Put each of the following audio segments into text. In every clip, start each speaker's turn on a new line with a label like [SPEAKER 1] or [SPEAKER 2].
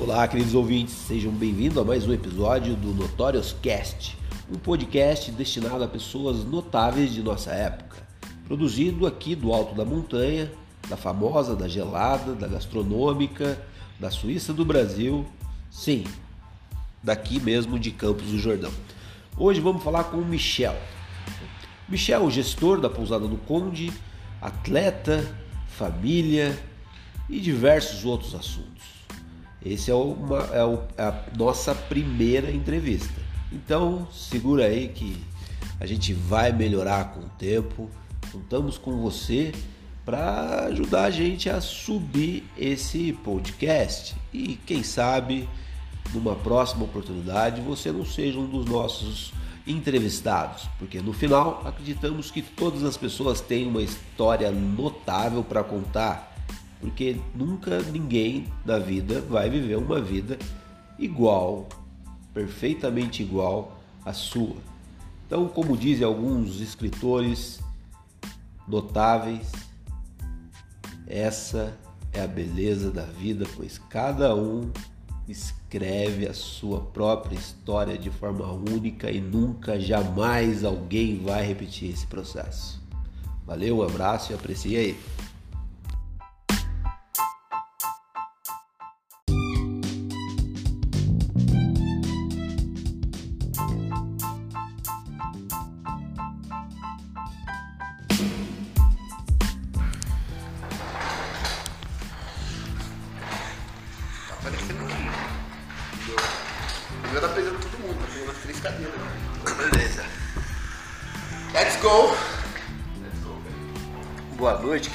[SPEAKER 1] Olá, queridos ouvintes, sejam bem-vindos a mais um episódio do Notorious Cast, um podcast destinado a pessoas notáveis de nossa época, produzido aqui do alto da montanha, da famosa, da gelada, da gastronômica, da Suíça do Brasil, sim, daqui mesmo de Campos do Jordão. Hoje vamos falar com o Michel. Michel, gestor da pousada do Conde, atleta, família e diversos outros assuntos. Esse é, uma, é, é a nossa primeira entrevista. Então segura aí que a gente vai melhorar com o tempo. Contamos com você para ajudar a gente a subir esse podcast. E quem sabe numa próxima oportunidade você não seja um dos nossos entrevistados, porque no final acreditamos que todas as pessoas têm uma história notável para contar, porque nunca ninguém na vida vai viver uma vida igual, perfeitamente igual à sua. Então, como dizem alguns escritores notáveis, essa é a beleza da vida, pois cada um escreve a sua própria história de forma única e nunca, jamais alguém vai repetir esse processo. Valeu, um abraço e aprecie aí.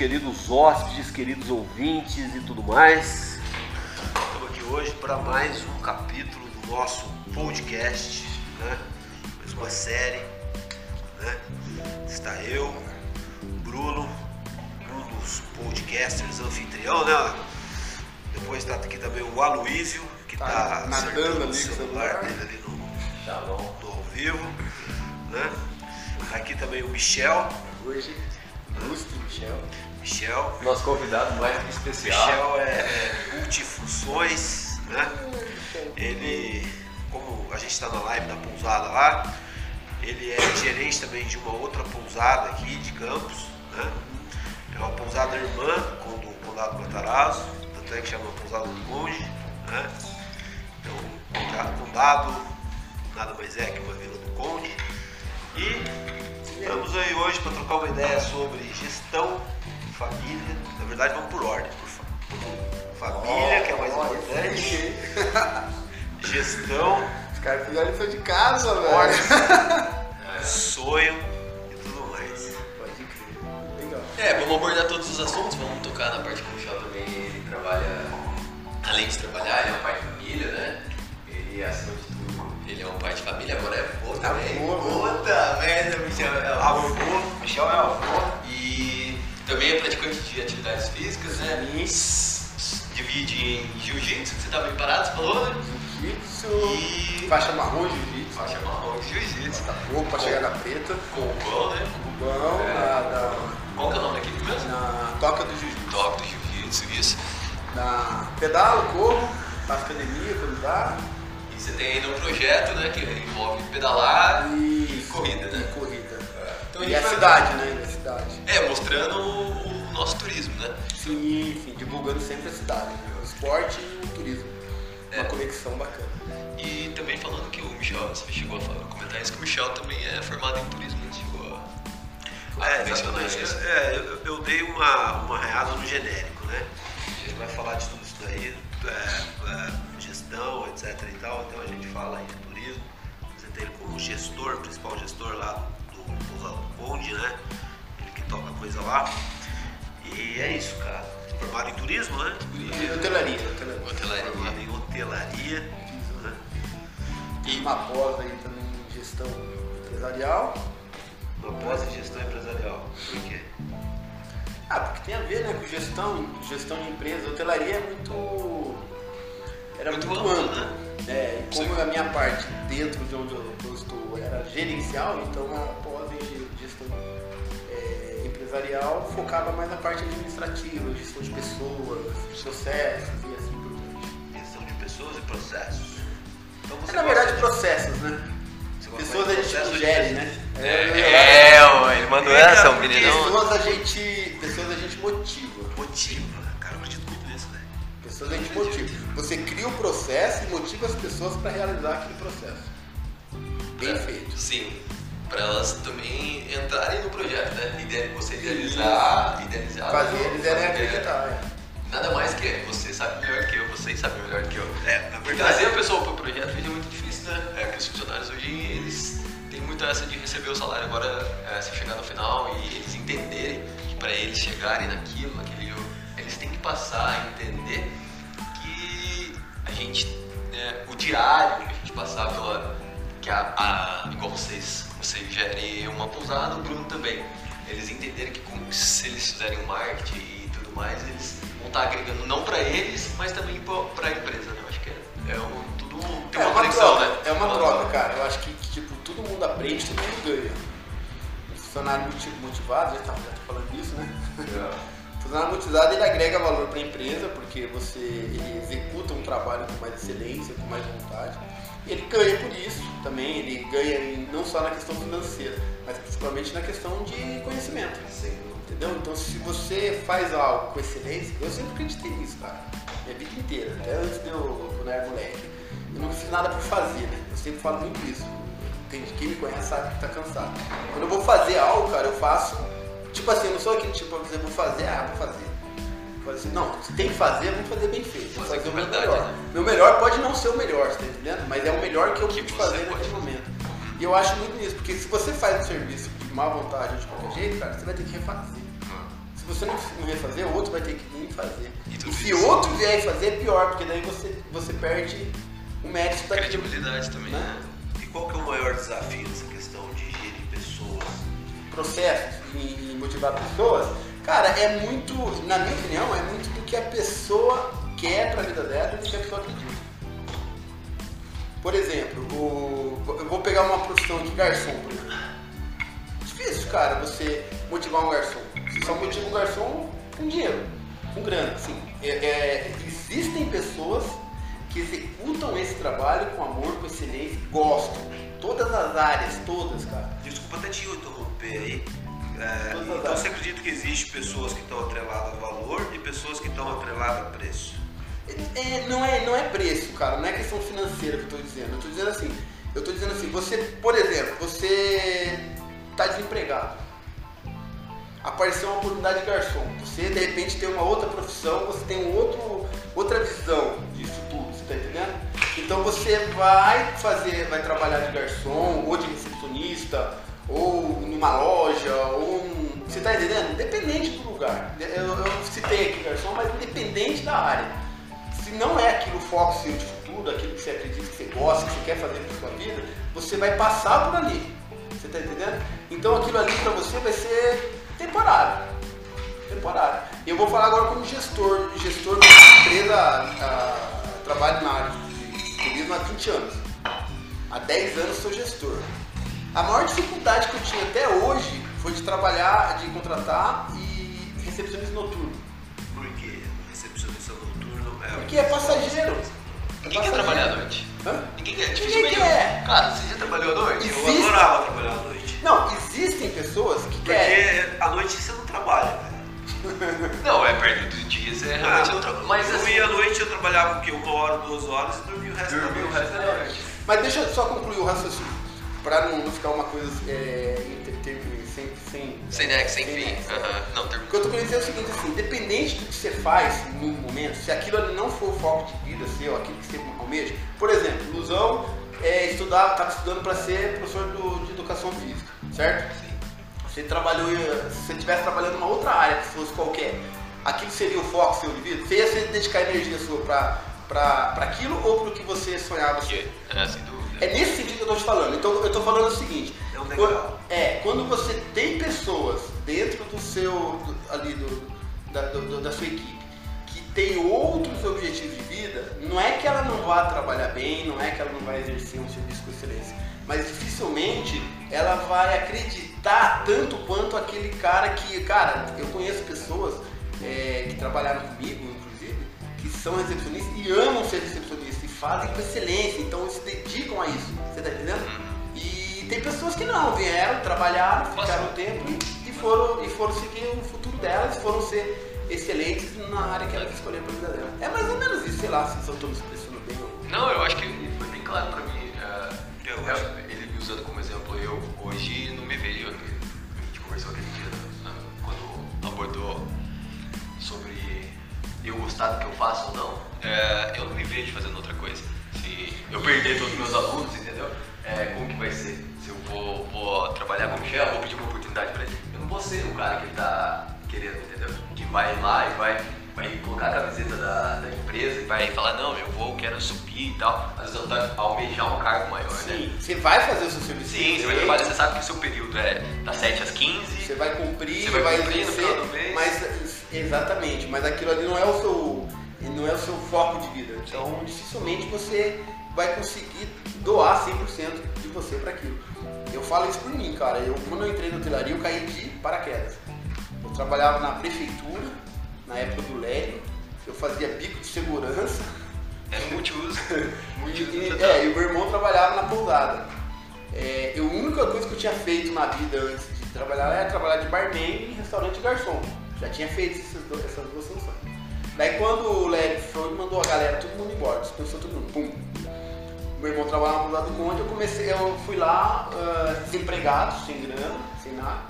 [SPEAKER 1] Queridos hóspedes, queridos ouvintes e tudo mais. Estamos aqui hoje para mais um capítulo do nosso podcast, né? mais uma série. Né? Está eu, Bruno, um dos podcasters anfitrião, né? Depois está aqui também o Aloísio, que está tá nadando ali celular dele ali no, Shalom. no ao vivo. Né? Tá aqui também o Michel.
[SPEAKER 2] Hoje, ilustre Michel.
[SPEAKER 1] Michel.
[SPEAKER 2] Nosso convidado mais que especial.
[SPEAKER 1] Michel é, é multifunções, né? Ele, como a gente está na live da pousada lá, ele é gerente também de uma outra pousada aqui de Campos, né? É uma pousada irmã com do Condado Matarazzo, tanto é que chama Pousada do Conde, né? Então, Condado nada mais é que uma vila do Conde. E estamos aí hoje para trocar uma ideia sobre gestão família. Na verdade, vamos por ordem. Por família, oh, que é mais oh, importante. Gestão.
[SPEAKER 2] Os caras fizeram lição de casa, velho.
[SPEAKER 1] Sonho e tudo mais.
[SPEAKER 2] Pode crer. Legal.
[SPEAKER 3] É, vamos abordar todos os assuntos, vamos tocar na parte que o Michel também ele trabalha, além de trabalhar, ele é um pai de família, né? Ele, acima de tudo, ele é um pai de família, agora é avô também.
[SPEAKER 2] Avô,
[SPEAKER 3] Puta merda, Michel é avô.
[SPEAKER 1] Michel é avô.
[SPEAKER 3] Também é praticante de atividades físicas, né? Divide em jiu-jitsu, que você tá bem parado, você falou, né?
[SPEAKER 2] Jiu-jitsu. E. Faixa marrom, jiu-jitsu.
[SPEAKER 3] Faixa marrom, jiu-jitsu.
[SPEAKER 2] Tá pouco pra chegar na preta.
[SPEAKER 3] Cubão, né?
[SPEAKER 2] Cubão, é. na, da...
[SPEAKER 3] Qual que é o nome daquele mesmo?
[SPEAKER 2] Na Toca do Jiu-Jitsu.
[SPEAKER 3] Toca do Jiu-Jitsu, isso.
[SPEAKER 2] Na pedalo, corro, faço academia quando dá.
[SPEAKER 3] E você tem ainda um projeto, né, que envolve pedalar e,
[SPEAKER 2] e
[SPEAKER 3] corrida, né?
[SPEAKER 2] E corrida. É. Então, e a, a cidade, né? Cidade.
[SPEAKER 3] É, mostrando o nosso turismo, né?
[SPEAKER 2] Sim, sim, divulgando sempre a cidade, né? o esporte e o turismo. É. Uma conexão bacana.
[SPEAKER 3] E também falando que o Michel, você chegou a falar, comentar isso, que o Michel também é formado em turismo, né? chegou
[SPEAKER 1] a... É, exatamente. É, eu, eu, dei uma, uma reada no genérico, né? A gente vai falar de tudo isso daí, é, é, gestão, etc e tal, então a gente fala aí de turismo. Você tem ele como gestor, principal gestor lá do, do, do Conde, né? Toca coisa lá. E é isso, cara. Formado em turismo, né?
[SPEAKER 2] E hotelaria.
[SPEAKER 3] Hotelaria. hotelaria.
[SPEAKER 1] Formado em hotelaria. Né?
[SPEAKER 2] E uma pós aí também em gestão empresarial.
[SPEAKER 1] Uma pós em gestão empresarial. Por quê?
[SPEAKER 2] Ah, porque tem a ver né, com gestão, gestão de empresa. Hotelaria é muito. Era muito, muito amplo, né? É, e como Sim. a minha parte dentro de onde eu estou era gerencial, então a pós em gestão empresarial focava mais na parte administrativa, gestão de pessoas, processos e assim por diante.
[SPEAKER 1] Gestão de pessoas
[SPEAKER 2] processos. Então você é, na verdade, processos, né? Pessoas a gente não gere, né?
[SPEAKER 3] É, é, é, ele mandou essa, o menino.
[SPEAKER 2] Pessoas a gente. Pessoas a gente motiva.
[SPEAKER 3] Motiva, cara, eu acredito muito nisso, né?
[SPEAKER 2] Pessoas a gente motiva. Você cria o um processo e motiva as pessoas para realizar aquele processo. Bem é, feito.
[SPEAKER 3] Sim. Para elas também entrarem no projeto, né? Você idealizar, idealizar.
[SPEAKER 2] Fazer eles irem acreditar, é.
[SPEAKER 3] Nada mais que você sabe melhor que eu, vocês sabem melhor que eu.
[SPEAKER 2] É, na verdade.
[SPEAKER 3] Trazer a pessoa para o projeto é muito difícil, né? É que os funcionários hoje, eles têm muito essa de receber o salário agora, é, se chegar no final e eles entenderem que para eles chegarem naquilo, naquele eles têm que passar a entender que a gente, né, o diário que a gente passar pela, que a, a igual vocês, vocês gerem uma pousada, o Bruno também, eles entenderem que se eles fizerem um marketing e tudo mais, eles vão estar agregando não para eles, mas também para a empresa, né? Eu acho que é, é um, tudo tem
[SPEAKER 2] é
[SPEAKER 3] uma,
[SPEAKER 2] uma troca, né? É uma troca, cara. Eu acho que, que, tipo, todo mundo aprende, todo mundo ganha. O funcionário motivado, já tá, já tá falando disso, né? É. O funcionário motivado ele agrega valor para a empresa, porque você ele executa um trabalho com mais excelência, com mais vontade. Ele ganha por isso também, ele ganha não só na questão financeira, mas principalmente na questão de conhecimento. Sim. Entendeu? Então se você faz algo com excelência, eu sempre acreditei nisso, cara. Minha vida inteira, até antes de eu, quando eu era moleque. Eu não fiz nada por fazer, né? Eu sempre falo muito isso. Quem, quem me conhece sabe que tá cansado. Quando eu vou fazer algo, cara, eu faço. Tipo assim, eu não sou aquele tipo pra dizer, vou fazer, ah, vou fazer. Assim, não, se tem que fazer, vamos fazer bem feito. Vou fazer o meu melhor. Né? Meu melhor pode não ser o melhor, você tá entendendo? Mas é o melhor que eu pude fazer naquele momento. E eu acho muito nisso, porque se você faz um serviço de má vontade de qualquer jeito, cara, você vai ter que refazer. Hum. Se você não, não refazer, outro vai ter que vir fazer. E, e se isso. outro vier fazer, é pior, porque daí você, você perde o mérito
[SPEAKER 3] da credibilidade também. Né?
[SPEAKER 2] né?
[SPEAKER 1] E qual que é o maior desafio nessa questão de gerir pessoas?
[SPEAKER 2] Processos e motivar pessoas? Cara, é muito, na minha opinião, é muito do que a pessoa quer para a vida dela e do que a pessoa acredita. Por exemplo, o, eu vou pegar uma profissão de garçom, por exemplo. Difícil, cara, você motivar um garçom. Você só motiva um garçom com dinheiro, com grana. Assim, é, é, existem pessoas que executam esse trabalho com amor, com excelência, gostam. Todas as áreas, todas, cara.
[SPEAKER 1] Desculpa até te interromper aí. É, então você acredita que existe pessoas que estão atreladas a valor e pessoas que estão atreladas a preço?
[SPEAKER 2] É, não, é, não é preço, cara, não é questão financeira que eu estou dizendo. Eu estou dizendo assim, eu estou dizendo assim, você, por exemplo, você está desempregado. Apareceu uma oportunidade de garçom. Você de repente tem uma outra profissão, você tem um outro, outra visão disso tudo, você está entendendo? Então você vai fazer, vai trabalhar de garçom, ou de recepcionista, ou numa loja, ou um, Você está entendendo? Independente do lugar. Eu, eu citei aqui garçom, mas independente da área. Se não é aquilo o foco seu de futuro, aquilo que você acredita, que você gosta, que você quer fazer para sua vida, você vai passar por ali. Você está entendendo? Então aquilo ali para você vai ser temporário. Temporário. Eu vou falar agora como gestor, gestor de empresa, a, trabalho na área de turismo há 20 anos. Há 10 anos sou gestor. A maior dificuldade que eu tinha até hoje foi de trabalhar, de contratar e recepcionista noturno.
[SPEAKER 1] Por quê? Recepcionista noturno é.
[SPEAKER 2] Porque é passageiro.
[SPEAKER 3] Ninguém quer trabalhar à noite.
[SPEAKER 2] Hã?
[SPEAKER 3] Ninguém quer. Ninguém quer. Cara, você já trabalhou à noite?
[SPEAKER 1] Existe... Eu adorava trabalhar à noite.
[SPEAKER 2] Não, existem pessoas que
[SPEAKER 1] Porque
[SPEAKER 2] querem.
[SPEAKER 1] Porque à noite você não trabalha, velho.
[SPEAKER 3] Não, é perto dos dias, é realmente ah, não. Mas
[SPEAKER 1] eu
[SPEAKER 3] assim,
[SPEAKER 1] ia à noite, eu trabalhava porque uma hora, duas horas e dormia o resto
[SPEAKER 3] dormia da noite. O resto da noite.
[SPEAKER 2] Mas deixa eu só concluir o raciocínio, para não, não, ficar uma coisa é, sem, sem,
[SPEAKER 3] sem, né, sem, sem fim. Uhum. Não,
[SPEAKER 2] termina. O que eu tô querendo dizer é o seguinte, assim, independente do que você faz no momento, se aquilo ali não for o foco de vida seu, aquilo que você almeja, por exemplo, Luzão é, estudar, estava estudando para ser professor do, de educação física, certo? Sim. Você trabalhou, se você estivesse trabalhando em uma outra área que fosse qualquer, aquilo seria o foco seu de vida? Você ia dedicar energia sua para aquilo ou para o que você sonhava ser?
[SPEAKER 3] É, sem dúvida.
[SPEAKER 2] É nesse sentido que eu estou te falando. Então eu estou falando o seguinte.
[SPEAKER 1] É, um quando,
[SPEAKER 2] é, quando você tem pessoas dentro do seu, ali do, da, do, da sua equipe que tem outros objetivos de vida, não é que ela não vá trabalhar bem, não é que ela não vai exercer um serviço com excelência, mas dificilmente ela vai acreditar tanto quanto aquele cara que, cara, eu conheço pessoas é, que trabalharam comigo, inclusive, que são recepcionistas e amam ser recepcionistas fazem com excelência, então se dedicam a isso. Você tá entendendo? E tem pessoas que não, vieram, trabalharam, ficaram um tempo e, e foram, e foram seguir o futuro delas, foram ser excelentes na área que elas escolheram pra vida dela. É mais ou menos isso, sei lá, se eu tô me expressando bem ou.
[SPEAKER 3] Não, eu acho que foi bem claro pra mim. é, eu acho ele me usando como exemplo, eu hoje não me vejo. A gente conversou aquele dia né, quando abordou sobre eu gostar do que eu faço ou não. É, eu não me vejo fazendo outra coisa. Se eu perder todos os meus alunos, entendeu? É, como que vai ser? Se eu vou, vou trabalhar como chefe, vou pedir uma oportunidade pra ele. Eu não vou ser o cara que ele tá querendo, entendeu? Que vai lá e vai, vai colocar a camiseta da, da empresa e vai falar, não, eu vou, quero subir e tal. Às vezes eu tá almejar um cargo maior, né?
[SPEAKER 2] Sim, você vai fazer o seu serviço.
[SPEAKER 3] Sim, você vai trabalhar, você sabe que o seu período é das 7 às 15.
[SPEAKER 2] Você vai cumprir,
[SPEAKER 3] Você vai
[SPEAKER 2] vai,
[SPEAKER 3] cumprir no final do mês.
[SPEAKER 2] mas exatamente, mas aquilo ali não é o seu, não é o seu foco de vida. Então, dificilmente você vai conseguir doar 100% de você para aquilo. Eu falo isso por mim, cara. Eu quando eu entrei na hotelaria, eu caí de paraquedas. Eu trabalhava na prefeitura, na época do Lélio, eu fazia bico de segurança.
[SPEAKER 3] É multiuso.
[SPEAKER 2] E,
[SPEAKER 3] multiuso
[SPEAKER 2] e- é, e o meu irmão trabalhava na pousada. É, eu, a única coisa que eu tinha feito na vida antes de trabalhar era trabalhar de barman em restaurante garçom. Já tinha feito essas, duas funções. Daí quando o Lélio foi, mandou a galera, todo mundo embora, dispensou todo mundo. Pum. Meu irmão trabalhava na pousada do Conde, eu comecei, eu fui lá ah, desempregado, sem grana, sem nada.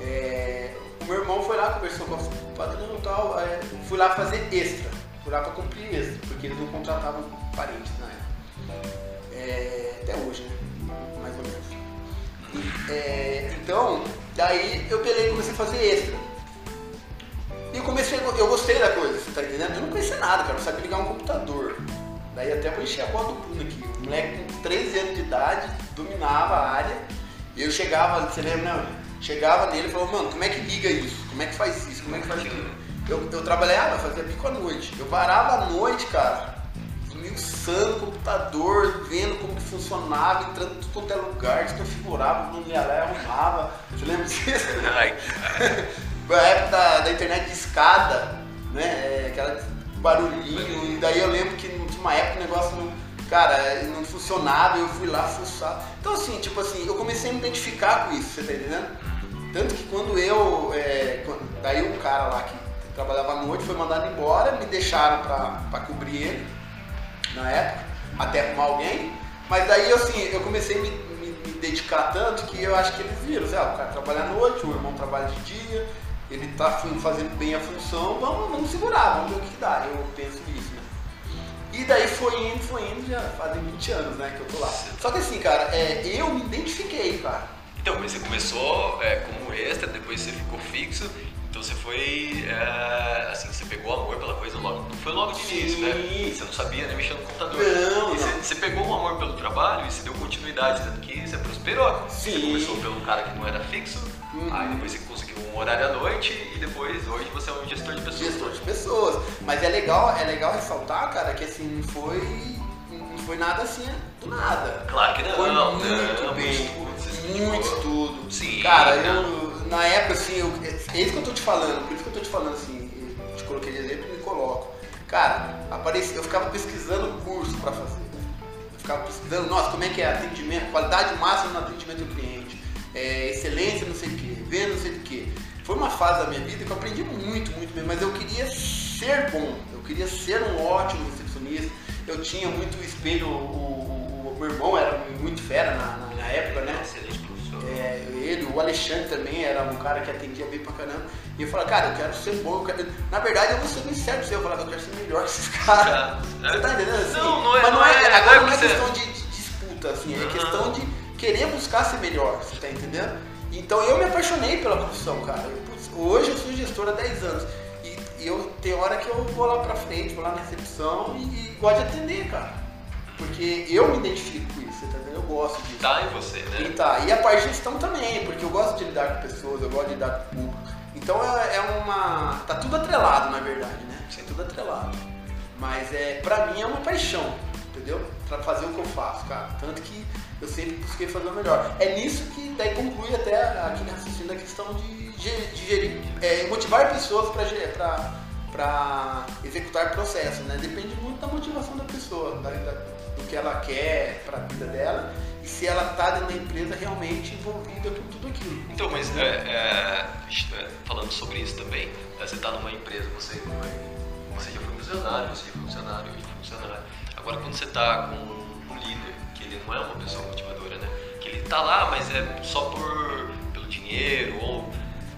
[SPEAKER 2] É, o meu irmão foi lá, conversou com o padrão e tal, é, fui lá fazer extra, fui lá pra cumprir extra, porque eles não contratavam parentes na época. É, até hoje, né? Mais ou menos. E, é, então, daí eu peguei e comecei a fazer extra. E eu comecei, eu gostei da coisa, você tá entendendo? Eu não conhecia nada, cara, eu não sabia ligar um computador. Daí até vou encher a bola do Bruno aqui. O moleque com 13 anos de idade, dominava a área. E eu chegava, você lembra, não? Chegava nele e falava, mano, como é que liga isso? Como é que faz isso? Como é que faz aquilo? Eu, eu trabalhava, fazia bico à noite. Eu varava à noite, cara, esmiuçando o computador, vendo como que funcionava, entrando em tudo quanto é lugar, desconfigurava, não ia lá e arrumava. Você lembra disso? Na época da, da internet de escada, né? É, aquela barulhinho, e daí eu lembro que tinha uma época o negócio não, cara, não funcionava, eu fui lá fuçar. Então assim, tipo assim, eu comecei a me identificar com isso, você tá entendendo? Tanto que quando eu. é, quando- daí o cara lá que trabalhava à noite foi mandado embora, me deixaram pra, pra cobrir ele na época, até arrumar alguém. Mas daí assim, eu comecei a me, me- me dedicar tanto que eu acho que eles viram, assim, ah, o cara trabalha à noite, o irmão trabalha de dia, ele tá fun- fazendo bem a função, vamos, vamos segurar, vamos ver o que dá. Eu penso nisso, né? E daí foi indo, foi indo, já fazem 20 anos, né, que eu tô lá. Só que assim, cara, é, eu me identifiquei, cara.
[SPEAKER 3] Então, mas você começou é, como extra, depois você ficou fixo, então você foi, é, assim, você pegou amor pela coisa logo, não foi logo de
[SPEAKER 2] Sim.
[SPEAKER 3] início, né? Você não sabia nem mexer no computador.
[SPEAKER 2] Não,
[SPEAKER 3] e você,
[SPEAKER 2] não.
[SPEAKER 3] você pegou um amor pelo trabalho e você deu continuidade, tanto que você prosperou. Você
[SPEAKER 2] Sim.
[SPEAKER 3] começou pelo cara que não era fixo,
[SPEAKER 2] Uhum.
[SPEAKER 3] aí depois você um horário à noite e depois, hoje, você é um gestor de pessoas.
[SPEAKER 2] gestor de pessoas. Mas é legal, é legal ressaltar, cara, que assim, não foi, não foi nada assim do nada.
[SPEAKER 3] Claro que não,
[SPEAKER 2] Foi
[SPEAKER 3] não,
[SPEAKER 2] muito
[SPEAKER 3] não,
[SPEAKER 2] bem, muito estudo.
[SPEAKER 3] Sim,
[SPEAKER 2] Cara,
[SPEAKER 3] não.
[SPEAKER 2] eu, na época, assim, eu, é isso que eu tô te falando, por isso que eu tô te falando assim, eu te coloquei de exemplo e me coloco. Cara, aparecia, eu ficava pesquisando curso pra fazer. Eu ficava pesquisando, nossa, como é que é atendimento, qualidade máxima no atendimento do cliente, é, excelência, não sei o quê, venda, não sei o quê. Foi uma fase da minha vida que eu aprendi muito, muito bem, mas eu queria ser bom, eu queria ser um ótimo recepcionista. Eu tinha muito espelho, o, o- meu irmão era muito fera na, na- na época, né?
[SPEAKER 1] Excelente professor.
[SPEAKER 2] É, ele, o Alexandre também era um cara que atendia bem pra caramba. E eu falava, cara, eu quero ser bom. eu quero- Na verdade, eu vou ser bem sério pra você. Eu falava, eu quero ser melhor que esses caras.
[SPEAKER 3] É.
[SPEAKER 2] Você tá entendendo? Assim?
[SPEAKER 3] Não, não é-
[SPEAKER 2] Mas não
[SPEAKER 3] não
[SPEAKER 2] é,
[SPEAKER 3] é-
[SPEAKER 2] agora
[SPEAKER 3] não é
[SPEAKER 2] é
[SPEAKER 3] que você-
[SPEAKER 2] questão de, de disputa, assim, é
[SPEAKER 3] Aham.
[SPEAKER 2] questão de querer buscar ser melhor, você tá entendendo? Então eu me apaixonei pela profissão, cara. Eu, hoje eu sou gestor há 10 anos. E, e eu tem hora que eu vou lá pra frente, vou lá na recepção e, e gosto de atender, cara. Porque eu me identifico com isso, você tá entendendo? Eu gosto disso.
[SPEAKER 3] Tá em você,
[SPEAKER 2] E
[SPEAKER 3] né?
[SPEAKER 2] tá, e a parte de gestão também, porque eu gosto de lidar com pessoas, eu gosto de lidar com o público. Então é, é uma. tá tudo atrelado, na verdade, né? É tudo atrelado. Mas é, pra mim é uma paixão, entendeu? Pra fazer o que eu faço, cara. Tanto que eu sempre busquei fazer o melhor. É nisso que daí conclui até aquele raciocínio da questão de, de gerir, é, motivar pessoas para executar processo, né? Depende muito da motivação da pessoa, da, da, do que ela quer para a vida dela e se ela está dentro da empresa realmente envolvida com tudo aquilo.
[SPEAKER 3] Então, mas é, é, é falando sobre isso também, é, você está numa empresa, você, você já foi funcionário, você já foi funcionário, já fui funcionário. Agora, quando você está com não é uma pessoa motivadora, né? Que ele está lá, mas é só por, pelo dinheiro ou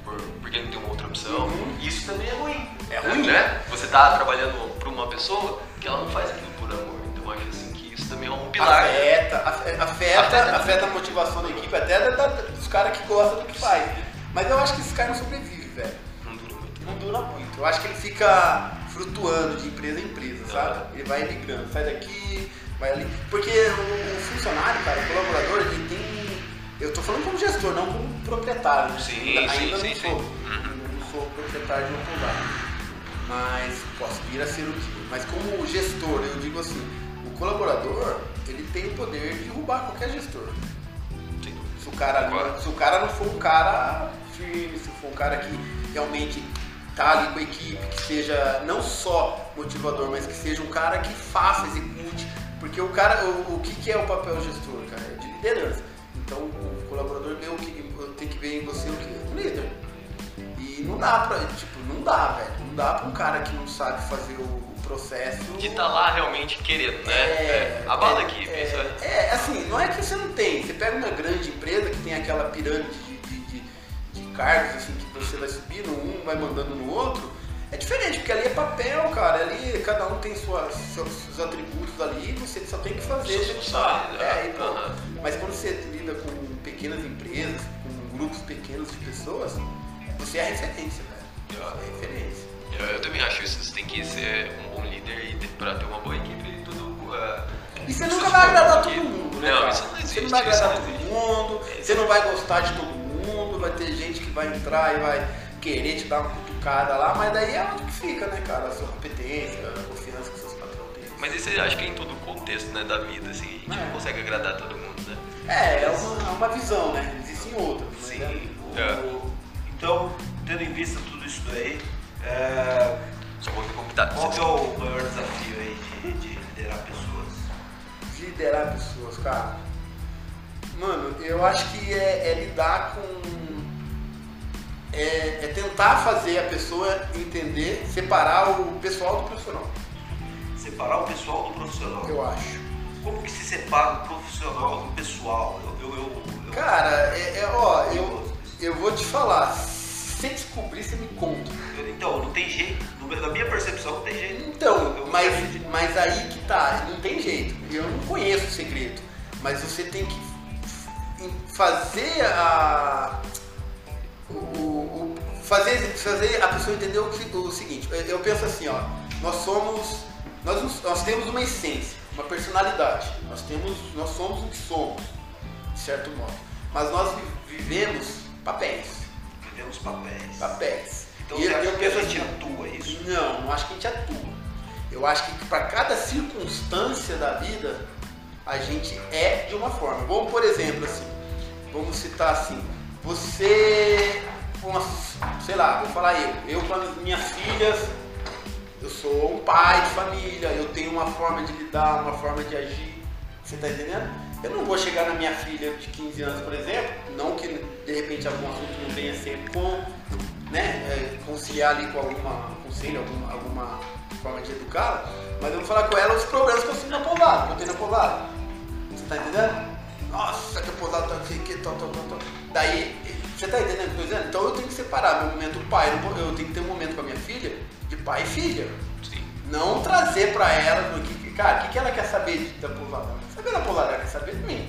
[SPEAKER 3] por, porque ele não tem uma outra opção, uhum. isso também é ruim.
[SPEAKER 2] É ruim,
[SPEAKER 3] né? Você está trabalhando para uma pessoa que ela não faz aquilo por amor. Então, eu acho assim que isso também é um pilar.
[SPEAKER 2] Afeta, afeta, afeta, afeta a motivação da equipe, até da, dos caras que gostam do que faz. Mas eu acho que esse cara não sobrevive, velho.
[SPEAKER 3] Não dura muito.
[SPEAKER 2] Não dura muito. Eu acho que ele fica flutuando de empresa em empresa, sabe? Ele vai migrando, sai daqui, vai ali. Porque o, funcionário, cara, o colaborador, ele tem. Eu tô falando como gestor, não como proprietário. Né?
[SPEAKER 3] Sim,
[SPEAKER 2] ainda,
[SPEAKER 3] sim,
[SPEAKER 2] ainda
[SPEAKER 3] sim,
[SPEAKER 2] não
[SPEAKER 3] sim.
[SPEAKER 2] sou. Não sou proprietário de uma pousada. Mas posso vir a ser o dia. Mas como gestor, eu digo assim, o colaborador, ele tem o poder de derrubar qualquer gestor.
[SPEAKER 3] Sim.
[SPEAKER 2] Se o cara,
[SPEAKER 3] Concordo.
[SPEAKER 2] se o cara não for um cara firme, se for um cara que realmente tá ali com a equipe, que seja não só motivador, mas que seja um cara que faça, execute. Porque o cara, o, o que, que é o papel gestor, cara? É de liderança. Então o colaborador vê o que, tem que ver em você o que? Um líder. E não dá pra, tipo, não dá, velho. Não dá pra um cara que não sabe fazer o, o processo.
[SPEAKER 3] De estar lá realmente querendo, né?
[SPEAKER 2] É,
[SPEAKER 3] a bala
[SPEAKER 2] é,
[SPEAKER 3] aqui,
[SPEAKER 2] é,
[SPEAKER 3] é.
[SPEAKER 2] é, assim, não é que você não tem. Você pega uma grande empresa que tem aquela pirâmide de, de, de- de cargos, assim, que você vai subindo um, vai mandando no outro. É diferente, porque ali é papel, cara. Ali cada um tem suas, seus, seus atributos ali, você só tem que fazer. Executar.
[SPEAKER 3] funções,
[SPEAKER 2] É,
[SPEAKER 3] né?
[SPEAKER 2] e pronto.
[SPEAKER 3] Aham.
[SPEAKER 2] Mas quando você lida com pequenas empresas, com grupos pequenos de pessoas, você é referência, velho. Você é referência.
[SPEAKER 3] Eu, eu também acho isso. Você tem que ser um bom líder e ter, pra ter uma boa equipe e tudo. é,
[SPEAKER 2] E você nunca
[SPEAKER 3] se
[SPEAKER 2] vai agradar todo mundo, né?
[SPEAKER 3] Não,
[SPEAKER 2] cara?
[SPEAKER 3] isso não existe.
[SPEAKER 2] Você não vai agradar todo mundo, você não vai gostar de todo mundo, vai ter gente que vai entrar e vai querer te dar uma cutucada lá, mas daí é onde que fica, né, cara? A sua competência, a confiança que seus patrões têm.
[SPEAKER 3] Mas isso eu acho que é em todo o contexto né, da vida, assim, a gente
[SPEAKER 2] É.
[SPEAKER 3] não consegue agradar todo mundo, né?
[SPEAKER 2] É, é uma, é uma visão, né? Existem outras. mas
[SPEAKER 3] Sim.
[SPEAKER 2] é-
[SPEAKER 3] É.
[SPEAKER 1] O- Então, tendo em vista tudo isso daí, é,
[SPEAKER 3] Só vou me convidar.
[SPEAKER 1] qual que é o maior desafio aí de, de liderar pessoas?
[SPEAKER 2] de liderar pessoas, cara. Mano, eu acho que é, é lidar com. É, é tentar fazer a pessoa entender, separar o pessoal do profissional,
[SPEAKER 1] Separar o pessoal do profissional.
[SPEAKER 2] eu acho.
[SPEAKER 1] Como que se separa o profissional do pessoal? Eu, eu, eu,
[SPEAKER 2] Cara, é, é, ó, eu, eu vou te falar, se descobrir, você me conta.
[SPEAKER 1] então, não tem jeito. Na minha percepção, não tem jeito.
[SPEAKER 2] Então, mas, mas aí que tá, não tem jeito. Eu não conheço o segredo. Mas você tem que fazer a. O, o- fazer, fazer a pessoa entender o, o seguinte, eu- penso assim, ó, nós somos. Nós, nós temos uma essência, uma personalidade. Nós temos. Nós somos o que somos, de certo modo. Mas nós vi- vivemos papéis.
[SPEAKER 1] Vivemos papéis.
[SPEAKER 2] Papéis.
[SPEAKER 1] Então,
[SPEAKER 2] E eu, eu
[SPEAKER 1] que a
[SPEAKER 2] penso
[SPEAKER 1] gente
[SPEAKER 2] assim,
[SPEAKER 1] atua isso?
[SPEAKER 2] não, não acho que a gente atua. Eu acho que para cada circunstância da vida, a gente é de uma forma. Vamos, por exemplo, assim, vamos citar assim, você, uma, sei lá, vou falar eu, eu com as minhas filhas, eu sou um pai de família, eu tenho uma forma de lidar, uma forma de agir, você tá entendendo? Eu não vou chegar na minha filha de 15 anos, por exemplo, não que de repente algum assunto não venha sempre com, né, é, conciliar ali com alguma conselho, alguma, alguma forma de educá-la, mas eu vou falar com ela os problemas que eu sinto na pousada, que eu tenho na pousada. Você tá entendendo? Nossa, que a pousada tá aqui, que tal, tal, tal, tal. Daí, você tá entendendo o que eu tô dizendo? Então eu tenho que separar meu momento pai, eu tenho que ter um momento com a minha filha de pai e filha.
[SPEAKER 3] Sim.
[SPEAKER 2] Não trazer pra ela, que, cara, o que, que ela quer saber da pousada? Saber da pousada, ela quer saber de mim.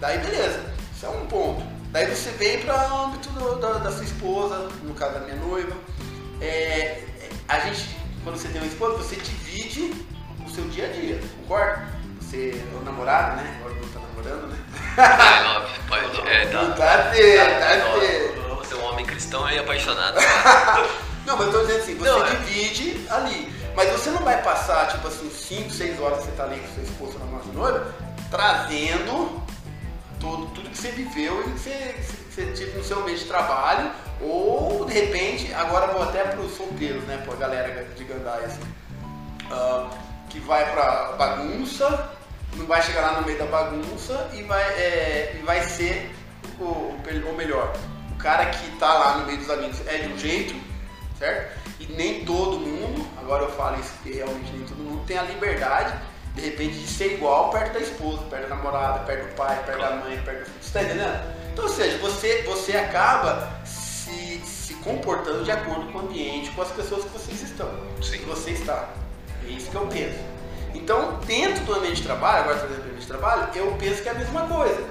[SPEAKER 2] Daí beleza, isso é um ponto. Daí você vem para o âmbito do- da, da sua esposa, no caso da minha noiva. É, a gente, quando você tem uma esposa, você divide o seu dia a dia, concorda? É o namorado, né? Agora não tá namorando, né?
[SPEAKER 3] É, não, pode, é, tá.
[SPEAKER 2] Tá tá cedo.
[SPEAKER 3] Você é um homem cristão e apaixonado.
[SPEAKER 2] Não, mas eu tô dizendo assim, você
[SPEAKER 3] Não, é.
[SPEAKER 2] divide ali. Mas você não vai passar, tipo assim, 5, 6 horas que você tá ali com sua esposa na nossa noiva, trazendo tudo, tudo que você viveu e que você, que você teve no seu meio de trabalho Ou, de repente, agora vou até para os solteiros, né? Para a galera de Gandai, uh, que vai para bagunça, não vai chegar lá no meio da bagunça e vai, é, e vai ser o, melhor. O cara que está lá no meio dos amigos é de um jeito, certo? E nem todo mundo, agora eu falo isso que realmente nem todo mundo tem a liberdade, de repente, de ser igual perto da esposa, perto da namorada, perto do pai, perto da mãe, perto do filho. Você está entendendo? Então, ou seja, você, você acaba se, se comportando de acordo com o ambiente, com as pessoas que vocês estão. Sim. Que você está. É isso que eu penso. Então, dentro do ambiente de trabalho, agora trazendo o ambiente de trabalho, eu penso que é a mesma coisa.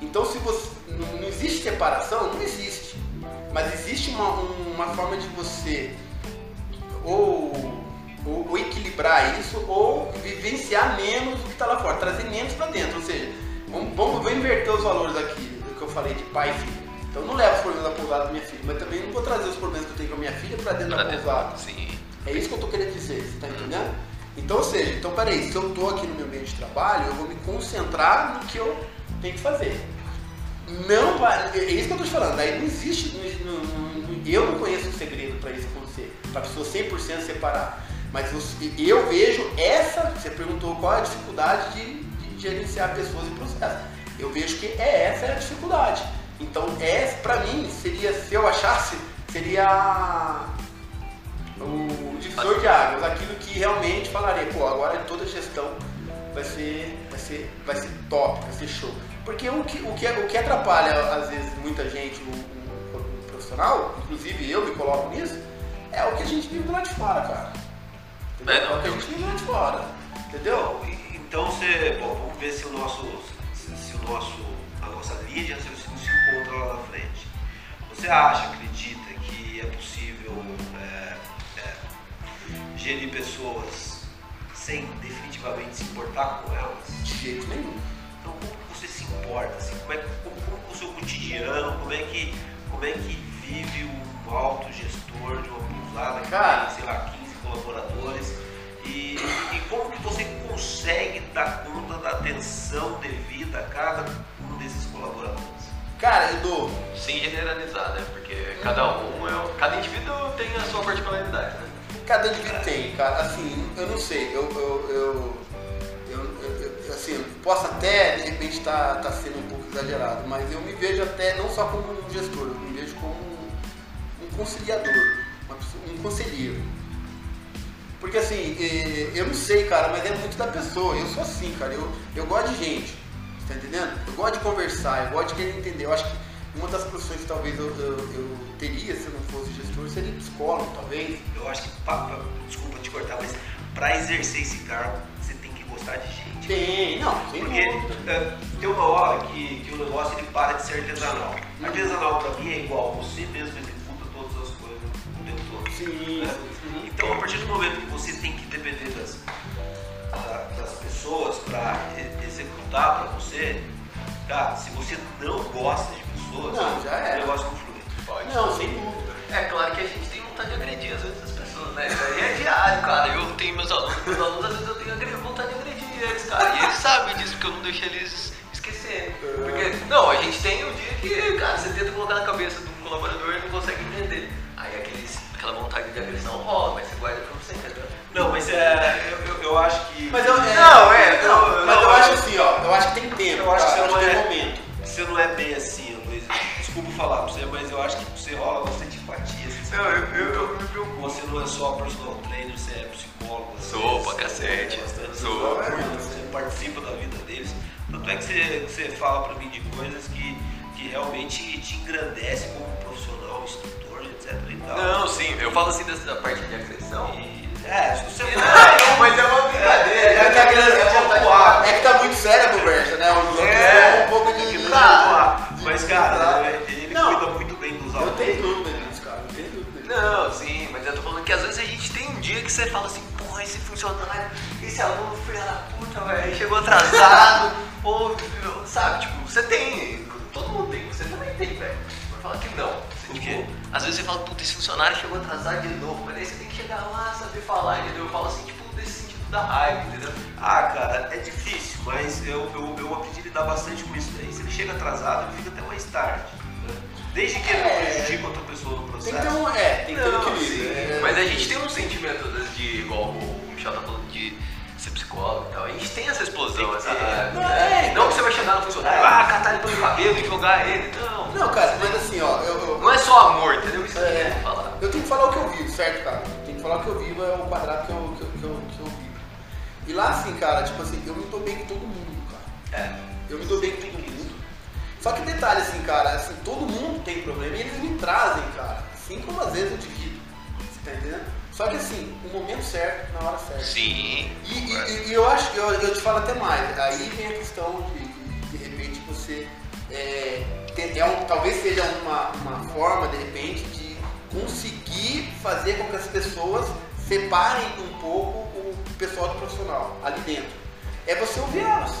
[SPEAKER 2] Então, se você não, existe separação, não existe. Mas existe uma, uma forma de você ou, ou, ou equilibrar isso ou vivenciar menos o que está lá fora, trazer menos para dentro. Ou seja, vamos, vamos, vamos inverter os valores aqui que eu falei de pai e filho. Então eu não levo os problemas da pousada da minha filha, mas também não vou trazer os problemas que eu tenho com a minha filha para dentro pra da pousada. Sim. É isso que eu estou querendo dizer, você está entendendo? Então, ou seja, então peraí, se eu estou aqui no meu ambiente de trabalho, eu vou me concentrar no que eu tenho que fazer. Não é isso que eu estou te falando, aí não existe, não, não, eu não conheço o segredo para isso acontecer, para a pessoa 100% separar. Mas eu vejo essa, você perguntou qual é a dificuldade de, de gerenciar pessoas e processos. Eu vejo que é essa é a dificuldade. Então, é, para mim, seria, se eu achasse, seria o águas, aquilo que realmente falaria, pô, agora toda gestão vai ser, vai ser, vai ser top, vai ser show. Porque o que, o que, o que atrapalha, às vezes, muita gente, um, um, um profissional, inclusive eu me coloco nisso, é o que a gente vive do lado de fora, cara. É, não, é o que a gente vive do lado de fora. Entendeu?
[SPEAKER 1] Então você. Bom, vamos ver se o nosso nosso, a nossa linha de raciocínio se encontra lá na frente. Você acha, acredita que é possível gerir pessoas sem definitivamente se importar com elas?
[SPEAKER 2] De jeito nenhum.
[SPEAKER 1] Então como você se importa? Assim, como, é, como, como é o seu cotidiano? Como é que, como é que vive um alto gestor de uma pousada que tem, sei lá, 15 colaboradores? E, e, como que você consegue dar conta da atenção devida a cada um desses colaboradores?
[SPEAKER 2] Cara, eu dou.
[SPEAKER 3] Sem generalizar, né? Porque cada um, é, cada indivíduo tem a sua particularidade, né?
[SPEAKER 2] Cada indivíduo tem, cara. Assim, eu não sei. Eu, eu, eu, assim, posso até, de repente, estar tá, tá sendo um pouco exagerado, mas eu me vejo até não só como um gestor, eu me vejo como um, conciliador, um conselheiro porque assim, eu não sei, cara, mas é muito da pessoa. Eu sou assim, cara. Eu, eu gosto de gente. Tá entendendo? Eu gosto de conversar, eu gosto de querer entender. Eu acho que uma das profissões que talvez eu, eu, eu, teria se eu não fosse gestor seria psicólogo, talvez.
[SPEAKER 1] Eu acho que, pra, desculpa te cortar, mas para exercer esse cargo, você tem que gostar de gente.
[SPEAKER 2] Tem, não, sem
[SPEAKER 1] Porque é, tem uma hora que, que o negócio ele para de ser artesanal. Artesanal para mim é igual, você mesmo executa todas as coisas o tempo todo.
[SPEAKER 2] Sim,
[SPEAKER 1] né? Então, a partir do momento que você tem que depender das, das pessoas para executar para você, cara, se você não gosta de pessoas,
[SPEAKER 2] não, já é.
[SPEAKER 1] o negócio não flui.
[SPEAKER 3] Pode. Não, sem dúvida. É claro que a gente tem vontade de agredir às vezes as pessoas, né? Isso aí é diário, cara. Eu tenho meus alunos, meus alunos às vezes eu tenho vontade de agredir eles, cara. E eles sabem disso, porque eu não deixo eles esquecerem. Porque, não, a gente tem um dia que, cara, você tenta colocar na cabeça do colaborador e não consegue entender. Aí aqueles aquela vontade de agressão rola, mas você guarda pra você, entendeu?
[SPEAKER 1] Não, mas é. Eu, eu, eu acho que.
[SPEAKER 2] Mas eu,
[SPEAKER 1] é,
[SPEAKER 2] não, é. Não, não, mas eu acho assim, ó. Eu acho que tem tempo. Eu acho que você não é. momento.
[SPEAKER 1] Você não é bem assim. Desculpa falar pra você, mas eu acho que você rola bastante empatia. Assim,
[SPEAKER 3] não, eu, eu, eu me preocupo.
[SPEAKER 1] Você não é só personal trainer, você é psicólogo.
[SPEAKER 3] Sou, pra cacete. Sou.
[SPEAKER 1] Você participa da vida deles. Tanto é que você, você fala pra mim de coisas que, que realmente te engrandece como profissional, instrutor etc e tal.
[SPEAKER 3] Não, sim, eu falo assim dessa parte de agressão.
[SPEAKER 1] E... É, se você
[SPEAKER 3] não, não, mas é uma brincadeira.
[SPEAKER 2] É, que a agressão é, é que tá muito séria a conversa, né? O é, um pouco de.
[SPEAKER 1] Tá, mas, cara, ele não, cuida muito bem dos
[SPEAKER 2] alunos. Eu tenho dúvida nisso, cara. Eu tenho dúvida.
[SPEAKER 3] Não, sim, mas eu tô falando que às vezes a gente tem um dia que você fala assim, porra, esse funcionário, esse aluno filha da puta, velho, chegou atrasado, ou, sabe, tipo, você tem, todo mundo tem, você também tem, velho. Vai falar que não. Você, tipo, às vezes você fala, puta, esse funcionário chegou atrasado de novo, mas aí você tem que chegar lá, saber falar, entendeu? Eu falo assim, tipo, da raiva, entendeu?
[SPEAKER 1] Ah, cara, é difícil, mas eu, eu, eu aprendi a lidar bastante com isso daí. Se ele chega atrasado, ele fica até mais tarde. Né? Desde que ele não prejudique outra pessoa no processo.
[SPEAKER 2] Tem que um, é, tem que
[SPEAKER 3] Não,
[SPEAKER 2] equilíbrio.
[SPEAKER 3] sim.
[SPEAKER 2] é.
[SPEAKER 3] Mas a gente tem um sentimento de, igual o Michel tá falando de ser psicólogo e tal. A gente tem essa explosão, essa.
[SPEAKER 2] Não, é,
[SPEAKER 3] não que você vai chegar no funcionário, ah, catar ele pelo cabelo e jogar ele. Não.
[SPEAKER 2] Não, cara, mas assim, ó, eu, eu-
[SPEAKER 3] Não é só amor, entendeu? Isso que eu
[SPEAKER 2] É.
[SPEAKER 3] quero falar.
[SPEAKER 2] Eu tenho que falar o que eu vivo, certo, cara? Tem que falar o que eu vivo, é o quadrado que eu, que que que. E lá, assim, cara, tipo assim, eu me dou bem com todo mundo, cara.
[SPEAKER 1] É.
[SPEAKER 2] Eu me dou bem com todo mundo. Só que detalhe, assim, cara, assim, todo mundo tem problema e eles me trazem, cara. Assim como às vezes eu divido. Você tá entendendo? Só que assim, o momento certo, na hora certa.
[SPEAKER 3] Sim.
[SPEAKER 2] E, e- e eu acho que eu, eu te falo até mais. Aí vem a questão de, de, repente, você. É, ter- é um- talvez seja uma, uma forma, de repente, de conseguir fazer com que as pessoas separem um pouco pessoal do profissional ali dentro. É você ouvir elas.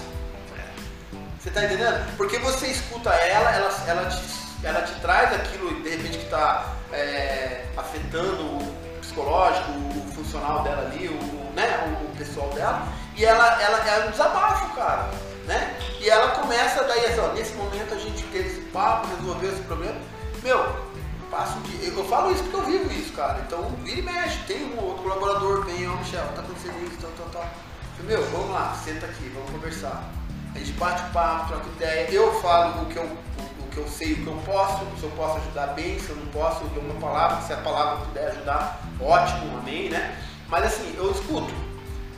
[SPEAKER 2] Você tá entendendo? Porque você escuta ela, ela, ela, te, ela te traz aquilo, de repente, que está afetando o psicológico, o funcional dela ali, o, né, o, pessoal dela, e ela, ela é um desabafo, cara. Né? E ela começa daí assim, ó, nesse momento a gente teve esse papo, resolveu esse problema. Meu, passo. Eu, eu falo isso porque eu vivo isso, cara. Então vira e mexe, tem um outro colaborador, vem, ó, Michel, tá acontecendo isso, tal, tal, tal. Meu, vamos lá, senta aqui, vamos conversar. A gente bate o papo, troca ideia, eu falo o que eu, o, o que eu sei, o que eu posso, se eu posso ajudar bem, se eu não posso, eu dou uma palavra, se a palavra puder ajudar, ótimo, amém, né? Mas assim, eu escuto.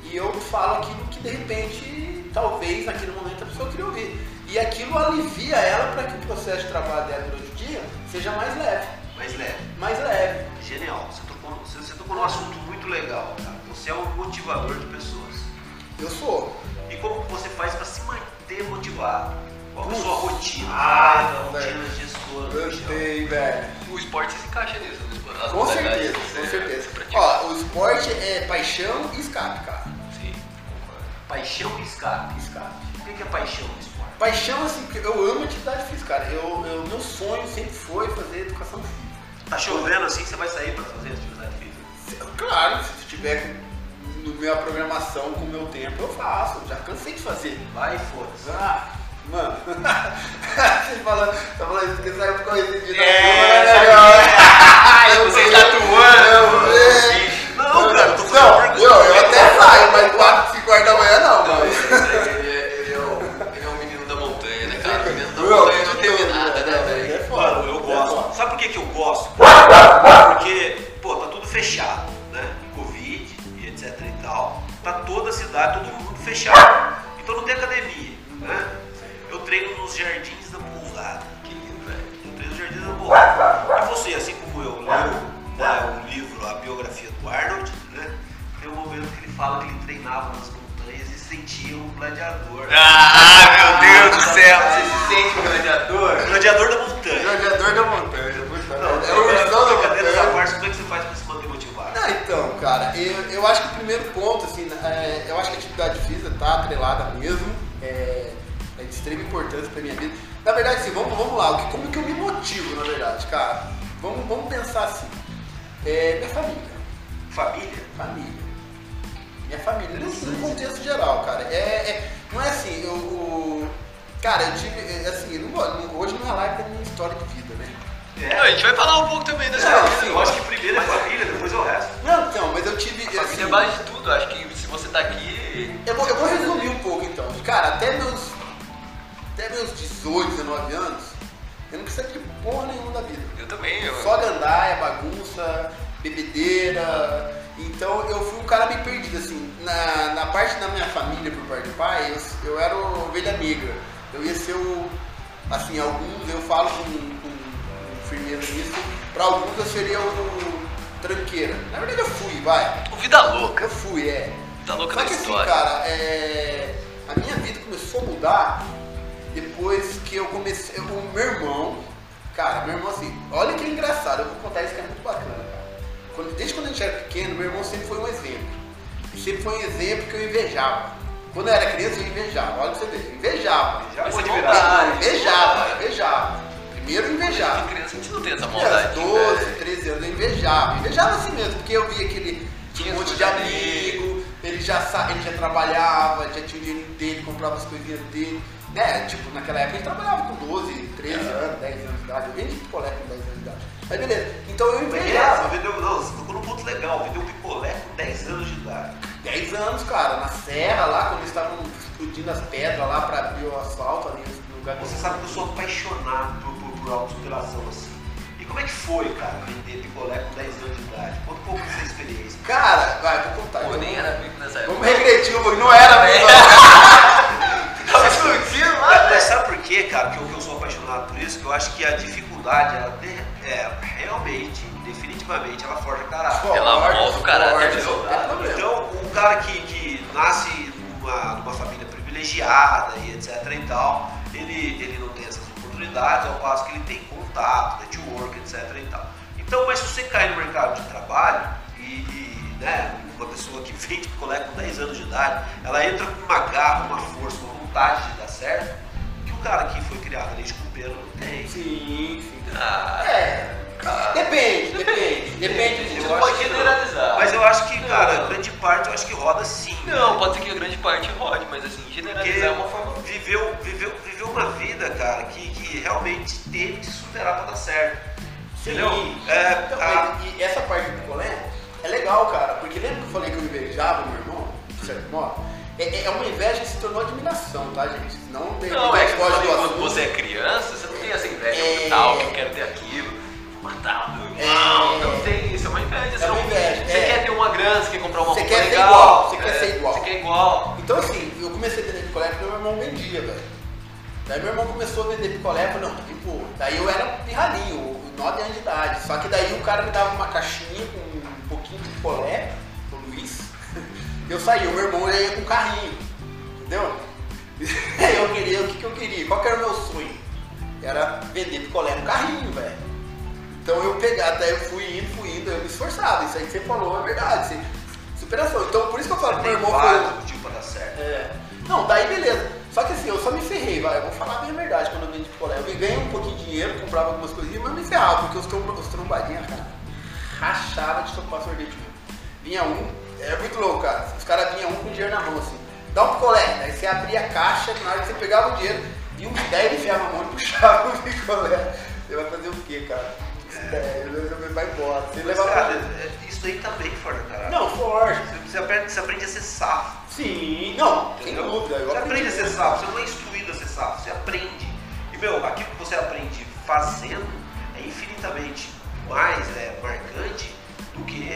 [SPEAKER 2] E eu falo aquilo que de repente, talvez naquele momento a pessoa queria ouvir. E aquilo alivia ela para que o processo de trabalho dela durante o dia seja mais leve.
[SPEAKER 1] Mais leve.
[SPEAKER 2] Mais leve.
[SPEAKER 1] Genial. Você tocou, você, você tocou num assunto muito legal, cara. Você é um motivador de pessoas.
[SPEAKER 2] Eu sou.
[SPEAKER 1] E como você faz para se manter motivado? Qual é a sua rotina?
[SPEAKER 2] Ah, não,
[SPEAKER 1] rotina
[SPEAKER 2] velho.
[SPEAKER 1] gestora.
[SPEAKER 2] Velho.
[SPEAKER 3] O esporte se encaixa nisso. né? As
[SPEAKER 2] Com certeza, com certeza. Ó, o esporte é paixão e escape, cara.
[SPEAKER 3] Sim.
[SPEAKER 1] Paixão e escape.
[SPEAKER 2] Escape.
[SPEAKER 1] O que que é paixão no esporte?
[SPEAKER 2] Paixão, assim, porque eu amo atividade física, cara. Eu, eu, meu sonho sempre foi fazer educação física.
[SPEAKER 1] Tá chovendo assim, você vai sair para fazer atividade física?
[SPEAKER 2] Claro, se tiver no minha programação, com o meu tempo, eu faço. Já cansei de fazer.
[SPEAKER 1] Vai foda-se.
[SPEAKER 2] Ah, mano. Você falando, tá falando isso porque saiu conhecido de
[SPEAKER 1] É,
[SPEAKER 2] eu
[SPEAKER 3] Você tá atuando.
[SPEAKER 1] Não, cara, eu tô
[SPEAKER 2] Não,
[SPEAKER 1] fazendo
[SPEAKER 2] eu, eu até saio, mas 4, 5 horas da manhã não, mano.
[SPEAKER 3] Montanha, cara? O menino da montanha não teve nada, né,
[SPEAKER 2] É
[SPEAKER 3] velho?
[SPEAKER 2] foda.
[SPEAKER 1] Mano, eu
[SPEAKER 2] é
[SPEAKER 1] gosto.
[SPEAKER 2] foda.
[SPEAKER 1] Sabe por que, que eu gosto? Porque, pô, tá tudo fechado, né? Covid e etc e tal. Tá toda a cidade, todo mundo fechado. Então não tem academia, né? Eu treino nos jardins da pousada.
[SPEAKER 3] Que lindo, velho.
[SPEAKER 1] Eu treino nos jardins da pousada. E você, assim como eu, leu né, o livro, a biografia do Arnold, né? Tem um momento que ele fala que ele treinava nas montanhas e sentia um gladiador.
[SPEAKER 3] Ah, meu Deus do céu! Sente um gladiador?
[SPEAKER 1] Gladiador da montanha.
[SPEAKER 2] Gladiador da montanha.
[SPEAKER 1] Não,
[SPEAKER 2] é o ursão da montanha.
[SPEAKER 1] parte, como é que você faz pra se manter motivado?
[SPEAKER 2] Ah, então, cara, eu, eu acho que o primeiro ponto, assim, é, eu acho que a atividade física tá atrelada mesmo, é, é de extrema importância pra minha vida. Na verdade, assim, vamos, vamos lá, o que- como que eu me motivo, na verdade, cara? Vamos, vamos pensar assim, é, minha família,
[SPEAKER 1] Família?
[SPEAKER 2] família, minha família, no, no contexto geral, cara, é, é- não é assim, eu, o- cara, eu tive, é, assim, eu não hoje não é live da minha história de vida, né?
[SPEAKER 3] Não, a gente vai falar um pouco também dessa
[SPEAKER 2] Não,
[SPEAKER 3] vida.
[SPEAKER 2] sim,
[SPEAKER 1] eu acho que primeiro é família, depois é o resto.
[SPEAKER 2] Não, então, mas eu tive,
[SPEAKER 3] A família
[SPEAKER 2] assim,
[SPEAKER 3] é base de tudo. Acho que se você tá aqui.
[SPEAKER 2] Eu vou, eu vou resumir um pouco então. Cara, até meus, até meus 18, 19 anos, eu não precisava de porra nenhuma da vida.
[SPEAKER 3] Eu também. Eu...
[SPEAKER 2] Só gandaia, bagunça, bebedeira. Então eu fui um cara meio perdido, assim. Na, na parte da minha família, por parte do pai, eu, eu era ovelha negra. Eu ia ser o. Assim, alguns eu falo com, com, com firmeza nisso. Pra alguns eu seria o tranqueira. Na verdade eu fui, vai.
[SPEAKER 3] O Vida Louca.
[SPEAKER 2] Eu fui, é.
[SPEAKER 3] Vida Louca
[SPEAKER 2] Só que assim,
[SPEAKER 3] história.
[SPEAKER 2] cara, é, a minha vida começou a mudar depois que eu comecei. O meu irmão, cara, meu irmão assim, olha que engraçado, eu vou contar isso que é muito bacana, cara. Quando- desde quando a gente era pequeno, meu irmão sempre foi um exemplo. E sempre foi um exemplo que eu invejava. Quando eu era criança, eu invejava, olha pra você ver, invejava.
[SPEAKER 3] É cara.
[SPEAKER 2] invejava, invejava. Primeiro invejava.
[SPEAKER 3] Quando criança a gente não tem essa maldade.
[SPEAKER 2] 12,
[SPEAKER 3] né?
[SPEAKER 2] 13 anos eu invejava. Invejava assim mesmo, porque eu via que ele tinha um monte de amigo, ele já, sa- ele já trabalhava, já tinha o dinheiro dele, comprava as coisinhas dele. É, tipo, naquela época a gente trabalhava com 12, 13 anos, 10 anos de idade. Eu vendi picolé com 10 anos de idade. Mas beleza. Então eu invejava.
[SPEAKER 1] é, vendeu, não, você tocou num ponto legal, vendeu picolé com 10 anos de idade.
[SPEAKER 2] 10 anos, cara, na serra lá, quando eles estavam explodindo as pedras lá pra abrir o asfalto ali no lugar
[SPEAKER 1] Você sabe que eu sou apaixonado por, por, por autossuperação assim. E como é que foi, cara, vender picolé com 10 anos de idade? Conta um pouco dessa experiência.
[SPEAKER 2] Cara, vai, vou contar.
[SPEAKER 3] Pô,
[SPEAKER 2] então.
[SPEAKER 3] nem era bico nessa época.
[SPEAKER 2] Vamos regredir um pouquinho, não era mesmo.
[SPEAKER 3] Tava explodindo lá,
[SPEAKER 1] Mas sabe por quê, cara, que eu, que eu sou apaixonado por isso? Que eu acho que a dificuldade, ela de- é, realmente, definitivamente, ela forja caráter.
[SPEAKER 3] Ela molda o caráter, entendeu?
[SPEAKER 2] não tem problema.
[SPEAKER 1] Então, um cara que, que nasce numa, numa família privilegiada e etc e tal, ele, ele não tem essas oportunidades, ao passo que ele tem contato, network, etc e tal. Então, mas se você cai no mercado de trabalho e, e, né, uma pessoa que vende picolé com 10 anos de idade, ela entra com uma garra, uma força, uma vontade de dar certo, que o cara que foi criado leite com pelo não tem.
[SPEAKER 2] Sim, sim.
[SPEAKER 3] Ah,
[SPEAKER 2] É. Depende, depende. Depende
[SPEAKER 3] Você
[SPEAKER 2] de
[SPEAKER 3] não
[SPEAKER 1] Eu
[SPEAKER 3] pode
[SPEAKER 1] acho que não.
[SPEAKER 3] generalizar.
[SPEAKER 1] Mas eu acho que,
[SPEAKER 3] Não.
[SPEAKER 1] cara, grande parte eu acho que roda sim.
[SPEAKER 3] Não, pode ser que a grande parte rode, mas assim,
[SPEAKER 1] Porque
[SPEAKER 3] generalizar é uma forma.
[SPEAKER 1] viveu, viveu, viveu uma vida, cara, que, que realmente teve que superar pra dar certo. Entendeu?
[SPEAKER 2] Sim.
[SPEAKER 1] É,
[SPEAKER 2] Então,
[SPEAKER 1] a-
[SPEAKER 2] e essa parte do picolé é legal, cara, porque lembra que eu falei que eu invejava meu irmão, de certo modo? É, é uma inveja que se tornou admiração, tá, gente? Não tem
[SPEAKER 3] Não, é que
[SPEAKER 2] do
[SPEAKER 3] quando você é criança, você não tem essa inveja
[SPEAKER 2] É.
[SPEAKER 3] brutal, que eu quero ter aquilo, vou matar o meu irmão.
[SPEAKER 2] É.
[SPEAKER 3] Não tem isso, é uma inveja.
[SPEAKER 2] É uma inveja,
[SPEAKER 3] Você
[SPEAKER 2] é.
[SPEAKER 3] quer ter uma grana, você quer comprar uma
[SPEAKER 2] Você
[SPEAKER 3] roupa
[SPEAKER 2] quer
[SPEAKER 3] legal.
[SPEAKER 2] igual, você quer
[SPEAKER 3] é,
[SPEAKER 2] ser igual.
[SPEAKER 3] Você quer igual.
[SPEAKER 2] Então assim, eu comecei a vender picolé porque meu irmão vendia, velho. Daí meu irmão começou a vender picolé, eu falei, não, pôr. Daí eu era pirralhinho, 9 anos de idade. Só que daí o cara me dava uma caixinha com um pouquinho de picolé, o Luiz. Eu saía, o meu irmão ia com um carrinho, entendeu? Eu queria, o que, que eu queria? Qual que era o meu sonho? Era vender picolé no carrinho, velho. Então eu pegar, daí eu fui indo, fui indo, eu me esforçava. Isso aí que você falou é verdade. você- superação. Então por isso que eu falo que meu irmão foi.
[SPEAKER 1] motivos pra dar certo.
[SPEAKER 2] É. Não, daí beleza. Só que assim, eu só me ferrei, vai. Eu vou falar bem a verdade quando eu vendi picolé. Eu ganhei um pouquinho de dinheiro, comprava algumas coisinhas, mas me ferrava, porque os, trom os trombadinhas, cara, rachava de tomar sorvete mesmo. Vinha um, é muito louco, cara. Os caras vinham um com dinheiro na mão, assim. Dá um picolé. Aí você abria a caixa, na hora que você pegava o dinheiro, e uns 10 enfiava a mão e puxava o picolé. Você vai fazer o quê, cara? 10, você vai embora. Você
[SPEAKER 1] Mas, cara, é- isso aí também forja caráter.
[SPEAKER 2] Não, forte.
[SPEAKER 1] Você, aprende, você aprende a ser safo.
[SPEAKER 2] Sim, não, sem dúvida.
[SPEAKER 1] Você aprende a ser safo, você não é instruído a ser safo, você aprende. E meu, aquilo que você aprende fazendo é infinitamente mais é, marcante do que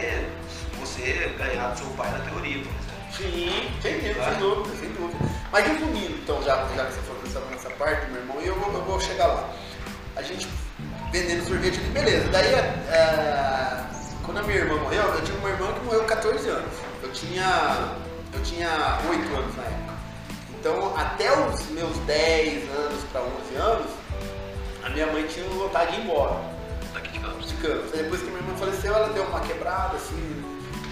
[SPEAKER 1] você ganhar do seu pai na teoria, por exemplo.
[SPEAKER 2] Sim, sem dúvida,
[SPEAKER 1] Tá?
[SPEAKER 2] sem dúvida, sem dúvida. Mas resumindo, então, já, já que você falou nessa, nessa parte, meu irmão, e eu vou, eu vou chegar lá. A gente vendendo sorvete ali, beleza. Daí, é, quando a minha irmã morreu, eu tinha uma irmã que morreu com 14 anos. Eu tinha, eu tinha 8 anos na época. Então, até os meus 10 anos para 11 anos, a minha mãe tinha vontade de ir embora
[SPEAKER 3] Daqui de Campos.
[SPEAKER 2] de Campos. Depois que minha irmã faleceu, ela deu uma quebrada, assim,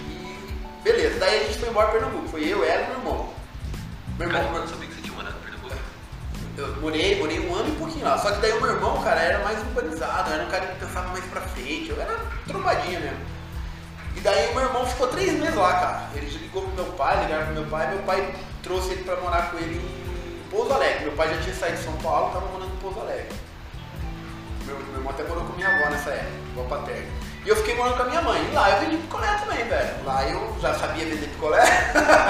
[SPEAKER 2] e beleza. Daí a gente foi embora para Pernambuco. Foi eu, ela e meu irmão. Meu irmão, eu morei, morei um ano e pouquinho lá. Só que daí o meu irmão, cara, era mais urbanizado, era um cara que pensava mais pra frente. Eu era trombadinha mesmo. E daí o meu irmão ficou três meses lá, cara. Ele ligou pro meu pai, ligaram pro meu pai, meu pai trouxe ele pra morar com ele em Pouso Alegre. Meu pai já tinha saído de São Paulo, tava morando em Pouso Alegre. Meu, meu irmão até morou com minha avó nessa época, avó paterna. E eu fiquei morando com a minha mãe. E lá eu vendi picolé também, velho. Lá eu já sabia vender picolé.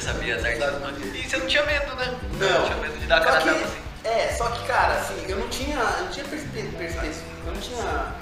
[SPEAKER 3] Você sabia as artes. E você não tinha medo, né?
[SPEAKER 2] Não.
[SPEAKER 3] tinha medo de dar a cara
[SPEAKER 2] que-
[SPEAKER 3] tapa assim.
[SPEAKER 2] É, só que, cara, assim, eu não tinha, eu não tinha perspe perspe eu não tinha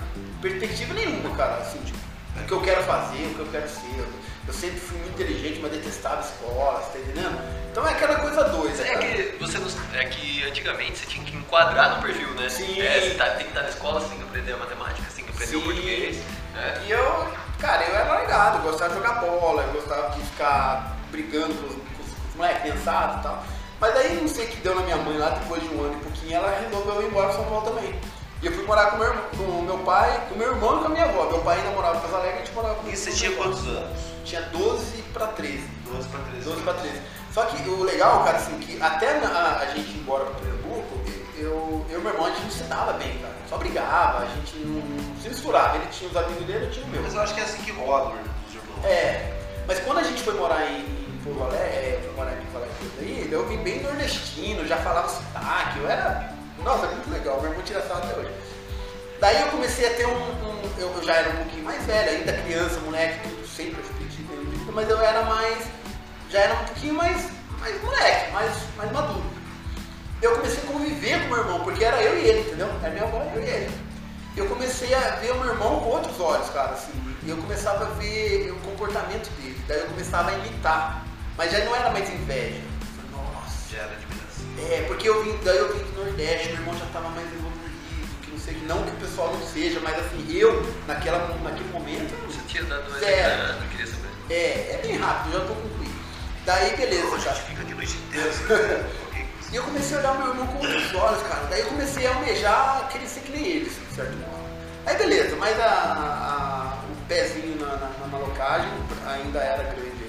[SPEAKER 2] perspectiva nenhuma, cara, assim, tipo, o que eu quero fazer, o que eu quero ser. Eu, sempre fui muito inteligente, mas detestava escola, você tá entendendo? Então é aquela coisa doida.
[SPEAKER 3] É
[SPEAKER 2] cara.
[SPEAKER 3] que, você não, é que antigamente você tinha que enquadrar no perfil, né?
[SPEAKER 2] Sim.
[SPEAKER 3] É, você tá, tem que estar na escola, você tem que aprender a matemática, você tem que aprender o
[SPEAKER 2] Sim.
[SPEAKER 3] português. né?
[SPEAKER 2] E eu, cara, eu era largado, eu gostava de jogar bola, eu gostava de ficar brigando com os, com os, moleques pensados e tal. Mas aí não sei o que deu na minha mãe lá, depois de um ano e pouquinho, ela resolveu ir embora para São Paulo também. E eu fui morar com meu, com o meu pai, com meu irmão e com a minha avó. Meu pai ainda morava em Casa Alegre, a gente morava com
[SPEAKER 1] E você tinha quantos anos?
[SPEAKER 2] Tinha 12 para 13.
[SPEAKER 1] 12 para 13.
[SPEAKER 2] 12 para 13. Só que o legal, cara, assim, que até a, a gente ir embora para Pernambuco, eu, eu e meu irmão, a gente não se dava bem, cara. Só brigava, a gente não, se misturava. Ele tinha os amigos dele, eu tinha o meu.
[SPEAKER 1] Mas eu acho que é assim que os irmãos.
[SPEAKER 2] É, mas quando a gente foi morar em rolê, é, aqui falar aqui daí, eu vim bem nordestino, já falava sotaque, eu era. Nossa, muito legal, meu irmão tira sarro até hoje. Daí eu comecei a ter um. um eu, já era um pouquinho mais velho, ainda criança, moleque, tudo sempre repetido, mas eu era mais. Já era um pouquinho mais, mais moleque, mais, mais maduro. Eu comecei a conviver com meu irmão, porque era eu e ele, entendeu? Era minha avó, eu e ele. Eu comecei a ver o meu irmão com outros olhos, cara, assim. Eu começava a ver o comportamento dele. Daí eu começava a imitar. Mas já não era mais inveja.
[SPEAKER 1] Nossa. Já era admiração.
[SPEAKER 2] É, porque eu vim, daí eu vim do Nordeste, meu irmão já estava mais evoluído, que não sei, não que o pessoal não seja, mas assim, eu, naquela, naquele momento.
[SPEAKER 3] Você tinha dado uma
[SPEAKER 2] zero.
[SPEAKER 3] não queria saber.
[SPEAKER 2] É, é bem rápido, já estou concluindo. Daí beleza,
[SPEAKER 1] Pô, a
[SPEAKER 2] já.
[SPEAKER 1] gente fica de noite inteira.
[SPEAKER 2] E eu comecei a olhar o meu irmão com outros olhos, cara. Daí eu comecei a almejar querer ser que nem ele, assim, de certo modo. Aí beleza, mas a, a- o pezinho na, na, na malocagem ainda era grande.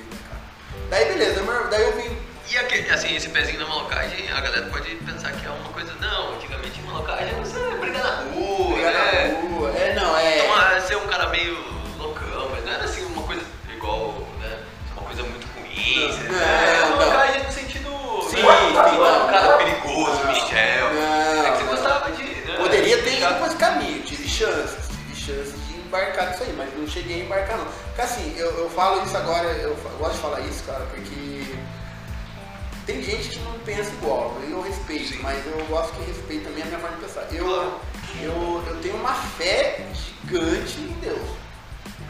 [SPEAKER 2] Daí beleza, daí eu vim.
[SPEAKER 3] E aquele, assim, esse pezinho na malocagem, a galera pode pensar que é uma coisa. Não, antigamente malocagem você brigar na rua,
[SPEAKER 2] Pegar
[SPEAKER 3] né?
[SPEAKER 2] na rua. É, não, é.
[SPEAKER 3] Então, ah, ser um cara meio loucão, mas não era assim uma coisa igual, né? Uma coisa muito ruim.
[SPEAKER 2] Não,
[SPEAKER 3] você-
[SPEAKER 2] não,
[SPEAKER 3] é,
[SPEAKER 2] não.
[SPEAKER 3] malocagem no sentido.
[SPEAKER 2] Sim,
[SPEAKER 3] né?
[SPEAKER 2] sim,
[SPEAKER 3] não,
[SPEAKER 2] não.
[SPEAKER 3] um cara perigoso,
[SPEAKER 2] Não.
[SPEAKER 3] Michel.
[SPEAKER 2] Não,
[SPEAKER 3] é que você
[SPEAKER 2] não.
[SPEAKER 3] gostava de. Né?
[SPEAKER 2] Poderia ter ido por esse caminho, tive chances, tive chances de embarcar nisso aí, mas não cheguei a embarcar não. Porque assim, eu, eu falo isso agora, eu, fa- gosto de falar isso, cara, porque tem gente que não pensa igual, eu respeito,
[SPEAKER 3] Sim.
[SPEAKER 2] mas eu gosto que respeite também a minha forma de pensar. Eu, eu, eu tenho uma fé gigante em Deus.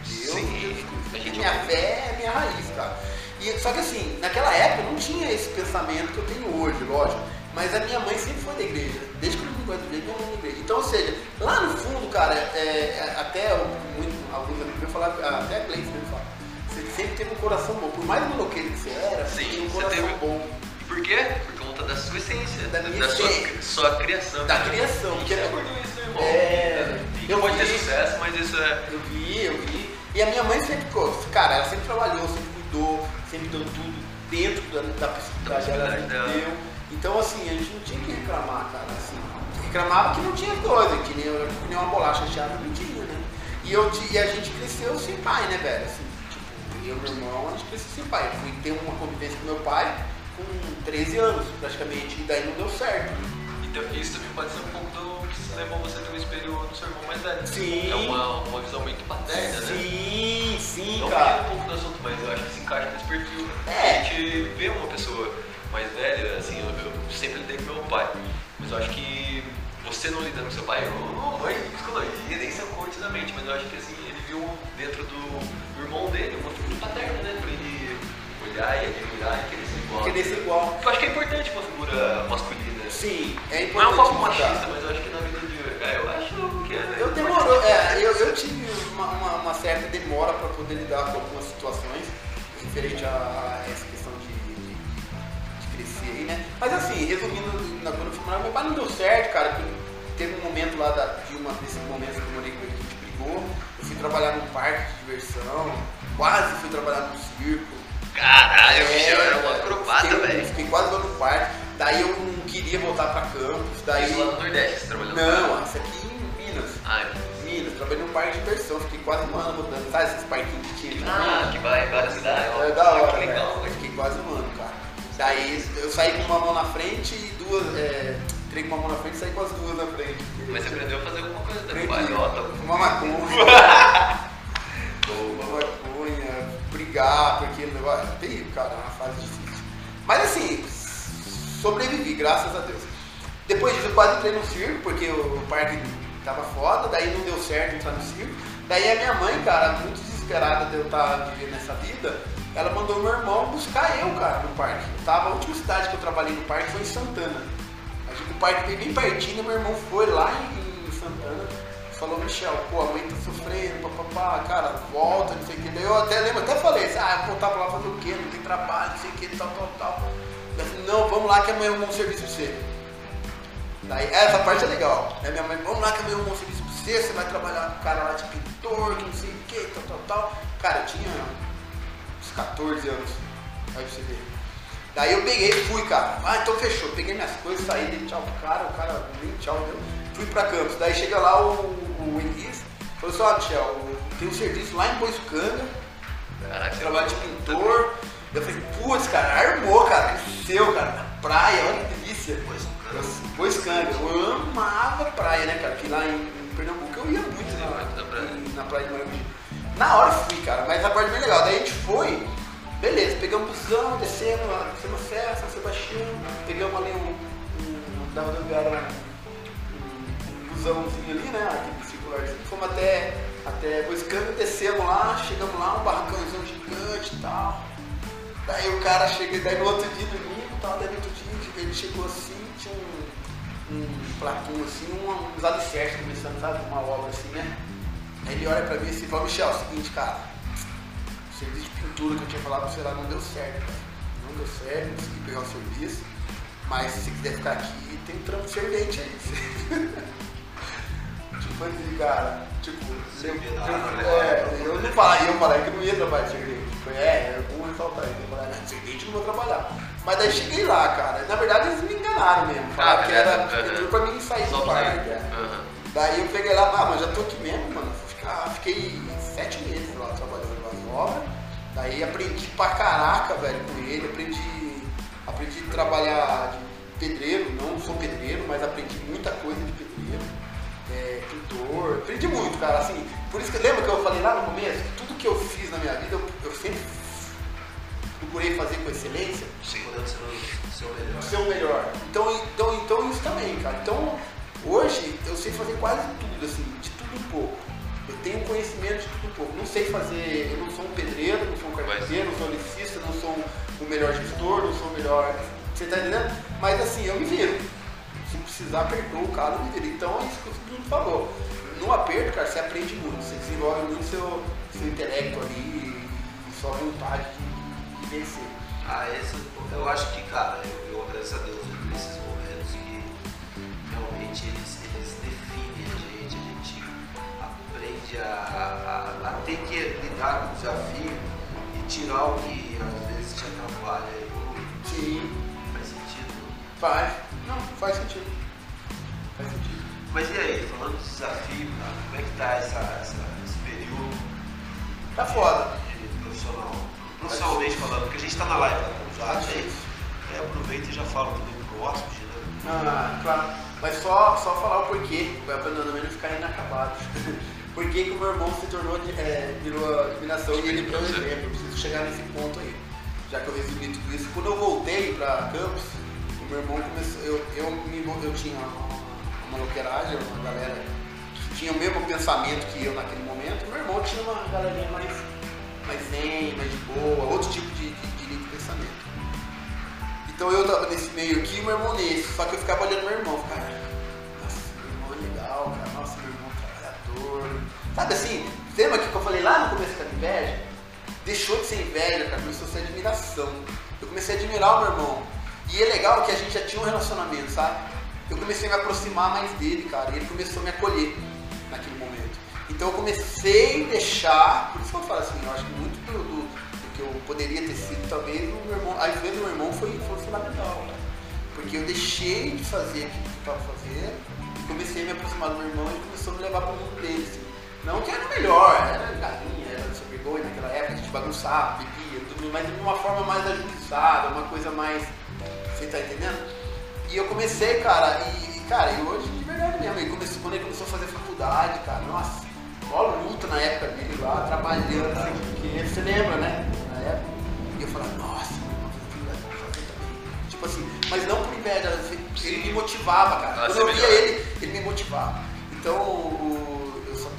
[SPEAKER 2] Deus,
[SPEAKER 3] Sim,
[SPEAKER 2] Deus, minha fé é minha raiz, cara. E, só que assim, naquela época eu não tinha esse pensamento que eu tenho hoje, lógico. Mas a minha mãe sempre foi da igreja. Desde que eu me do jeito, minha mãe é da igreja. Então, ou seja, lá no fundo, cara, é, é, até muito, alguns amigos meus falavam, até a Gleice mesmo fala, você sempre teve um coração bom. Por mais maloqueiro que você era, você
[SPEAKER 3] Sim,
[SPEAKER 2] tinha um
[SPEAKER 3] você
[SPEAKER 2] coração
[SPEAKER 3] teve-
[SPEAKER 2] bom.
[SPEAKER 3] Por quê? Por conta da sua essência,
[SPEAKER 2] Da minha
[SPEAKER 3] sua,
[SPEAKER 2] essência.
[SPEAKER 3] sua criação.
[SPEAKER 2] Da criação,
[SPEAKER 3] A gente
[SPEAKER 2] que
[SPEAKER 3] já
[SPEAKER 2] é-
[SPEAKER 3] abordou isso, né, irmão?
[SPEAKER 2] É,
[SPEAKER 3] eu
[SPEAKER 2] eu
[SPEAKER 3] pode ter
[SPEAKER 2] vi.
[SPEAKER 3] sucesso, mas isso é.
[SPEAKER 2] Eu vi, eu vi. E a minha mãe sempre, cara, ela sempre trabalhou, sempre cuidou, sempre deu tudo dentro da, da possibilidade dela. deu. Então, assim, a gente não tinha que reclamar, cara, assim. Reclamava que não tinha coisa, que nem, que nem uma bolacha recheada não tinha, né? E, eu, e a gente cresceu sem pai, né, velho? Assim, tipo, eu e meu irmão, a gente cresceu sem pai. Eu fui ter uma convivência com meu pai com 13 anos, praticamente, e daí não deu certo.
[SPEAKER 3] Então, isso também pode ser um pouco do que levou você ter um espelho no seu irmão mais velho.
[SPEAKER 2] Sim.
[SPEAKER 3] É uma, uma visão muito paterna, né?
[SPEAKER 2] Sim, sim,
[SPEAKER 3] Não
[SPEAKER 2] cara.
[SPEAKER 3] fugindo um pouco do assunto, mas eu acho que se encaixa nesse perfil. né?
[SPEAKER 2] É.
[SPEAKER 3] A gente vê uma pessoa mais velha, assim, eu, eu sempre lidei com meu pai, mas eu acho que você não lidando com seu pai, eu não manjo de psicologia, nem seu coach da mente, mas eu acho que assim, ele viu dentro do, do irmão dele uma figura paterna, né? Pra ele olhar e admirar e querer ser igual.
[SPEAKER 2] Querer ser igual.
[SPEAKER 3] Eu acho que é importante uma figura masculina.
[SPEAKER 2] Sim, é
[SPEAKER 3] Não é
[SPEAKER 2] importante.
[SPEAKER 3] um papo machista, mas eu acho que na vida de. É, eu acho que é.
[SPEAKER 2] Eu demorou, é, eu, eu tive uma, uma- uma certa demora para poder lidar com algumas situações referente a, a essa Mas assim, resumindo, na, quando eu fui morar, meu pai não deu certo, cara. Teve um momento lá da, de uma desses momentos que eu morei com ele que a gente brigou. Eu fui trabalhar num parque de diversão, quase fui trabalhar num circo.
[SPEAKER 3] Caralho,
[SPEAKER 2] É,
[SPEAKER 3] bicho era
[SPEAKER 2] cara,
[SPEAKER 3] acrobata,
[SPEAKER 2] fiquei-
[SPEAKER 3] velho.
[SPEAKER 2] Fiquei quase lá no parque. Daí eu não queria voltar pra Campos. Daí.
[SPEAKER 3] Isso lá no Nordeste, você trabalhou no
[SPEAKER 2] Não, isso aqui em Minas.
[SPEAKER 3] Ai,
[SPEAKER 2] Minas, trabalhei num parque de diversão, fiquei quase um ano rodando, sabe esses parquinhos que tinha? aqui?
[SPEAKER 3] Ah, que vai em várias cidades.
[SPEAKER 2] É da hora,
[SPEAKER 3] Que legal,
[SPEAKER 2] velho. Fiquei quase um ano. Daí eu saí com uma mão na frente e duas. É, entrei com uma mão na frente e saí com as duas na frente.
[SPEAKER 3] Mas você aprendeu a fazer alguma coisa também. Palhota.
[SPEAKER 2] Uma maconha. uma maconha, brigar, porque o negócio é terrível, cara, é uma fase difícil. Mas assim, sobrevivi, graças a Deus. Depois disso eu quase entrei no circo, porque o parque tava foda, daí não deu certo entrar no circo. Daí a minha mãe, cara, muito desesperada de eu estar vivendo essa vida, ela mandou meu irmão buscar eu, cara, no parque. Eu tava, a última cidade que eu trabalhei no parque foi em Santana. A gente, o parque veio bem pertinho, meu irmão foi lá em, Santana, falou, Michel, pô, a mãe tá sofrendo, papapá, cara, volta, não sei o que. Daí eu até lembro, até falei, assim, ah, vou voltar pra lá fazer o quê? Não tem trabalho, não sei o que, tal, tal, tal. Não, vamos lá que amanhã eu arrumo um serviço pra você. Daí, essa parte é legal. Aí minha mãe, vamos lá que amanhã eu arrumo um serviço pra você, você vai trabalhar com um cara lá de pintor, que não sei o que, tal, tal, tal. Cara, eu tinha 14 anos. Aí você vê. Daí eu peguei e fui, cara. Ah, então fechou. Peguei minhas coisas, saí, dei tchau pro cara, o cara nem tchau deu. Fui pra Campos. Daí chega lá o, o Elis, falou assim, ó, Michel, tem um serviço lá em Boiçucanga, trabalho de pintor. Eu falei, putz, cara, armou, cara, cresceu, cara, na praia, olha que delícia. Câmbio, eu amava praia, né, cara? Porque lá em, em Pernambuco eu ia muito
[SPEAKER 3] Sim,
[SPEAKER 2] na,
[SPEAKER 3] praia.
[SPEAKER 2] na praia de Maragogi. Na hora eu fui, cara, mas a parte bem legal. Daí a gente foi, beleza, pegamos busão, descemos, descemos a Serra, São Sebastião, pegamos ali um, um da rodoviária, um, busãozinho ali, né? Aquele circularzinho, fomos até, até Boiscâmbio, descemos lá, chegamos lá, um barracãozão gigante e tal. Daí o cara chega, daí no outro dia, domingo, tal, daí no outro dia, ele chegou assim, tinha um, um plaquinho assim, um, uns alicerces começando, sabe, uma obra assim, né? Aí ele olha pra mim assim e fala, Michel, é o seguinte, cara, o serviço de pintura que eu tinha falado pra você lá não deu certo, cara. Não deu certo, não consegui pegar o serviço, mas se você quiser ficar aqui, tem um trampo servente aí. tipo assim, cara, tipo, eu,
[SPEAKER 1] né?
[SPEAKER 2] é, eu não falei, eu falei que não ia trabalhar de servente. Tipo, é, eu vou ressaltar isso, eu falei, não, servente eu não vou trabalhar. Mas daí cheguei lá, cara. Na verdade eles me enganaram mesmo. Falaram
[SPEAKER 3] Ah,
[SPEAKER 2] que era
[SPEAKER 3] beleza,
[SPEAKER 2] pintura
[SPEAKER 3] aham.
[SPEAKER 2] pra mim sair do é.
[SPEAKER 3] Aham.
[SPEAKER 2] Daí eu peguei lá, ah, mas já tô aqui mesmo, mano. Ficar- fiquei sete meses lá trabalhando nas obras. Daí aprendi pra caraca, velho, com ele. Aprendi, aprendi a trabalhar de pedreiro. Não sou pedreiro, mas aprendi muita coisa de pedreiro. É, pintor. Aprendi muito, cara. Assim, por isso que lembra que eu falei lá no começo? Tudo que eu fiz na minha vida, eu, eu sempre procurei fazer com excelência
[SPEAKER 1] Sim. Podendo ser o seu melhor.
[SPEAKER 2] o melhor. Então, então, então isso também, cara. Então, hoje eu sei fazer quase tudo, assim, de tudo um pouco. Eu tenho conhecimento de tudo pouco. Não sei fazer, eu não sou um pedreiro, não sou um carpinteiro, não sou um eletricista, não sou o melhor gestor, não sou o melhor. Você tá entendendo? Mas assim, eu me viro. Se precisar, apertou o cara, eu me viro. Então é isso que o Bruno falou. No aperto, cara, você aprende muito, você desenvolve muito seu, seu intelecto ali e sua vontade de, de vencer.
[SPEAKER 1] Ah, esse, eu acho que, cara, eu, eu agradeço a Deus esses momentos que realmente eles, a, a, a ter que lidar com o desafio e tirar o que às vezes te atrapalha e.
[SPEAKER 2] Sim.
[SPEAKER 1] Faz sentido.
[SPEAKER 2] Faz. Não, faz sentido. Faz sentido.
[SPEAKER 1] Mas e aí, falando de desafio, cara, como é que tá essa, essa- esse período
[SPEAKER 2] Tá foda.
[SPEAKER 1] de profissional? Profissionalmente falando, porque a gente tá na live
[SPEAKER 2] Tá
[SPEAKER 1] aí,
[SPEAKER 2] difícil.
[SPEAKER 1] aí aproveita e já fala também do hóspede, né?
[SPEAKER 2] Ah, claro. Mas só, só falar o porquê, pra não não ficar inacabado. Por que que o meu irmão se tornou, é, virou admiração e ele deu um exemplo. Eu preciso chegar nesse ponto aí. Já que eu resumi tudo isso. Quando eu voltei pra Campos, o meu irmão começou. Eu, eu, me, eu tinha uma, loqueiragem, uma galera que tinha o mesmo pensamento que eu naquele momento. O meu irmão tinha uma galerinha mais, mais zen, mais de boa, outro tipo de, de, de de pensamento. Então eu tava nesse meio aqui e meu irmão nesse. Só que eu ficava olhando meu irmão, cara. Nossa, meu irmão é legal, cara. Nossa, meu irmão é trabalhador. Sabe assim, lembra que eu falei lá no começo da inveja? Deixou de ser inveja, cara, começou a ser admiração. Eu comecei a admirar o meu irmão. E é legal que a gente já tinha um relacionamento, sabe? Eu comecei a me aproximar mais dele, cara, e ele começou a me acolher naquele momento. Então eu comecei a deixar, por isso que eu falo assim, eu acho que muito do, do- do que eu poderia ter sido, talvez o meu irmão, a influência do meu irmão foi, foi fundamental, cara. Porque eu deixei de fazer aquilo que eu estava fazendo comecei a me aproximar do meu irmão e ele começou a me levar para o mundo dele. assim. Não que era melhor, era galinha, era superboy naquela época, a gente bagunçava, bebia, tudo, mas de uma forma mais ajuizada, uma coisa mais. Você tá entendendo? E eu comecei, cara, e, cara, e hoje de verdade mesmo, ele começou, quando ele começou a fazer faculdade, cara, nossa, maior luta na época dele lá, trabalhando, assim, porque você lembra, né? Na época. E eu falava, nossa. Tipo assim, mas não por inveja, ele me motivava, cara. Quando eu via
[SPEAKER 3] melhor.
[SPEAKER 2] ele, ele me motivava. Então, o-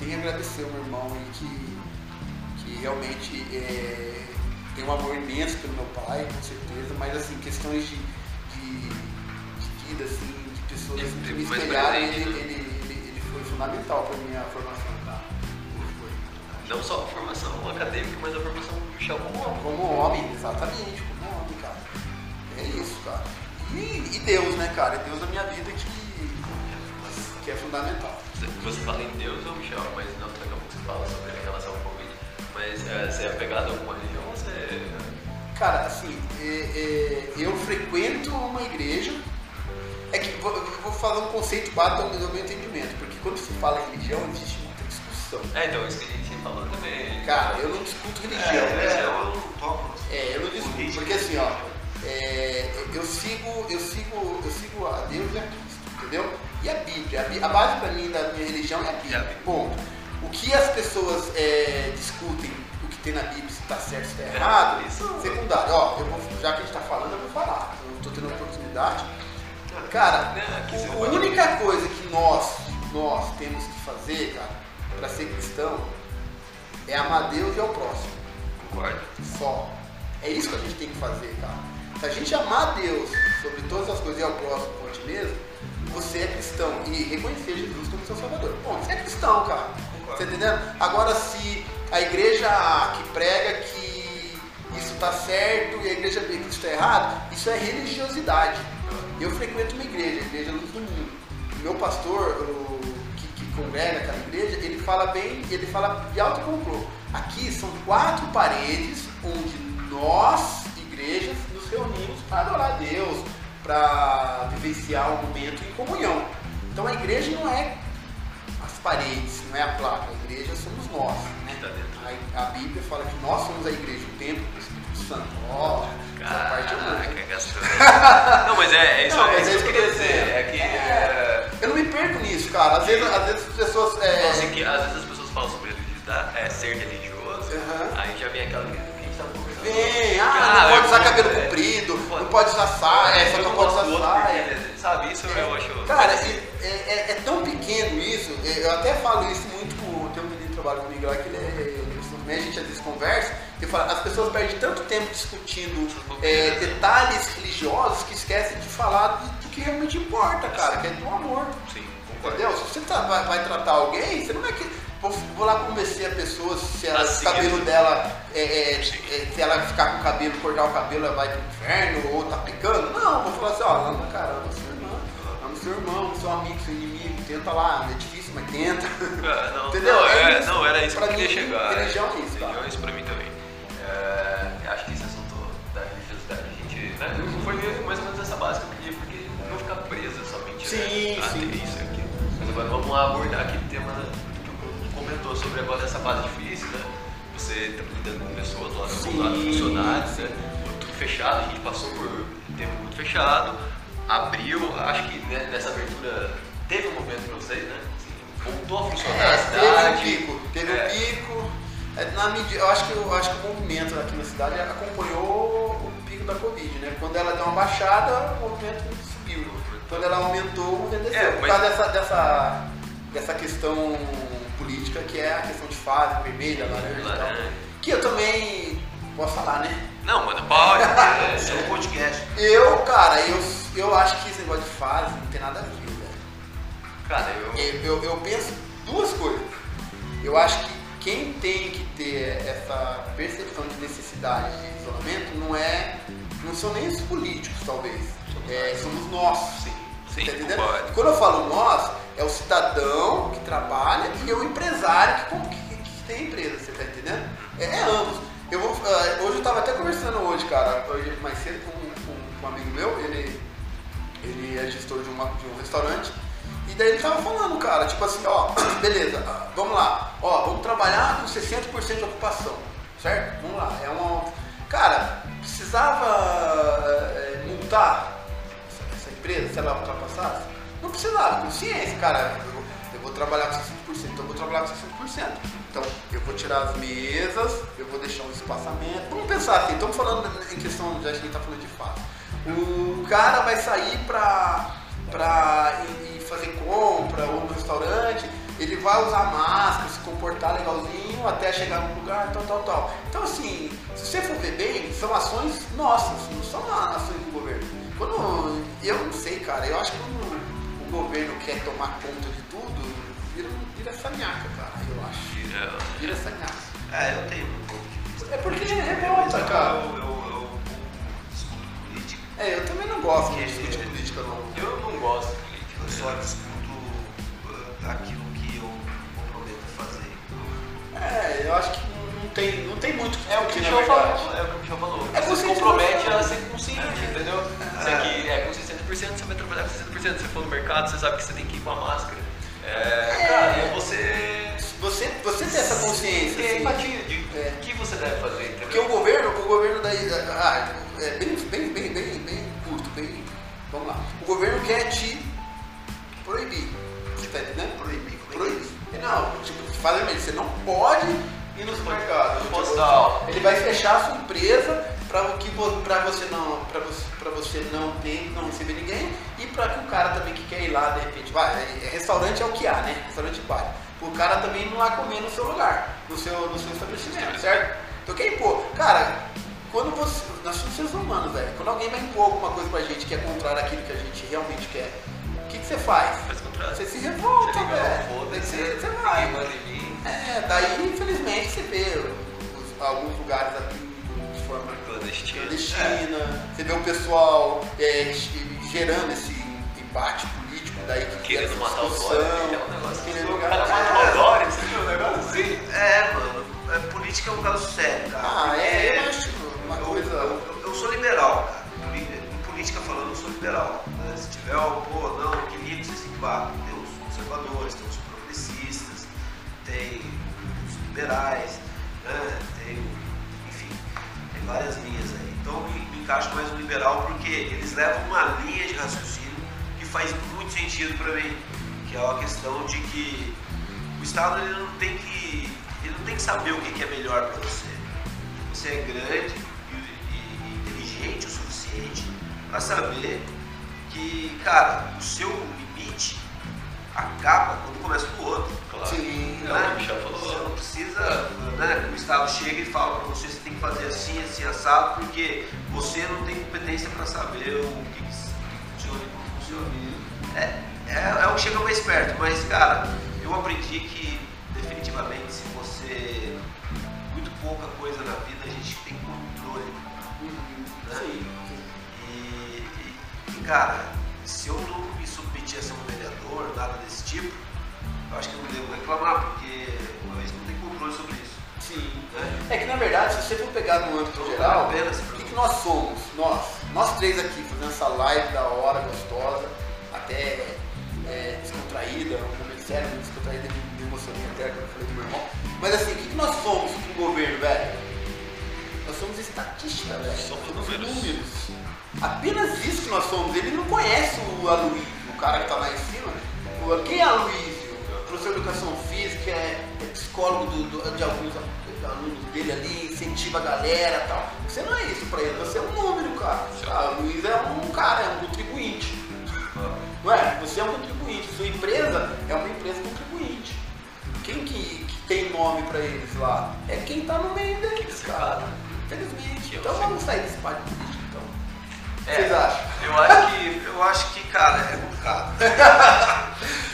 [SPEAKER 2] tenho a agradecer ao meu irmão aí que, que realmente é, tem um amor imenso pelo meu pai, com certeza, mas assim, questões de, de, de vida, assim, de pessoas assim, que me espelharam, ele, ele, ele, ele foi fundamental para minha formação, tá?
[SPEAKER 3] Não só a formação acadêmica, mas a formação do Michel como homem.
[SPEAKER 2] Como homem, exatamente, como homem, cara. É isso, cara. E, e Deus, né, cara? É Deus na minha vida que, que é fundamental.
[SPEAKER 3] Você- Você fala em Deus ou Michel, mas não daqui a pouco você fala sobre a relação com o Covid. Mas é, você é apegado a alguma religião ou você.
[SPEAKER 2] Cara, assim, é, é, eu frequento uma igreja. É que vou, eu vou falar um conceito básico do meu entendimento, porque quando se fala em religião, existe muita discussão.
[SPEAKER 3] É, então, isso que a gente falou também.
[SPEAKER 2] Cara, eu não discuto religião.
[SPEAKER 1] É,
[SPEAKER 2] né?
[SPEAKER 1] eu não toco.
[SPEAKER 2] É, eu não discuto. porque assim, ó, é, eu sigo, eu sigo, eu sigo a Deus e a Cristo, entendeu? E a Bíblia. A, a base para mim da minha religião é a Bíblia. Ponto. O que as pessoas é, discutem, o que tem na Bíblia, se está certo, se está errado, é, secundário. Ó, eu vou, já que a gente está falando, eu vou falar. Eu estou tendo a oportunidade. Cara, a única coisa que nós, nós temos que fazer, cara, para ser cristão, é amar Deus e ao próximo.
[SPEAKER 3] Concordo.
[SPEAKER 2] Só. É isso que a gente tem que fazer, cara. Se a gente amar Deus sobre todas as coisas e ao próximo a gente mesmo, você é cristão e reconhecer Jesus como seu salvador. Bom, você é cristão, cara. Você tá entendendo? Agora, se a igreja que prega que isso está certo e a igreja B que isso está errado, isso é religiosidade. Eu frequento uma igreja, a igreja Luz do Mundo. Meu pastor, o, que, que congrega aquela igreja, ele fala bem, ele fala de alto. Aqui são quatro paredes onde nós, igrejas, nos reunimos para adorar a Deus, para vivenciar um momento em comunhão. Então a igreja não é as paredes, não é a placa, a igreja somos nós. Né? A, a Bíblia fala que nós somos a igreja, o templo do Espírito Santo. Ó, oh, essa parte
[SPEAKER 3] eu Não, mas é, é isso, não, é, isso que eu queria dizer. É que,
[SPEAKER 2] é... Eu não me perco nisso, cara. Às vezes, às vezes as pessoas. É...
[SPEAKER 3] Nossa, que, às vezes as pessoas falam sobre é, ser religioso, uhum. aí já vem aquela
[SPEAKER 2] Vem, ah, ah, não pode usar cabelo é, comprido, pode usar saia, é, só não pode usar saia.
[SPEAKER 3] Sabe, isso eu acho.
[SPEAKER 2] Cara, é, é, é, tão pequeno isso, eu até falo isso muito com. Tem um menino que trabalha comigo lá que ele é. a gente às vezes conversa, e fala, as pessoas perdem tanto tempo discutindo é, detalhes religiosos que esquecem de falar do, que realmente importa, cara, que é do amor.
[SPEAKER 3] Sim,
[SPEAKER 2] Entendeu? Se você tá, vai, vai tratar alguém, você não é que vou, vou lá convencer a pessoa se ela, assim, o cabelo é. dela, é, é, é, se ela ficar com o cabelo, cortar o cabelo, ela vai pro inferno ou tá picando. Não, vou falar assim, ó, ama, cara, ama sua irmã, ama seu irmão, seu amigo, seu inimigo, tenta lá, é difícil, mas tenta.
[SPEAKER 3] É, não, Entendeu? Não, é, não, era isso pra que eu queria chegar.
[SPEAKER 2] Religião é isso,
[SPEAKER 3] Religião é isso pra mim também. acho que esse assunto da religiosidade, a gente, né, foi mais ou menos essa base que eu queria, porque não ficar presa somente,
[SPEAKER 2] sim,
[SPEAKER 3] né?
[SPEAKER 2] sim.
[SPEAKER 3] isso aqui. Mas agora vamos lá abordar tema comentou sobre agora essa fase difícil, né? Você tá lidando com pessoas lá do lado, funcionários, né? Tudo fechado, a gente passou por um tempo muito fechado, abriu, acho que né, nessa abertura teve um momento para vocês, né? Assim, voltou a funcionar é, a cidade.
[SPEAKER 2] Teve um pico, teve é. um pico. É, na medida, eu acho que eu acho que o movimento aqui na cidade acompanhou o pico da Covid, né? Quando ela deu uma baixada, o movimento subiu. Quando ela aumentou, o movimento desceu. É, mas... Por causa dessa, dessa, dessa questão política, que é a questão de fase, vermelha, laranja, laranja. e tal. Que eu também posso falar, né?
[SPEAKER 3] Não, mano, pode.
[SPEAKER 1] é, é um podcast.
[SPEAKER 2] Eu, cara, eu, eu acho que esse negócio de fase não tem nada a ver, velho.
[SPEAKER 3] Cara, eu...
[SPEAKER 2] eu... Eu, eu penso duas coisas. Eu acho que quem tem que ter essa percepção de necessidade de isolamento não é. não são nem os políticos, talvez. É, somos nós.
[SPEAKER 3] Sim, sim.
[SPEAKER 2] Tá entendendo? E quando eu falo nós, é o cidadão que trabalha e é o empresário que, que, que tem empresa, você tá entendendo? É, é ambos. Eu vou, uh, hoje eu tava até conversando hoje, cara, hoje mais cedo com, com, com, um amigo meu, ele, ele é gestor de, uma, de um restaurante, e daí ele tava falando, cara, tipo assim, ó, beleza, vamos lá, ó, vamos trabalhar com 60% de ocupação, certo? Vamos lá, é uma. Cara, precisava é, multar empresa se ela ultrapassasse? Não precisava, consciência, cara. Eu eu vou trabalhar com 60%, então eu vou trabalhar com 60%. Então, eu vou tirar as mesas, eu vou deixar um espaçamento. Vamos pensar assim, estamos falando em questão, já a gente está falando de fato. O cara vai sair para pra ir fazer compra ou no restaurante, ele vai usar máscara, se comportar legalzinho até chegar no lugar, tal, tal, tal. Então, assim, se você for ver bem, são ações nossas, não são ações do governo. Quando, eu não sei, cara, eu acho que quando o governo quer tomar conta de tudo, vira, vira sanhaca, cara, eu acho. Vira, vira sanhaca.
[SPEAKER 1] É, eu tenho um pouco de vista.
[SPEAKER 2] É porque é revolta, cara.
[SPEAKER 1] Eu, eu, eu, discuto política.
[SPEAKER 2] É, eu também não gosto de discutir política, não.
[SPEAKER 3] Eu não gosto de política.
[SPEAKER 1] Eu só discuto uh, aquilo que eu comprometo a fazer.
[SPEAKER 2] É, eu acho que tem, não tem muito
[SPEAKER 3] é o que o Michel falou. É o que o Michel falou. É você se compromete a ser consciente, entendeu? Você é. que é consciente 100%, você vai trabalhar com 60%. Se você for no mercado, você sabe que você tem que ir com a máscara. É, é. cara, é você.
[SPEAKER 2] Você, você tem essa consciência.
[SPEAKER 3] Tem assim, empatia de é. o que você deve fazer, entendeu?
[SPEAKER 2] Porque o governo, o governo daí. Ah, é, bem, bem, bem, bem, bem curto, bem. Vamos lá. O governo quer te proibir. Você tá entendendo? Proibir. Proibir. Não, tipo, fala mesmo, você não pode ir no supermercado. Tipo, ele vai fechar a sua empresa para que para você não para você, pra você não ter não receber ninguém e para que o cara também que quer ir lá de repente vai é, é, restaurante é o que há né restaurante vale o cara também não lá comer no seu lugar no seu no seu estabelecimento certo então quem impor cara quando você nós somos seres humanos velho quando alguém vai impor alguma coisa pra gente que é contrário àquilo que a gente realmente quer o que, que você faz? Você se revolta, velho. Você, você vai. É, daí infelizmente você vê os, alguns lugares aqui forma clandestina. clandestina. É. Você vê o pessoal é, gerando esse embate político daí que
[SPEAKER 3] querendo matar o Dória. É um negócio
[SPEAKER 1] querendo o cara matar o Dória, você viu um negócio assim? É, mano. É, política é um caso sério, cara.
[SPEAKER 2] Ah, é, eu acho uma
[SPEAKER 1] eu,
[SPEAKER 2] coisa.
[SPEAKER 1] Eu, eu, sou liberal, cara. Em política falando, eu sou liberal. Né? Se tiver, oh, pô, não, que livro você se embate. Tem os conservadores, tem os tem os liberais, né? tem várias linhas aí. Então me, me encaixo mais no liberal porque eles levam uma linha de raciocínio que faz muito sentido para mim, que é a questão de que o Estado ele não tem que ele não tem que saber o que é melhor para você. Você é grande e, e, e inteligente o suficiente para saber que, cara, o seu acaba quando começa o outro.
[SPEAKER 3] Claro. Sim, né?
[SPEAKER 1] falou. Você não precisa né, o Estado chegue e fale para você, você tem que fazer assim, assim, assado, porque você não tem competência para saber o que, funciona e não funciona. É, é, é o que chega mais perto, mas, cara, eu aprendi que definitivamente se você. Muito pouca coisa na vida a gente tem controle. Uhum. Né? Sim. E, e, e, cara, se eu não me submeter a ser um vereador, nada desse tipo, eu acho que eu não devo reclamar, porque uma vez não tem controle sobre isso.
[SPEAKER 2] Sim. Né? É que na verdade, se você for pegar no âmbito geral, o que, que nós somos? Nós, nós três aqui, fazendo essa live da hora, gostosa, até é, descontraída, um momento sério, muito descontraída, me emocionei até quando eu falei do meu irmão. Mas assim, o que, que nós somos com o governo, velho? Nós somos estatística, velho.
[SPEAKER 3] Somos números. números.
[SPEAKER 2] Apenas isso que nós somos. Ele não conhece o Aloysio, o cara que está lá em cima. Quem é Aloysio? Professor de educação física, é, é psicólogo do, do, de alguns alunos dele ali, incentiva a galera e tal. Você não é isso pra ele, você é um número, cara. Ah, o Luiz é um cara, é um contribuinte. Não é? Você é um contribuinte. Sua empresa é uma empresa contribuinte. Quem que, que tem nome pra eles lá? É quem tá no meio deles, cara. Infelizmente. Então vamos sair desse parte político.
[SPEAKER 1] É, Vocês acham? Eu acho que, eu acho que, cara, é complicado.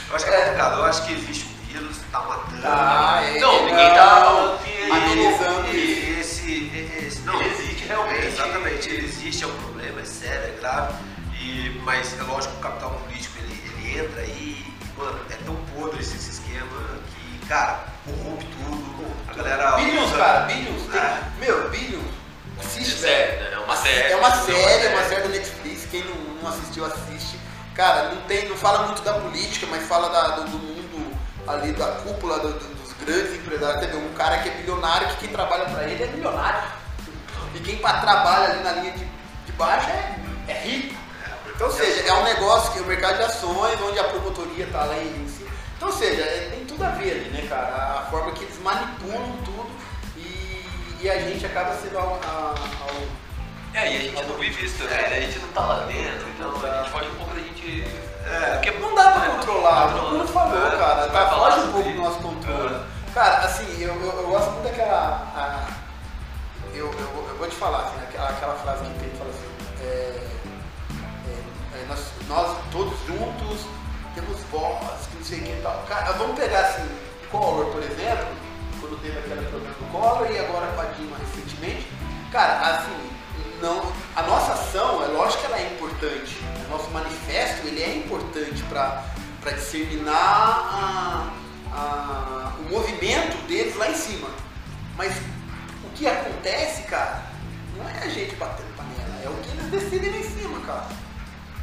[SPEAKER 1] eu acho que é, complicado. Eu acho que existe um vírus, tá matando.
[SPEAKER 2] Ah,
[SPEAKER 1] é, não, ninguém tá
[SPEAKER 2] amenizando
[SPEAKER 1] esse, esse, esse, não, ele existe realmente. Exatamente, ele existe, é um problema, é sério, é grave. E, mas é lógico que o capital político ele, ele entra aí, mano, é tão podre esse, esse esquema que, cara, corrompe tudo. A galera.
[SPEAKER 2] Billions, cara, billions. É. Meu, billions Assiste,
[SPEAKER 3] velho. Né? É uma série.
[SPEAKER 2] É uma série, é uma série da Netflix. Quem não, não, assistiu, assiste. Cara, não, tem, não fala muito da política, mas fala da, do, do, mundo ali, da cúpula do, dos grandes empresários. Teve um cara que é bilionário, que quem trabalha pra ele é milionário. E quem trabalha ali na linha de, de baixo é, é rico. Então, ou seja, é um negócio que é o mercado de ações, onde a promotoria está lá em cima. Então, ou seja, é, tem tudo a ver ali, né, cara? A forma que eles manipulam tudo e a gente acaba sendo ao, ao,
[SPEAKER 3] é, e a gente não vive isso também, né? A gente não tá lá dentro, então a gente foge um pouco da gente.
[SPEAKER 2] É, porque não dá pra controlar, o Bruno falou, é, cara, tá, foge um pouco do nosso controle. É. Cara, assim, eu, eu, eu, gosto muito daquela. A, eu, eu, eu, vou te falar, assim, aquela, aquela frase que tem, fala assim, é, é, é, nós, nós todos juntos temos voz, que não sei o que e tal. Cara, vamos pegar assim, Collor, por exemplo, quando teve aquele problema do Collor e agora com a Dilma recentemente. Cara, assim, não, a nossa ação, é lógico que ela é importante. O nosso manifesto ele é importante para disseminar a, a, o movimento deles lá em cima. Mas o que acontece, cara, não é a gente batendo panela, é o que eles decidem lá em cima, cara.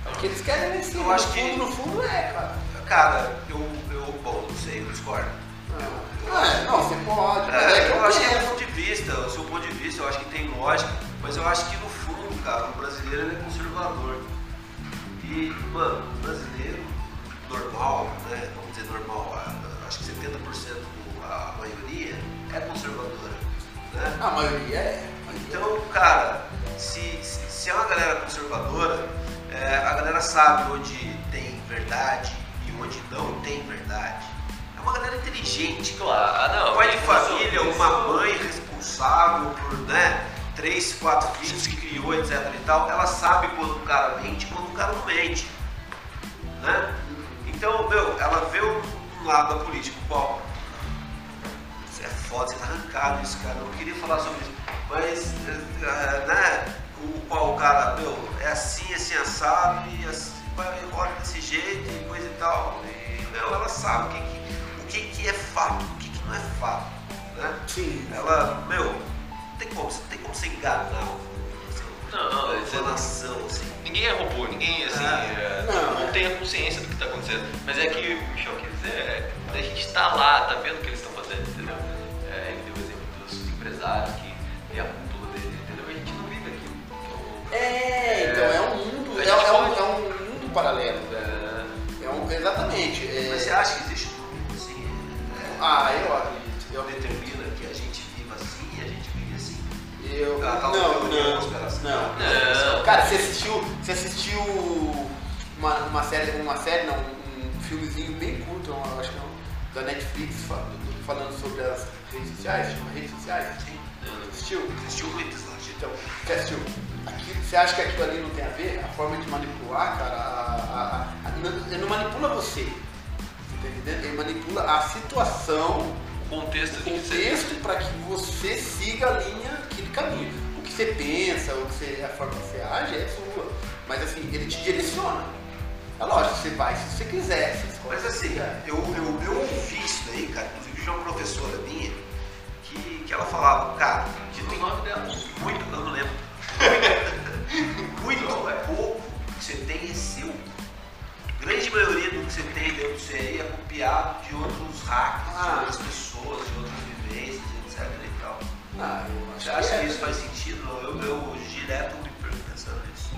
[SPEAKER 2] É o que eles querem lá em cima.
[SPEAKER 1] Eu acho
[SPEAKER 2] no fundo,
[SPEAKER 1] que,
[SPEAKER 2] no fundo é, cara.
[SPEAKER 1] Cara, eu, eu bom, não sei, eu discordo. Ah. Eu,
[SPEAKER 2] É, não, você pode.
[SPEAKER 1] É,
[SPEAKER 2] é
[SPEAKER 1] eu acho que é o ponto de vista, o seu ponto de vista, eu acho que tem lógica, mas eu acho que no fundo, cara, o brasileiro é conservador. E, mano, o brasileiro normal, né? Vamos dizer normal, acho que 70% do- a maioria é conservadora. Né?
[SPEAKER 2] A maioria é.
[SPEAKER 1] Então, cara, se, se, se é uma galera conservadora, é, a galera sabe onde tem verdade e onde não tem verdade. É uma galera inteligente,
[SPEAKER 3] Claro, ah, não.
[SPEAKER 1] pai de família,
[SPEAKER 3] isso-
[SPEAKER 1] uma mãe responsável por né, três, quatro filhos que criou, etc e tal, ela sabe quando o cara mente e quando o cara não mente. Né? Então, meu, ela vê um, lado da política, qual? É foda, você tá arrancado isso, cara. Eu não queria falar sobre isso. Mas, eh, né, o qual o cara, meu, é assim, assim, assado, e assim, roda desse jeito e coisa e tal. E, meu, ela sabe o que, que- o que, é fato, o que, que não é fato. Né?
[SPEAKER 2] Sim.
[SPEAKER 1] Ela, meu, não tem como, não tem como você enganar
[SPEAKER 3] Não, não, é-
[SPEAKER 1] informação, assim.
[SPEAKER 3] Ninguém é robô, ninguém assim,
[SPEAKER 1] Ah,
[SPEAKER 3] é,
[SPEAKER 2] não, é.
[SPEAKER 3] tem a consciência do que está acontecendo. Mas é que o Michel quer dizer, é, quando a gente está lá, tá vendo o que eles estão fazendo, entendeu? É, ele deu o exemplo dos empresários que tem a cúpula dele, entendeu? A gente não vive aquilo. Então,
[SPEAKER 2] É, então é um mundo. É, é um,
[SPEAKER 3] pode-
[SPEAKER 2] é um mundo paralelo.
[SPEAKER 3] é,
[SPEAKER 2] É um, exatamente. é-
[SPEAKER 1] Mas você acha que existe
[SPEAKER 2] Ah, eu acredito.
[SPEAKER 1] eu determina que a gente viva assim e a gente vive assim.
[SPEAKER 2] Eu.
[SPEAKER 1] Ah, tá,
[SPEAKER 2] não, não,
[SPEAKER 1] conspiração.
[SPEAKER 2] não.
[SPEAKER 3] Não.
[SPEAKER 2] Cara, você assistiu. Você assistiu uma, uma série, uma série, não, um filmezinho bem curto, eu acho que não, da Netflix fa- falando sobre as redes sociais, chama redes sociais?
[SPEAKER 1] Sim.
[SPEAKER 2] Você assistiu?
[SPEAKER 1] Muitas lá, gente.
[SPEAKER 2] Então, você assistiu? Aquilo, você acha que aquilo ali não tem a ver? A forma de manipular, cara, a, a- a- não- ele não manipula você. Entendendo? Ele manipula a situação
[SPEAKER 3] o contexto de
[SPEAKER 2] contexto para que você siga a linha, aquele caminho. O que você pensa, o que você, a forma que você age é sua. Mas assim, ele te direciona. É lógico, você vai se você quiser. Você
[SPEAKER 1] Mas assim, eu, eu, eu ouvi isso daí, cara. Inclusive, tinha uma professora minha que, que ela falava, cara, que
[SPEAKER 3] tem nome dela.
[SPEAKER 1] muito, eu não lembro. muito pouco que você tem é seu. Grande maioria do que você tem dentro de você aí é copiado de outros hackers, de
[SPEAKER 2] Ah.
[SPEAKER 1] outras pessoas, de outras vivências, etc e tal.
[SPEAKER 2] Ah, eu acho
[SPEAKER 1] Você acha
[SPEAKER 2] que,
[SPEAKER 1] que
[SPEAKER 2] é.
[SPEAKER 1] isso faz sentido? Eu, eu direto me pergunto pensando nisso.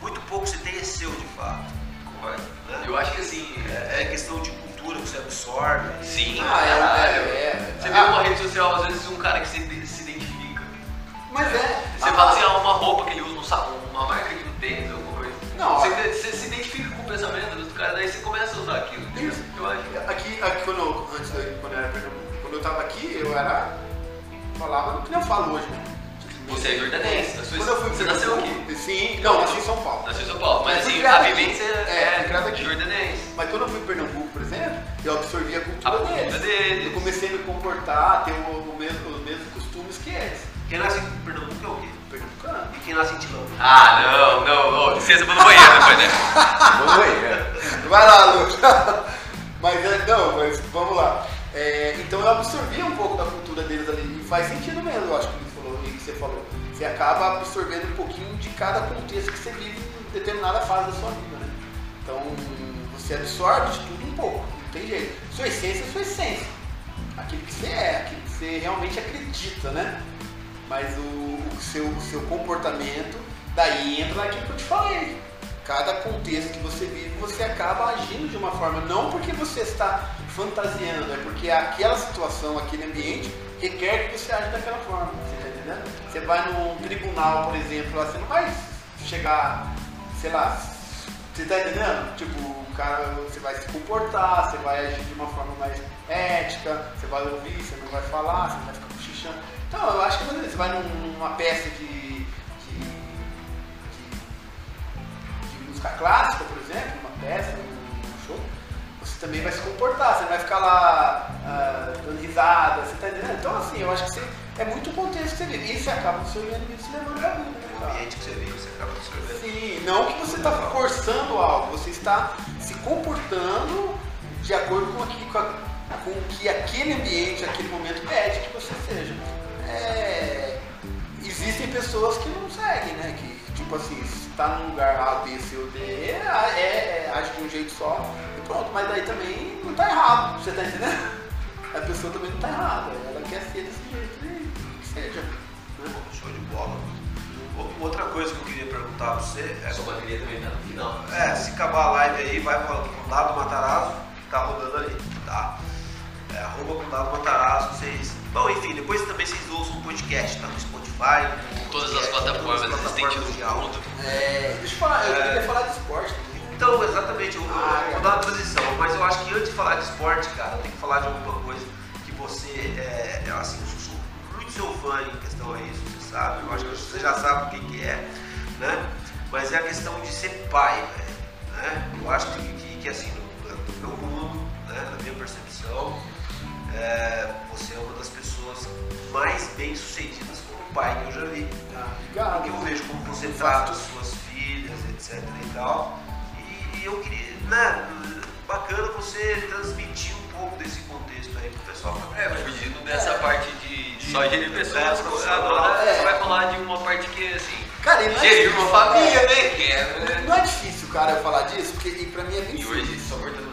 [SPEAKER 1] Muito pouco você tem é seu de fato.
[SPEAKER 3] Concordo.
[SPEAKER 1] Né?
[SPEAKER 3] Eu acho que assim,
[SPEAKER 1] É, é questão de cultura que você absorve.
[SPEAKER 3] sim,
[SPEAKER 2] Ah, é,
[SPEAKER 3] caralho.
[SPEAKER 2] é, é.
[SPEAKER 3] Você vê
[SPEAKER 2] Ah.
[SPEAKER 3] numa rede social, às vezes, um cara que se, se identifica.
[SPEAKER 2] Mas é.
[SPEAKER 3] Você
[SPEAKER 2] Ah,
[SPEAKER 3] fala assim, ah, uma roupa que ele usa, um sa- uma marca de um tênis, alguma coisa.
[SPEAKER 2] Não,
[SPEAKER 3] você, você se identifica pensamento do cara, daí você começa a usar aquilo.
[SPEAKER 2] Isso.
[SPEAKER 3] Eu acho.
[SPEAKER 2] Aqui, aqui quando eu, antes da, quando eu era Pernambuco, quando eu tava aqui, eu era. falava que nem eu falo hoje?
[SPEAKER 3] Você é jordanense, sua-
[SPEAKER 2] Quando eu fui
[SPEAKER 3] você nasceu
[SPEAKER 2] Pernambuco- Sim, não, nasci em São Paulo.
[SPEAKER 3] Nasceu em São Paulo, mas assim, a
[SPEAKER 2] aqui.
[SPEAKER 3] vivência
[SPEAKER 2] É,
[SPEAKER 3] é
[SPEAKER 2] aqui.
[SPEAKER 3] jordanense.
[SPEAKER 2] Mas quando eu fui em Pernambuco, por exemplo, eu absorvi a cultura,
[SPEAKER 3] A cultura
[SPEAKER 2] deles.
[SPEAKER 3] deles.
[SPEAKER 2] Eu comecei a me comportar, a ter o, o mesmo, os mesmos costumes que eles.
[SPEAKER 1] Quem nasce em Pernambuco é o quê?
[SPEAKER 2] Pernambucano.
[SPEAKER 1] E quem nasce em Tilão?
[SPEAKER 3] Ah, não, não, não. Licença, vou no banheiro depois, né? Vou no banheiro.
[SPEAKER 2] Vai lá, Lu. mas é, não, mas vamos lá. É, então eu absorvi um pouco da cultura deles ali. E faz sentido mesmo, eu acho que ele falou, que você falou. Você acaba absorvendo um pouquinho de cada contexto que você vive em determinada fase da sua vida, né? Então você absorve de tudo um pouco, não tem jeito. Sua essência é sua essência. Aquilo que você é, aquilo que você realmente acredita, né? Mas o, o seu, o seu comportamento, daí entra naquilo que eu te falei. Cada contexto que você vive, você acaba agindo de uma forma, não porque você está fantasiando, é porque aquela situação, aquele ambiente requer que você age daquela forma. Você está entendendo? Você vai num tribunal, por exemplo, você não vai chegar, sei lá, você tá entendendo? Tipo, o cara, você vai se comportar, você vai agir de uma forma mais ética, você vai ouvir, você não vai falar, você vai ficar cochichando. Então, eu acho que você vai num- numa peça de, de, de, de música clássica, por exemplo, uma peça, um show, você também vai se comportar, você não vai ficar lá ah, dando risada, você tá entendendo? Então, assim, eu acho que você, é muito o contexto que você vive. E você acaba com o seu inimigo se levando da vida, né,
[SPEAKER 1] O ambiente que você vive, você acaba absorvendo.
[SPEAKER 2] Sim, não que você está forçando algo, você está se comportando de acordo com, aqui, com, a- com o que aquele ambiente, aquele momento pede que você seja. É, existem pessoas que não seguem, né? Que, tipo assim, se está num lugar A, B, C ou D, é, é, é, age de um jeito só e pronto. Mas daí também não está errado, você está entendendo? a pessoa também não tá errada. Ela quer ser desse jeito e que seja. Né?
[SPEAKER 1] Show de bola. Outra coisa que eu queria perguntar pra você é.
[SPEAKER 3] Sua bateria também tá no final.
[SPEAKER 1] É, se acabar a live aí, vai para o Dado Matarazzo, tá rodando ali, tá? É, arroba com Dado Matarazzo, vocês. Bom, enfim, depois também vocês ouçam o podcast, tá no Spotify. No
[SPEAKER 3] Todas as plataformas existentes do mundo.
[SPEAKER 2] É, deixa eu falar, eu
[SPEAKER 1] É.
[SPEAKER 2] queria falar de esporte também.
[SPEAKER 1] Então, exatamente, eu, eu
[SPEAKER 2] Ah,
[SPEAKER 1] vou dar uma transição, mas eu acho que antes de falar de esporte, cara, eu tenho que falar de alguma coisa que você é, é, assim, eu sou muito seu fã em questão a isso, você sabe, eu acho que você já sabe o que, que é, né? Mas é a questão de ser pai, velho, né? Eu acho que, que, que, assim, no, no meu mundo, né, na minha percepção, é, você é uma das pessoas mais bem sucedidas como pai que eu já vi.
[SPEAKER 2] Ah,
[SPEAKER 1] Porque eu vejo como você trata as suas filhas, etc e tal. E, e eu queria, né, bacana você transmitir um pouco desse contexto aí pro pessoal.
[SPEAKER 3] É, fugindo dessa parte de só gerir pessoas,
[SPEAKER 1] É,
[SPEAKER 3] agora
[SPEAKER 2] é.
[SPEAKER 3] você vai falar de uma parte que, assim,
[SPEAKER 2] Cara, e não é
[SPEAKER 3] gerir uma família, né? É,
[SPEAKER 2] Não é difícil, cara, eu falar disso, porque pra mim é bem
[SPEAKER 3] E hoje, só cortando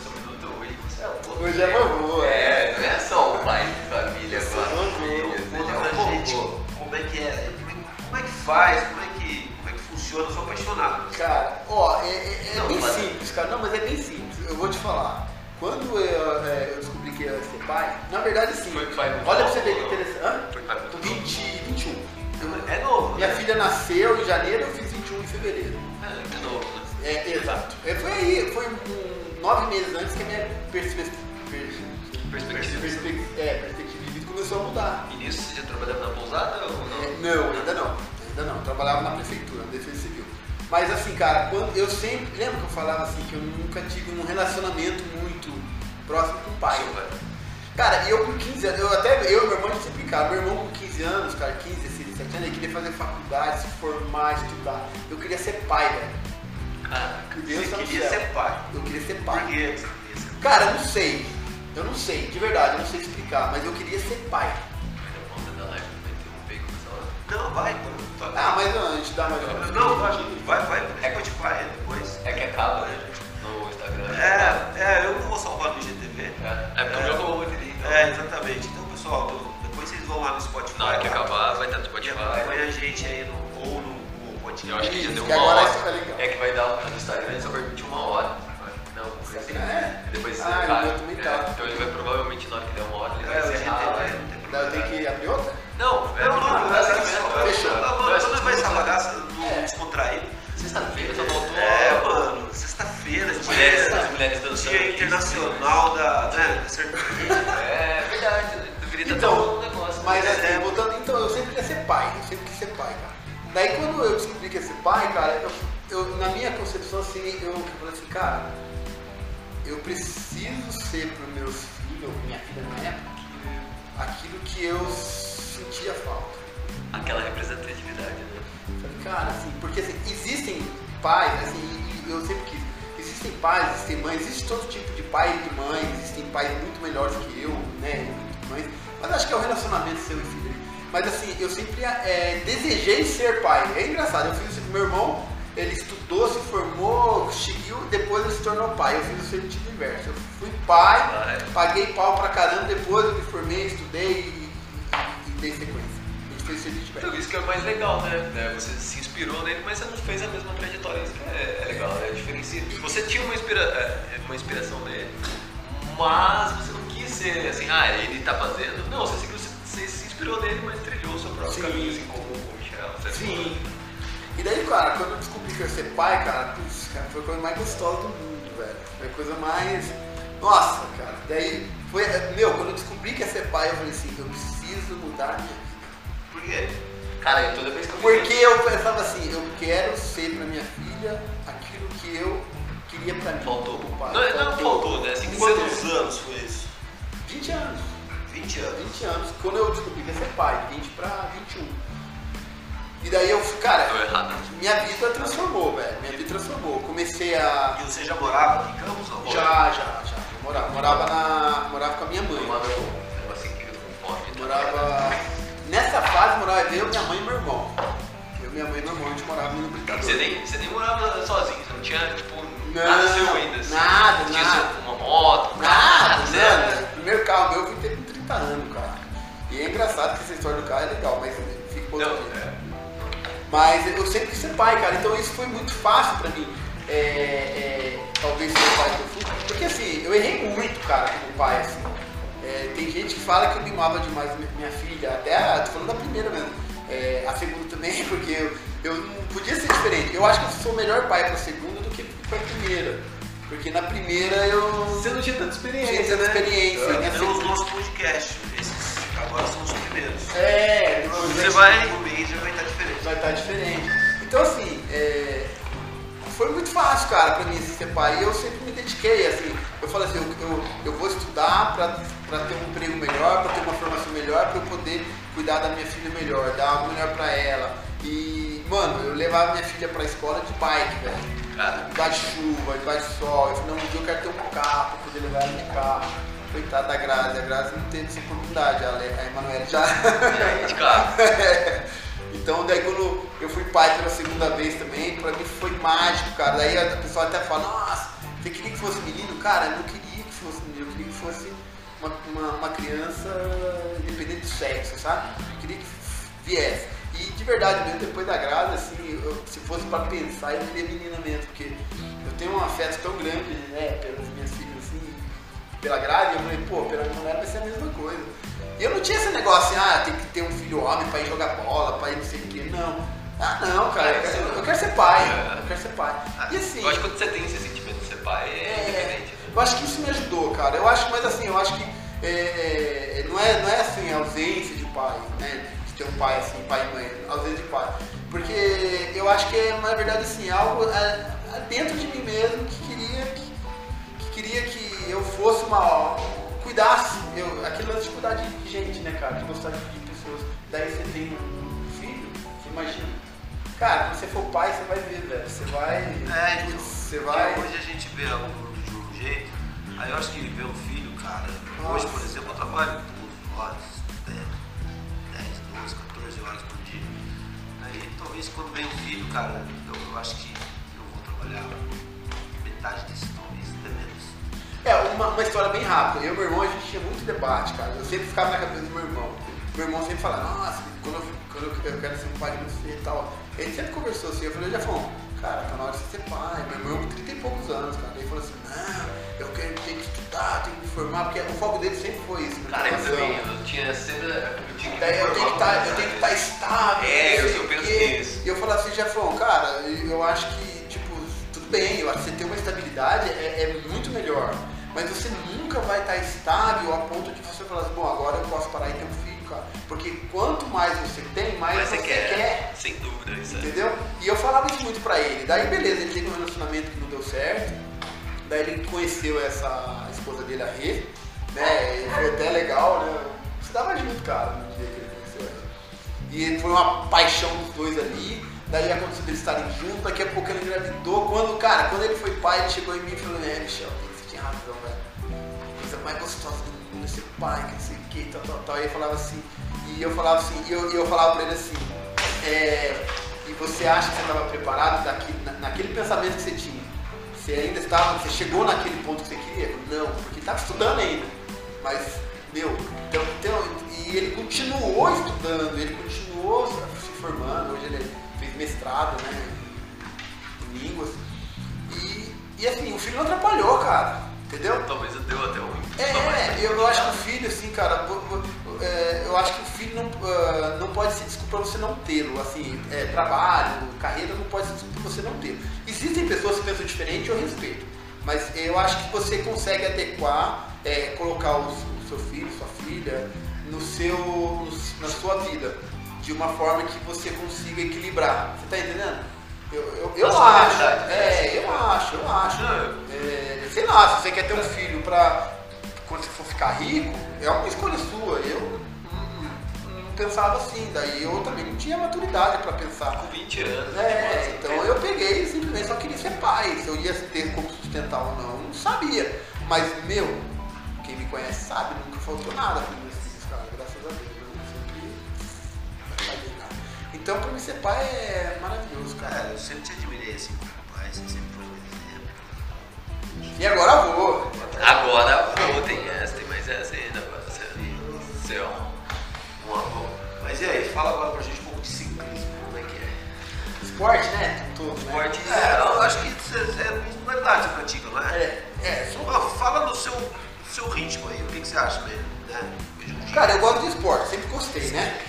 [SPEAKER 3] Hoje é
[SPEAKER 2] vovô,
[SPEAKER 3] É, não é só o pai de família
[SPEAKER 2] é
[SPEAKER 3] agora.
[SPEAKER 2] vovô,
[SPEAKER 3] é
[SPEAKER 1] pra
[SPEAKER 3] um
[SPEAKER 1] gente como é que é, como é, como é que faz, como é que, como é que funciona, eu sou apaixonado.
[SPEAKER 2] Cara, ó, é, é- é
[SPEAKER 3] Não,
[SPEAKER 2] bem
[SPEAKER 3] mas-
[SPEAKER 2] simples, cara. Não, mas é bem simples. Eu vou te falar. Quando eu, é, eu descobri que ia ser pai, na verdade sim.
[SPEAKER 3] Foi pai
[SPEAKER 2] Olha pra você ver que interessante. Hã?
[SPEAKER 3] Foi pai muito
[SPEAKER 2] Com
[SPEAKER 3] novo.
[SPEAKER 2] 20, 21. Eu-
[SPEAKER 1] É novo,
[SPEAKER 2] Minha
[SPEAKER 1] né?
[SPEAKER 2] filha nasceu em janeiro, eu fiz 21 em fevereiro.
[SPEAKER 3] É, é novo, né?
[SPEAKER 2] É, exato. É, foi aí, foi um, nove meses antes que a minha perspectiva, é, perspectiva de vida começou a mudar.
[SPEAKER 3] E nisso você já trabalhava na pousada ou
[SPEAKER 2] É,
[SPEAKER 3] não?
[SPEAKER 2] não, ainda não. Ainda não. Trabalhava na prefeitura, na defesa civil. Mas assim, cara, quando eu sempre. Lembra que eu falava assim que eu nunca tive um relacionamento muito próximo com o pai? Cara, e eu com 15 anos, eu até eu e meu irmão a gente sempre brincava. Meu irmão com 15 anos, cara, 15, 16, 17 anos, ele queria fazer faculdade, se formar, estudar. Eu queria ser pai, velho.
[SPEAKER 3] Caraca.
[SPEAKER 2] Deus
[SPEAKER 1] Você
[SPEAKER 2] no
[SPEAKER 1] queria ser pai.
[SPEAKER 2] Eu queria ser
[SPEAKER 1] Por
[SPEAKER 2] pai.
[SPEAKER 1] que você queria ser pai?
[SPEAKER 2] Cara, eu não sei. Eu não sei, de verdade, eu não sei explicar, mas eu queria ser pai.
[SPEAKER 3] Vai.
[SPEAKER 1] Não, vai, pô.
[SPEAKER 2] Ah, mas não, a gente dá mais uma
[SPEAKER 1] Não, vai, vai, vai, é de pai depois.
[SPEAKER 3] É que acaba, né? No Instagram.
[SPEAKER 1] É, é, eu não vou salvar no IGTV.
[SPEAKER 3] É, é porque o meu acabou muito ali. Então,
[SPEAKER 1] É, exatamente. Então, pessoal, depois vocês vão lá no Spotify.
[SPEAKER 3] na hora que acabar, vai estar no Spotify.
[SPEAKER 1] Acompanha a gente aí no, ou no, no podcast.
[SPEAKER 3] Eu acho que já deu uma hora.
[SPEAKER 2] legal.
[SPEAKER 3] É que vai dar no Instagram só permite uma hora. Não, coisa assim.
[SPEAKER 2] É?
[SPEAKER 3] Depois
[SPEAKER 2] Ah,
[SPEAKER 3] cara,
[SPEAKER 2] tá.
[SPEAKER 3] é, Então ele vai provavelmente na hora que der uma hora, ele vai
[SPEAKER 1] É,
[SPEAKER 3] encerrar. Vai-
[SPEAKER 1] não
[SPEAKER 2] eu tenho que abrir outra?
[SPEAKER 3] Não, é
[SPEAKER 1] Não, não, não,
[SPEAKER 3] é
[SPEAKER 1] é
[SPEAKER 3] segmento.
[SPEAKER 2] Fechou.
[SPEAKER 3] Não,
[SPEAKER 1] Não,
[SPEAKER 3] é
[SPEAKER 1] não, vai essa bagaça
[SPEAKER 2] É.
[SPEAKER 1] descontraído.
[SPEAKER 3] Sexta-feira só faltou.
[SPEAKER 1] É, mano, sexta-feira,
[SPEAKER 3] As mulheres,
[SPEAKER 1] dia-
[SPEAKER 3] as mulheres dançando.
[SPEAKER 1] Dia internacional da, né, da cerveja.
[SPEAKER 3] É verdade, né? deveria estar
[SPEAKER 2] Então,
[SPEAKER 3] um negócio.
[SPEAKER 2] Mas
[SPEAKER 3] né?
[SPEAKER 2] assim, voltando, então eu sempre queria ser pai, eu sempre quis ser pai, cara. Daí quando eu descobri que ser pai, cara, eu, eu- na minha concepção assim, eu, eu falei assim, cara, eu preciso ser para meus filhos, ou minha filha na época, aquilo que eu sentia falta.
[SPEAKER 3] Aquela representatividade, né?
[SPEAKER 2] Falei, cara, assim, porque assim, existem pais, assim, eu sempre quis, existem pais, existem mães, existe todo tipo de pai e de mãe, existem pais muito melhores que eu, né, mães, mas acho que é o relacionamento seu e filho. Mas assim, eu sempre é, desejei ser pai. É engraçado, eu fiz isso com meu irmão, ele estudou, se formou, seguiu, depois ele se tornou pai. Eu fiz o sentido inverso. Eu fui pai,
[SPEAKER 3] Ah, é.
[SPEAKER 2] paguei pau pra caramba, depois eu me formei, estudei e, e- e dei sequência.
[SPEAKER 3] Então isso que é o mais legal, né? É, Você se inspirou nele, mas você não fez a mesma trajetória. Isso que é, é legal, é diferencia. Você tinha uma, inspira, é, uma inspiração dele, mas você não quis ser assim, ah, ele tá fazendo. Não, você, seguiu, você inspirou nele, mas trilhou o seu próprio
[SPEAKER 2] Sim.
[SPEAKER 3] caminho, assim como o Michel. certo?
[SPEAKER 2] Sim. E daí, cara, quando eu descobri que eu ia ser pai, cara, putz, cara, foi a coisa mais gostosa do mundo, velho. Foi a coisa mais. Nossa, cara. Daí foi. Meu, quando eu descobri que ia ser pai, eu falei assim, eu preciso mudar a minha vida.
[SPEAKER 1] Por quê?
[SPEAKER 3] Cara, eu toda vez que eu
[SPEAKER 2] Porque eu pensava assim, eu quero ser pra minha filha aquilo que eu queria pra mim.
[SPEAKER 3] Faltou.
[SPEAKER 2] como pai.
[SPEAKER 3] Não, não faltou, né? Assim,
[SPEAKER 1] Quantos
[SPEAKER 3] você-
[SPEAKER 1] anos foi isso?
[SPEAKER 2] 20 anos.
[SPEAKER 1] 20 anos.
[SPEAKER 2] 20 anos. Quando eu descobri que ia ser pai, 20 pra 21. E daí eu, cara,
[SPEAKER 3] Tô errado.
[SPEAKER 2] minha vida transformou, velho. Minha vida transformou. Comecei a.
[SPEAKER 1] E você já morava em Campos? não?
[SPEAKER 2] Já, já, já. Eu morava, morava, na, morava com a minha mãe.
[SPEAKER 3] Um aqui com fome. tá?
[SPEAKER 2] Morava. Nessa fase morava eu, minha mãe e meu irmão. Eu, minha mãe e meu irmão, a gente morava no Britador.
[SPEAKER 3] Você nem, você nem morava sozinho, você não tinha, tipo,
[SPEAKER 2] Não,
[SPEAKER 3] nada seu ainda. assim.
[SPEAKER 2] nada,
[SPEAKER 3] Tinha
[SPEAKER 2] nada.
[SPEAKER 3] seu- uma moto, um
[SPEAKER 2] Nada,
[SPEAKER 3] carro,
[SPEAKER 2] nada. Primeiro carro meu 30 anos, cara. E é engraçado que essa história do carro é legal, mas fica por outro
[SPEAKER 3] Não, é.
[SPEAKER 2] Mas eu sempre quis ser pai, cara, então isso foi muito fácil pra mim. É, é, talvez ser pai que eu fui. Porque assim, eu errei muito, cara, como pai, assim. É, tem gente que fala que eu mimava demais minha, minha filha, até a, tô falando da primeira mesmo. É, a segunda também, porque eu, eu não podia ser diferente. Eu acho que eu sou o melhor pai pra segunda do que pra primeira. Porque na primeira eu
[SPEAKER 1] Você não tinha tanta experiência,
[SPEAKER 2] tinha tanta
[SPEAKER 1] né?
[SPEAKER 2] experiência.
[SPEAKER 1] Aqui
[SPEAKER 2] né?
[SPEAKER 1] temos o nosso podcast. Esses agora são os primeiros.
[SPEAKER 2] É,
[SPEAKER 3] Você vai.
[SPEAKER 1] O mês já vai estar diferente.
[SPEAKER 2] vai estar diferente. Então assim, é, foi muito fácil, cara, pra mim ser pai. E eu sempre me dediquei, assim, eu falei assim, eu, eu, eu vou estudar pra, pra ter um emprego melhor, pra ter uma formação melhor, pra eu poder cuidar da minha filha melhor, dar algo melhor pra ela. E, mano, eu levava minha filha pra escola de bike, velho.
[SPEAKER 3] Cara,
[SPEAKER 2] Debaixo de chuva, debaixo de sol. Eu falei, não, um dia eu quero ter um carro pra poder levar ela de carro. Coitada da Grazi, a Grazi não teve essa oportunidade, a, a Emanuele já.
[SPEAKER 3] é, de carro.
[SPEAKER 2] então daí quando eu fui pai pela segunda vez também, pra mim foi mágico, cara. Daí a pessoa até fala, nossa, você queria que fosse menino? Cara, eu não queria que fosse menino, eu queria que fosse uma, uma, uma criança independente do sexo, sabe? Eu queria que viesse. De verdade mesmo, depois da grávida, assim, eu- se fosse pra pensar, eu queria menina mesmo, porque eu tenho um afeto tão grande, né, pelas minhas filhas, assim, pela grade, eu falei, pô, pela minha mulher vai ser a mesma coisa. E eu não tinha esse negócio assim, ah, tem que ter um filho homem pra ir jogar bola, pra ir não sei o quê. Não. Ah, não, cara, eu quero, ser- eu quero ser pai.
[SPEAKER 3] É.
[SPEAKER 2] Eu quero ser pai. E assim,
[SPEAKER 3] Eu acho que quando você tem esse sentimento de ser pai, é,
[SPEAKER 2] é,
[SPEAKER 3] independente. né?
[SPEAKER 2] eu acho que isso me ajudou, cara. Eu acho, mas assim, eu acho que é, não, é, não é assim, a ausência de pai, né? Ter um pai assim, pai e mãe, ausência de pai. Porque eu acho que é, na verdade, assim, algo é, é dentro de mim mesmo que queria que, que queria que eu fosse uma. cuidasse, eu, aquele lance de cuidar de gente, né, cara? De gostar de, de pessoas. Daí você tem um filho, você imagina. Cara, quando você for pai, você vai ver, velho. Você vai.
[SPEAKER 1] É, então,
[SPEAKER 2] Você vai.
[SPEAKER 1] Hoje a gente vê o mundo de um jeito, aí eu acho que ver um filho, cara, hoje,
[SPEAKER 2] Nossa.
[SPEAKER 1] por exemplo, eu trabalho 12 talvez quando vem um filho, cara, eu, eu acho que eu vou trabalhar metade desse talvez, até menos.
[SPEAKER 2] É, uma, uma história bem rápida. Eu e meu irmão, a gente tinha muito debate, cara. Eu sempre ficava na cabeça do meu irmão. Meu irmão sempre falava, nossa, quando eu, quando eu quero ser um pai de você e tal. Ele sempre conversou assim, eu falei, Jafão, cara, tá na hora de você ser pai. Meu irmão com 30 e poucos anos, cara. Ele falou assim, não, eu quero ter que estudar, tenho que me formar, porque o foco dele sempre foi isso. né?
[SPEAKER 3] Cara, eu também, eu tinha sempre. Eu tinha que
[SPEAKER 2] Daí eu tenho que
[SPEAKER 3] formar
[SPEAKER 2] estar, eu tenho que estar estável.
[SPEAKER 3] É, eu
[SPEAKER 2] o
[SPEAKER 3] penso nisso.
[SPEAKER 2] E eu falava assim, Jefão, cara, eu acho que, tipo, tudo bem, eu acho que você ter uma estabilidade é, é muito melhor. Mas você nunca vai estar estável a ponto de você falar assim, bom, agora eu posso parar e ter um filho, cara. Porque quanto mais você tem, mais
[SPEAKER 3] Mas
[SPEAKER 2] você,
[SPEAKER 3] quer,
[SPEAKER 2] quer.
[SPEAKER 3] sem dúvida, isso é.
[SPEAKER 2] Entendeu? E eu falava isso muito pra ele. Daí beleza, ele teve um relacionamento que não deu certo. Daí ele conheceu essa esposa dele, a Rê, né? E foi até legal, né? Você dava junto, cara, no dia que ele conheceu ela. E foi uma paixão dos dois ali. Daí aconteceu deles estarem juntos, daqui a pouco ele engravidou. Quando, cara, quando ele foi pai, ele chegou em mim e falou, é, Michel, você tinha razão, velho. A coisa mais gostosa do mundo é ser pai, que não sei o que, tal, tal, tal. E eu falava assim, e eu falava assim, e eu, eu falava pra ele assim, é, e você acha que você estava preparado na- naquele pensamento que você tinha? Você ainda estava, você chegou naquele ponto que você queria? Não, porque estava estudando ainda. Mas, meu, então, então, e ele continuou estudando, ele continuou se formando, hoje ele fez mestrado, né, em línguas. E, e assim, o filho não atrapalhou, cara, entendeu?
[SPEAKER 3] Talvez eu deu até um.
[SPEAKER 2] É, eu, eu acho que o filho, assim, cara, é, eu acho que o filho não, ah, não pode ser desculpa pra você não tê-lo. Assim, é, trabalho, carreira não pode ser desculpa pra você não tê-lo. Existem pessoas que pensam diferente, eu respeito. Mas eu acho que você consegue adequar, é, colocar o, o seu filho, sua filha, no seu, no- na sua vida. De uma forma que você consiga equilibrar. Você tá entendendo? Eu, eu, eu
[SPEAKER 3] sua
[SPEAKER 2] acho.
[SPEAKER 3] né?
[SPEAKER 2] É, eu acho, eu acho. É, sei lá, se você quer ter um filho pra quando você for ficar rico, é uma escolha sua. Eu não, pensava assim, daí eu também não tinha maturidade pra pensar.
[SPEAKER 3] Com 20 anos.
[SPEAKER 2] É,
[SPEAKER 3] tipo,
[SPEAKER 2] então eu peguei e simplesmente só queria ser pai. Se eu ia ter como sustentar ou não, eu não sabia. Mas, meu, quem me conhece sabe, nunca faltou nada pra meus Então, pra mim ser pai é maravilhoso, cara.
[SPEAKER 1] Cara, eu sempre te admirei assim como pai, você sempre foi um exemplo.
[SPEAKER 2] E agora vou.
[SPEAKER 3] Agora vou, tem essa, tem mais essa ainda. Agora você... Você é um, um avô.
[SPEAKER 1] Mas e aí, fala agora pra gente um pouco de ciclismo, como é que é?
[SPEAKER 2] Esporte, né? Tudo, né?
[SPEAKER 3] Esporte.
[SPEAKER 1] É, eu acho que você, é, na verdade você pratica, não é?
[SPEAKER 2] É, é, sou-
[SPEAKER 1] Ó, Fala no seu, no seu ritmo aí, o que, que você acha mesmo? Né?
[SPEAKER 2] Cara, eu gosto de esporte, sempre gostei, né?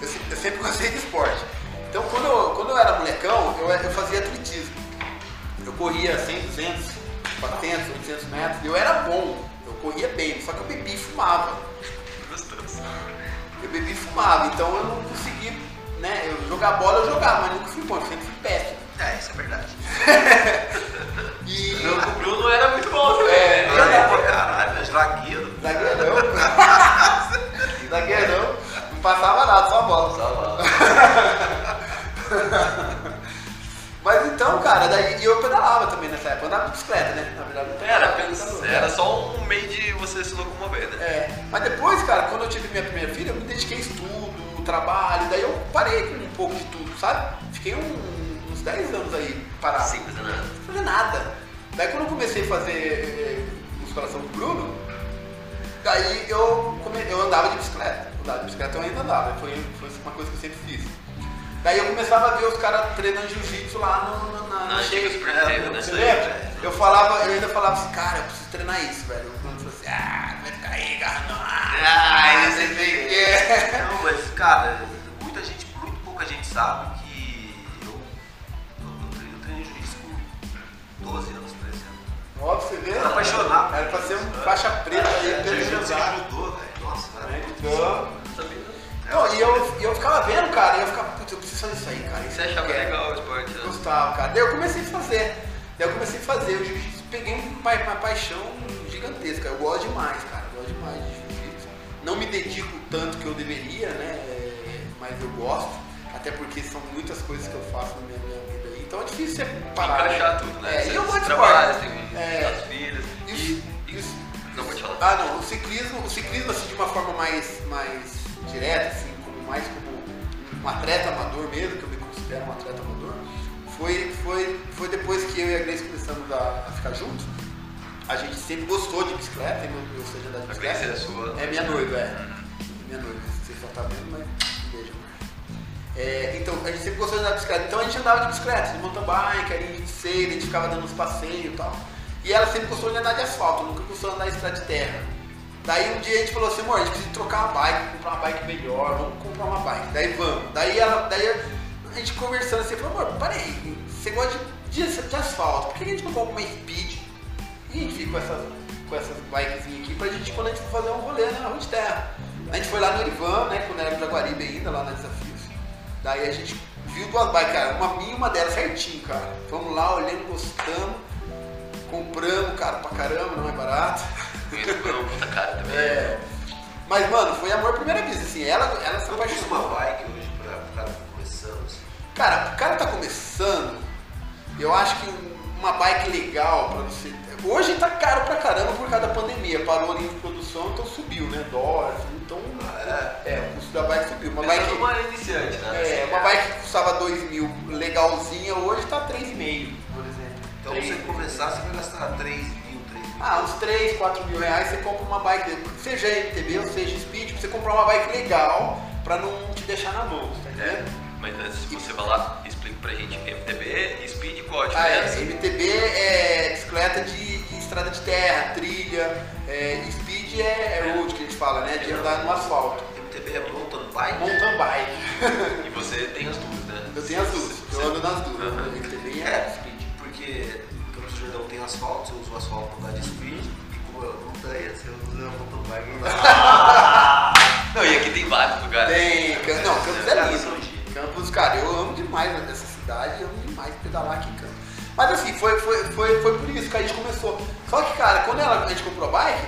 [SPEAKER 2] Eu, se- eu sempre gostei de esporte. Então, quando eu, quando eu era molecão, eu, eu fazia atletismo. Eu corria 100, 200, 400, 800 metros. Eu era bom, eu corria bem, só que eu bebia e fumava.
[SPEAKER 3] Gostoso.
[SPEAKER 2] Eu bebia e fumava, então eu não consegui, né? Eu jogar bola eu jogava, mas nunca fui bom, eu sempre fui péssimo.
[SPEAKER 1] É, isso é verdade.
[SPEAKER 2] E.
[SPEAKER 3] Não, o Bruno era muito bom também.
[SPEAKER 2] É,
[SPEAKER 3] né?
[SPEAKER 1] Caralho, né? zagueiro.
[SPEAKER 2] Zagueirão. Zagueirão. Passava nada, só a bola.
[SPEAKER 3] Só lá.
[SPEAKER 2] Mas então, cara, daí eu pedalava também nessa época, eu andava de bicicleta, né? Na verdade,
[SPEAKER 3] Era,
[SPEAKER 2] pedalava,
[SPEAKER 3] era só um meio de você se locomover, né?
[SPEAKER 2] É, mas depois, cara, quando eu tive minha primeira filha, eu me dediquei a estudo, trabalho, daí eu parei com um pouco de tudo, sabe? Fiquei um- uns 10 anos aí parado.
[SPEAKER 3] Sim, mas nada.
[SPEAKER 2] Não fazer nada. Daí quando eu comecei a fazer eh, musculação com o Bruno, daí eu, come- eu andava de bicicleta. Andava de bicicleta eu ainda andava, foi, foi uma coisa que eu sempre fiz. Daí eu começava a ver os caras treinando jiu-jitsu lá no, no- na,
[SPEAKER 3] Na antiga Super Nintendo, né?
[SPEAKER 2] Você lembra? Eu falava, eu ainda falava assim, cara, eu preciso treinar isso, velho. Bruno falou assim, ah, vai ficar aí, garrando.
[SPEAKER 3] Ah,
[SPEAKER 2] não sei o que que é.
[SPEAKER 1] Não, mas, cara, muita gente, muito pouca gente sabe que eu, eu, eu eu treinei jiu-jitsu com 12 anos, 13 anos.
[SPEAKER 2] Ó, pra você.
[SPEAKER 1] Eu era apaixonado.
[SPEAKER 2] Era pra ser um faixa preta aí,
[SPEAKER 1] É,
[SPEAKER 2] pelo
[SPEAKER 1] ajudou, velho. Nossa, muito
[SPEAKER 2] Então? Não, e eu, eu ficava vendo, cara, e eu ficava, putz, eu preciso fazer isso aí, cara.
[SPEAKER 3] Você
[SPEAKER 2] eu
[SPEAKER 3] achava
[SPEAKER 2] quero.
[SPEAKER 3] legal o esporte? né?
[SPEAKER 2] Gostava, cara. Daí eu comecei a fazer. Daí eu comecei a fazer. Jiu-jitsu peguei um pa- uma paixão gigantesca. Eu gosto demais, cara. Eu gosto demais de jiu-jitsu. Não me dedico tanto que eu deveria, né? é, Mas eu gosto. Até porque são muitas coisas que eu faço na minha, minha vida aí. Então é difícil você parar.
[SPEAKER 3] Encaixar tudo, né?
[SPEAKER 2] É, e eu gosto de esporte.
[SPEAKER 3] tem
[SPEAKER 2] É.
[SPEAKER 3] as filhas.
[SPEAKER 2] Isso,
[SPEAKER 3] E. Não pode falar.
[SPEAKER 2] Ah, não. O ciclismo, o ciclismo assim, de uma forma mais, mais direta, assim, como, mais como um atleta amador mesmo, que eu me considero um atleta amador, foi, foi, foi depois que eu e a Grace começamos a, a ficar juntos. A gente sempre gostou de bicicleta, eu gostei de andar de
[SPEAKER 3] A
[SPEAKER 2] bicicleta.
[SPEAKER 3] Grace é sua.
[SPEAKER 2] É minha noiva, é. Minha noiva, você só tá vendo, mas beijo. É, então, a gente sempre gostou de andar de bicicleta. Então a gente andava de bicicleta, de mountain bike, a gente sei, a gente ficava dando uns passeios e tal. E ela sempre gostou de andar de asfalto, nunca gostou de andar estrada de terra. Daí um dia a gente falou assim, amor, a gente precisa trocar uma bike, comprar uma bike melhor, vamos comprar uma bike. Daí vamos. Daí ela, daí a gente conversando assim, falou, amor, peraí, você gosta de, de, de asfalto, por que a gente não compra uma speed? E a gente fica com essas, com essas bikezinhas aqui pra gente quando a gente for fazer um rolê na rua de terra. A gente foi lá no Irivan, né? Quando era Jaguaribe ainda, lá na Desafios. Daí a gente viu duas bikes, cara, uma minha e uma dela certinho, cara. Fomos lá, olhando, gostamos, compramos, cara, pra caramba, não é barato.
[SPEAKER 3] Bom, puta cara também.
[SPEAKER 2] É. Mas, mano, foi amor à primeira vez, assim, ela, ela se apaixonou.
[SPEAKER 1] uma bike hoje pra o cara que tá começando? assim?
[SPEAKER 2] Cara, o cara tá começando, eu acho que uma bike legal pra você. Hoje tá caro pra caramba por causa da pandemia. Parou a linha de produção, então subiu, né? Dólar, então. É, o custo da bike subiu. Uma bike,
[SPEAKER 3] numa iniciante, né?
[SPEAKER 2] é, uma bike que custava 2 mil legalzinha, hoje tá 3,5, por exemplo.
[SPEAKER 1] Então
[SPEAKER 2] Três.
[SPEAKER 1] você começar, você vai gastar 3 mil, 3 mil.
[SPEAKER 2] Ah, uns 3, 4 mil reais você compra uma bike, seja MTB ou seja Speed, você comprar uma bike legal pra não te deixar na mão, tá
[SPEAKER 3] É,
[SPEAKER 2] entendendo?
[SPEAKER 3] mas antes de você falar, explica pra gente MTB Speed qual a
[SPEAKER 2] Ah, é,
[SPEAKER 3] diferença?
[SPEAKER 2] MTB é bicicleta de, de estrada de terra, trilha, é, Speed é, é road que a gente fala, né? De andar no asfalto.
[SPEAKER 1] MTB é mountain bike?
[SPEAKER 2] Mountain bike.
[SPEAKER 3] E você tem as duas, né?
[SPEAKER 2] Eu tenho as duas, eu ando nas duas.
[SPEAKER 3] Aham.
[SPEAKER 2] MTB
[SPEAKER 1] É,
[SPEAKER 2] Speed.
[SPEAKER 1] Porque o Campos do Jordão tem asfalto, você usa o asfalto pra andar de speed, e como eu não tenho, você usa a mountain bike.
[SPEAKER 3] Não, e aqui tem vários lugares.
[SPEAKER 2] Tem, Cam- não, Campos é
[SPEAKER 1] Cara,
[SPEAKER 2] lindo.
[SPEAKER 1] são de-
[SPEAKER 2] Campos, cara, eu amo demais essa cidade, eu amo demais pedalar aqui em Campos. Mas assim, foi, foi, foi, foi por isso que a gente começou. Só que, cara, quando ela- a gente comprou a bike,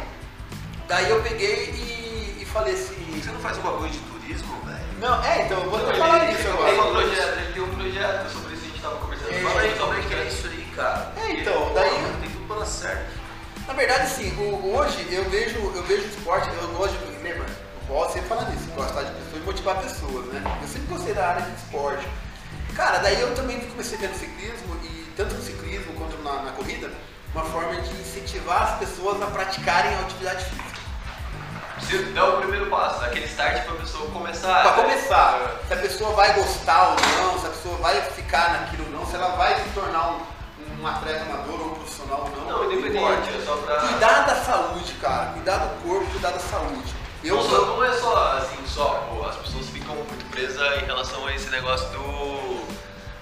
[SPEAKER 2] daí eu peguei e, e falei assim.
[SPEAKER 1] Você não faz uma coisa de turismo, velho?
[SPEAKER 2] Não, é, então, eu vou falar
[SPEAKER 3] ele tem
[SPEAKER 2] agora.
[SPEAKER 3] um ele tem um projeto sobre isso que a gente tava conversando.
[SPEAKER 2] É,
[SPEAKER 3] Fala aí sobre
[SPEAKER 1] é que é isso aí, cara?
[SPEAKER 2] É, então, daí.
[SPEAKER 1] Pô, Tem tudo pra dar certo.
[SPEAKER 2] Na verdade, assim, o- hoje eu vejo, eu vejo o esporte, eu gosto de. Lembra? Eu gosto sempre falar disso, gostar de pessoas e motivar pessoas, né? Eu sempre gostei da área de esporte. Cara, daí eu também comecei a ver no ciclismo, e tanto no ciclismo quanto na, na corrida, uma forma de incentivar as pessoas a praticarem a atividade física.
[SPEAKER 3] Se é o primeiro passo, aquele start pra pessoa começar.
[SPEAKER 2] Pra começar, se a pessoa vai gostar ou não, se a pessoa vai ficar naquilo ou não, se ela vai se tornar um, um atleta amador ou um profissional não.
[SPEAKER 3] Não, independente, é só pra.
[SPEAKER 2] Cuidar da saúde, cara. Cuidar do corpo, cuidar da saúde.
[SPEAKER 3] Eu não, só, não é só assim, só, pô, as pessoas ficam muito presas em relação a esse negócio do,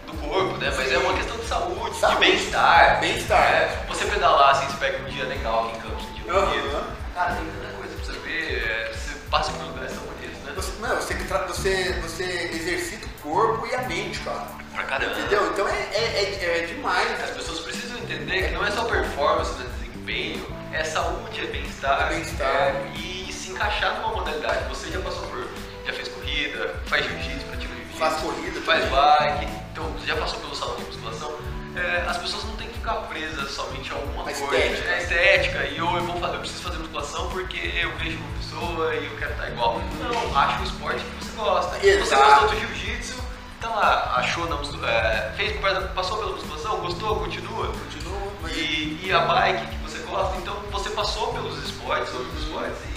[SPEAKER 3] do corpo, né? Mas Sim. é uma questão de saúde, saúde. de bem-estar.
[SPEAKER 2] Bem-estar.
[SPEAKER 3] É, você pedalar assim, você pega um dia legal aqui em Campos, um dia bonito. Cara, tem tanta coisa pra você ver, é, você passa por lugares tão bonitos, né?
[SPEAKER 2] Você, não, você, você, você exercita corpo e a mente, cara.
[SPEAKER 3] Pra caramba.
[SPEAKER 2] Entendeu? Então é, é, é, é demais.
[SPEAKER 3] As pessoas precisam entender que não é só performance, né, desempenho, é saúde, é bem-estar.
[SPEAKER 2] É bem-estar. É,
[SPEAKER 3] e encaixar numa modalidade. Você já passou por. já fez corrida, faz jiu-jitsu, pratica jiu-jitsu.
[SPEAKER 2] Faz corrida,
[SPEAKER 3] faz bike, então já passou pelo salão de musculação. É, as pessoas não têm ficar presas somente a alguma
[SPEAKER 2] a
[SPEAKER 3] coisa.
[SPEAKER 2] Estética.
[SPEAKER 3] É estética. E eu, eu, vou fazer, eu preciso fazer musculação porque eu vejo uma pessoa e eu quero estar igual. Não, acha o esporte que você gosta.
[SPEAKER 2] Exato.
[SPEAKER 3] Você gostou do jiu-jitsu, tá lá, achou na é, fez, passou pela musculação, gostou, continua.
[SPEAKER 2] Continua.
[SPEAKER 3] E, e a bike que você gosta, então você passou pelos esportes, outros esportes,